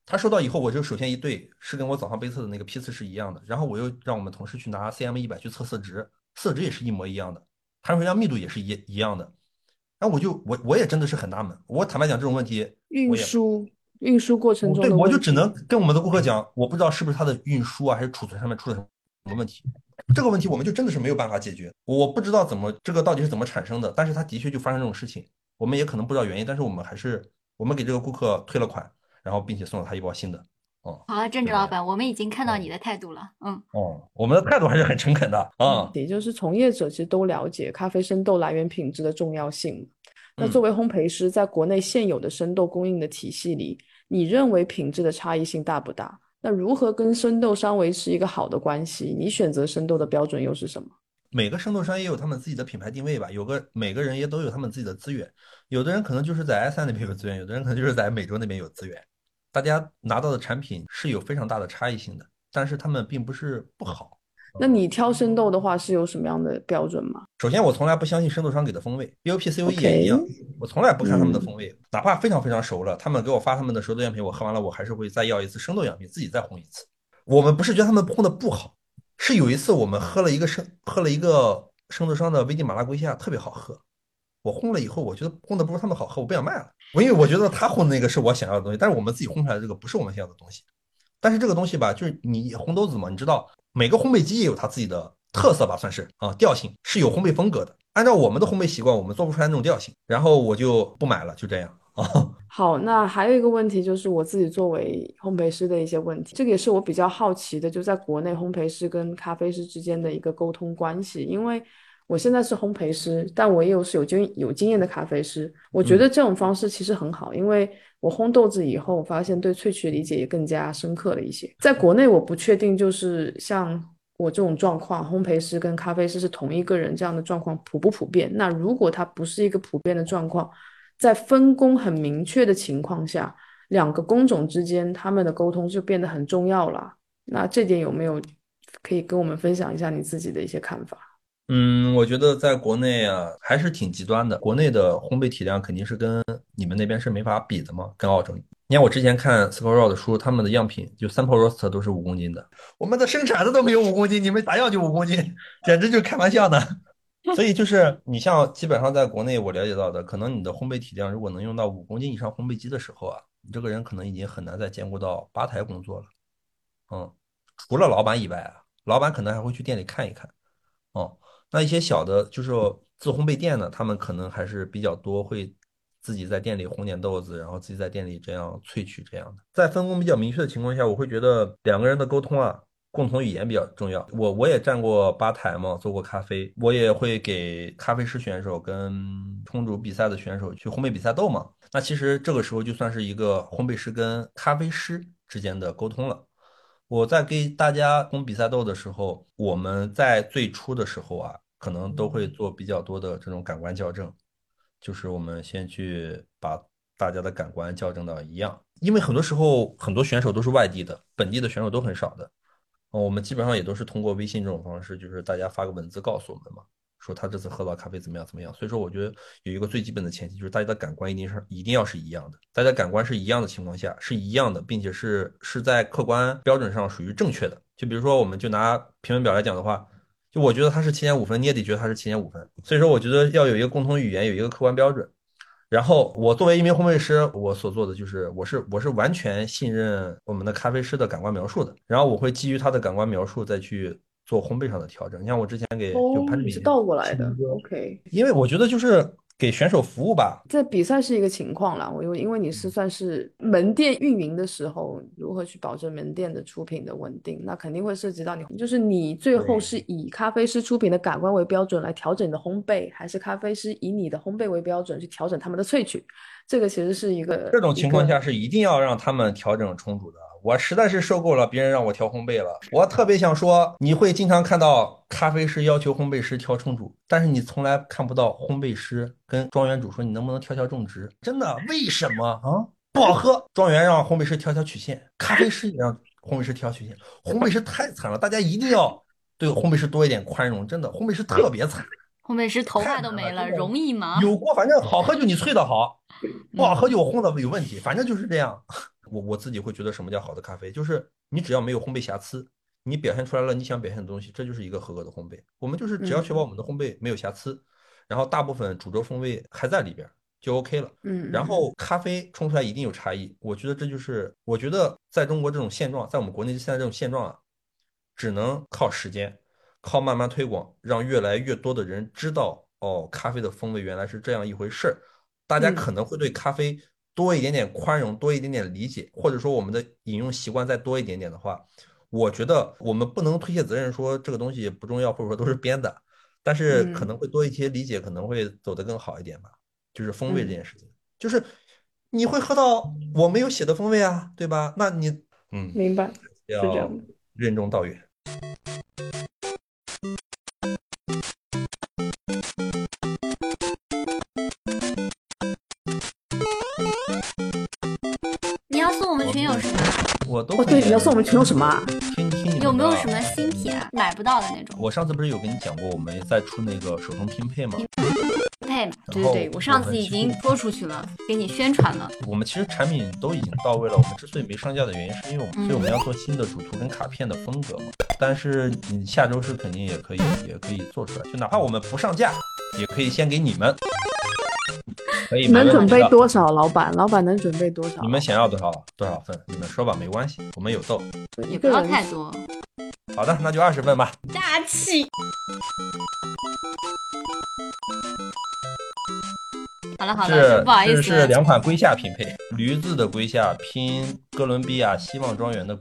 他收到以后，我就首先一对是跟我早上背测的那个批次是一样的，然后我又让我们同事去拿 CM 一百去测色值，色值也是一模一样的，含水量密度也是一一样的。然后我就我我也真的是很纳闷，我坦白讲这种问题，运输运输过程中，对我就只能跟我们的顾客讲，我不知道是不是它的运输啊还是储存上面出了什么问题，这个问题我们就真的是没有办法解决，我不知道怎么这个到底是怎么产生的，但是它的确就发生这种事情，我们也可能不知道原因，但是我们还是我们给这个顾客退了款。然后，并且送了他一包新的。哦，好了，郑志老板，我们已经看到你的态度了。嗯，哦，我们的态度还是很诚恳的。啊，也就是从业者其实都了解咖啡生豆来源品质的重要性。那作为烘焙师，在国内现有的生豆供应的体系里，你认为品质的差异性大不大？那如何跟生豆商维持一个好的关系？你选择生豆的标准又是什么？每个生豆商也有他们自己的品牌定位吧，有个每个人也都有他们自己的资源，有的人可能就是在 S 三那边有资源，有的人可能就是在美洲那边有资源，大家拿到的产品是有非常大的差异性的，但是他们并不是不好。那你挑生豆的话是有什么样的标准吗？首先，我从来不相信生豆商给的风味，BOP、COE 也一样，我从来不看他们的风味，哪怕非常非常熟了，他们给我发他们的熟豆样品，我喝完了，我还是会再要一次生豆样品，自己再烘一次。我们不是觉得他们烘的不好。是有一次我们喝了一个生喝了一个生豆商的危地马拉圭下特别好喝，我烘了以后我觉得烘的不如他们好喝，我不想卖了。我因为我觉得他烘的那个是我想要的东西，但是我们自己烘出来的这个不是我们想要的东西。但是这个东西吧，就是你烘豆子嘛，你知道每个烘焙机也有它自己的特色吧，算是啊调性是有烘焙风格的。按照我们的烘焙习惯，我们做不出来那种调性，然后我就不买了，就这样。好，那还有一个问题就是我自己作为烘焙师的一些问题，这个也是我比较好奇的，就在国内烘焙师跟咖啡师之间的一个沟通关系。因为我现在是烘焙师，但我也有是有经有经验的咖啡师，我觉得这种方式其实很好，因为我烘豆子以后，我发现对萃取理解也更加深刻了一些。在国内我不确定，就是像我这种状况，烘焙师跟咖啡师是同一个人，这样的状况普不普遍？那如果它不是一个普遍的状况，在分工很明确的情况下，两个工种之间他们的沟通就变得很重要了。那这点有没有可以跟我们分享一下你自己的一些看法？嗯，我觉得在国内啊，还是挺极端的。国内的烘焙体量肯定是跟你们那边是没法比的嘛，跟澳洲。你看我之前看 s c o r l 的书，他们的样品就 sample roast 都是五公斤的，我们的生产的都没有五公斤，你们咋样就五公斤，简直就开玩笑呢。所以就是你像基本上在国内我了解到的，可能你的烘焙体量如果能用到五公斤以上烘焙机的时候啊，你这个人可能已经很难再兼顾到吧台工作了。嗯，除了老板以外啊，老板可能还会去店里看一看。哦。那一些小的，就是自烘焙店呢，他们可能还是比较多，会自己在店里烘点豆子，然后自己在店里这样萃取这样的。在分工比较明确的情况下，我会觉得两个人的沟通啊，共同语言比较重要。我我也站过吧台嘛，做过咖啡，我也会给咖啡师选手跟冲煮比赛的选手去烘焙比赛豆嘛。那其实这个时候就算是一个烘焙师跟咖啡师之间的沟通了。我在给大家烘比赛豆的时候，我们在最初的时候啊。可能都会做比较多的这种感官校正，就是我们先去把大家的感官校正到一样，因为很多时候很多选手都是外地的，本地的选手都很少的，我们基本上也都是通过微信这种方式，就是大家发个文字告诉我们嘛，说他这次喝到咖啡怎么样怎么样。所以说，我觉得有一个最基本的前提，就是大家的感官一定是一定要是一样的，大家感官是一样的情况下是一样的，并且是是在客观标准上属于正确的。就比如说，我们就拿评分表来讲的话。就我觉得他是七点五分，你也得觉得他是七点五分。所以说，我觉得要有一个共同语言，有一个客观标准。然后，我作为一名烘焙师，我所做的就是，我是我是完全信任我们的咖啡师的感官描述的。然后，我会基于他的感官描述再去做烘焙上的调整。你像我之前给就潘志敏是倒过来的，OK。因为我觉得就是。给选手服务吧，在比赛是一个情况了。我因为因为你是算是门店运营的时候，如何去保证门店的出品的稳定，那肯定会涉及到你，就是你最后是以咖啡师出品的感官为标准来调整你的烘焙，还是咖啡师以你的烘焙为标准去调整他们的萃取？这个其实是一个这种情况下是一定要让他们调整充足的。我实在是受够了别人让我调烘焙了。我特别想说，你会经常看到咖啡师要求烘焙师调冲煮，但是你从来看不到烘焙师跟庄园主说你能不能调调种植。真的？为什么啊？不好喝，庄园让烘焙师调调曲线，咖啡师也让烘焙师调曲线。烘焙师太惨了，大家一定要对烘焙师多一点宽容。真的，烘焙师特别惨。烘焙师头发都没了，容易吗？有锅，反正好喝就你萃的好，不好喝就我烘的有问题，反正就是这样。我我自己会觉得什么叫好的咖啡，就是你只要没有烘焙瑕疵，你表现出来了你想表现的东西，这就是一个合格的烘焙。我们就是只要确保我们的烘焙没有瑕疵，然后大部分主轴风味还在里边就 OK 了。嗯，然后咖啡冲出来一定有差异，我觉得这就是我觉得在中国这种现状，在我们国内现在这种现状啊，只能靠时间，靠慢慢推广，让越来越多的人知道哦，咖啡的风味原来是这样一回事儿，大家可能会对咖啡。多一点点宽容，多一点点理解，或者说我们的饮用习惯再多一点点的话，我觉得我们不能推卸责任说这个东西不重要，或者说都是编的，但是可能会多一些理解，可能会走得更好一点吧。就是风味这件事情，就是你会喝到我没有写的风味啊，对吧？那你嗯，明白，是这样的，任重道远。都哦，对，你要送我们群友什么啊？听听有没有什么新品买不到的那种？我上次不是有跟你讲过，我们在出那个手冲拼配吗？配，对对对，我上次已经播出去了，给你宣传了。我们其实产品都已经到位了，我们之所以没上架的原因，是因为我们所以我们要做新的主图跟卡片的风格嘛。但是你下周是肯定也可以，也可以做出来，就哪怕我们不上架，也可以先给你们。可以，能准备多少？老板，老板能准备多少？你们想要多少多少份？你们说吧，没关系，我们有豆，也不要太多。好的，那就二十份吧。大气。好了好了，不好意思，是两款龟下拼配，驴子的龟下拼哥伦比亚希望庄园的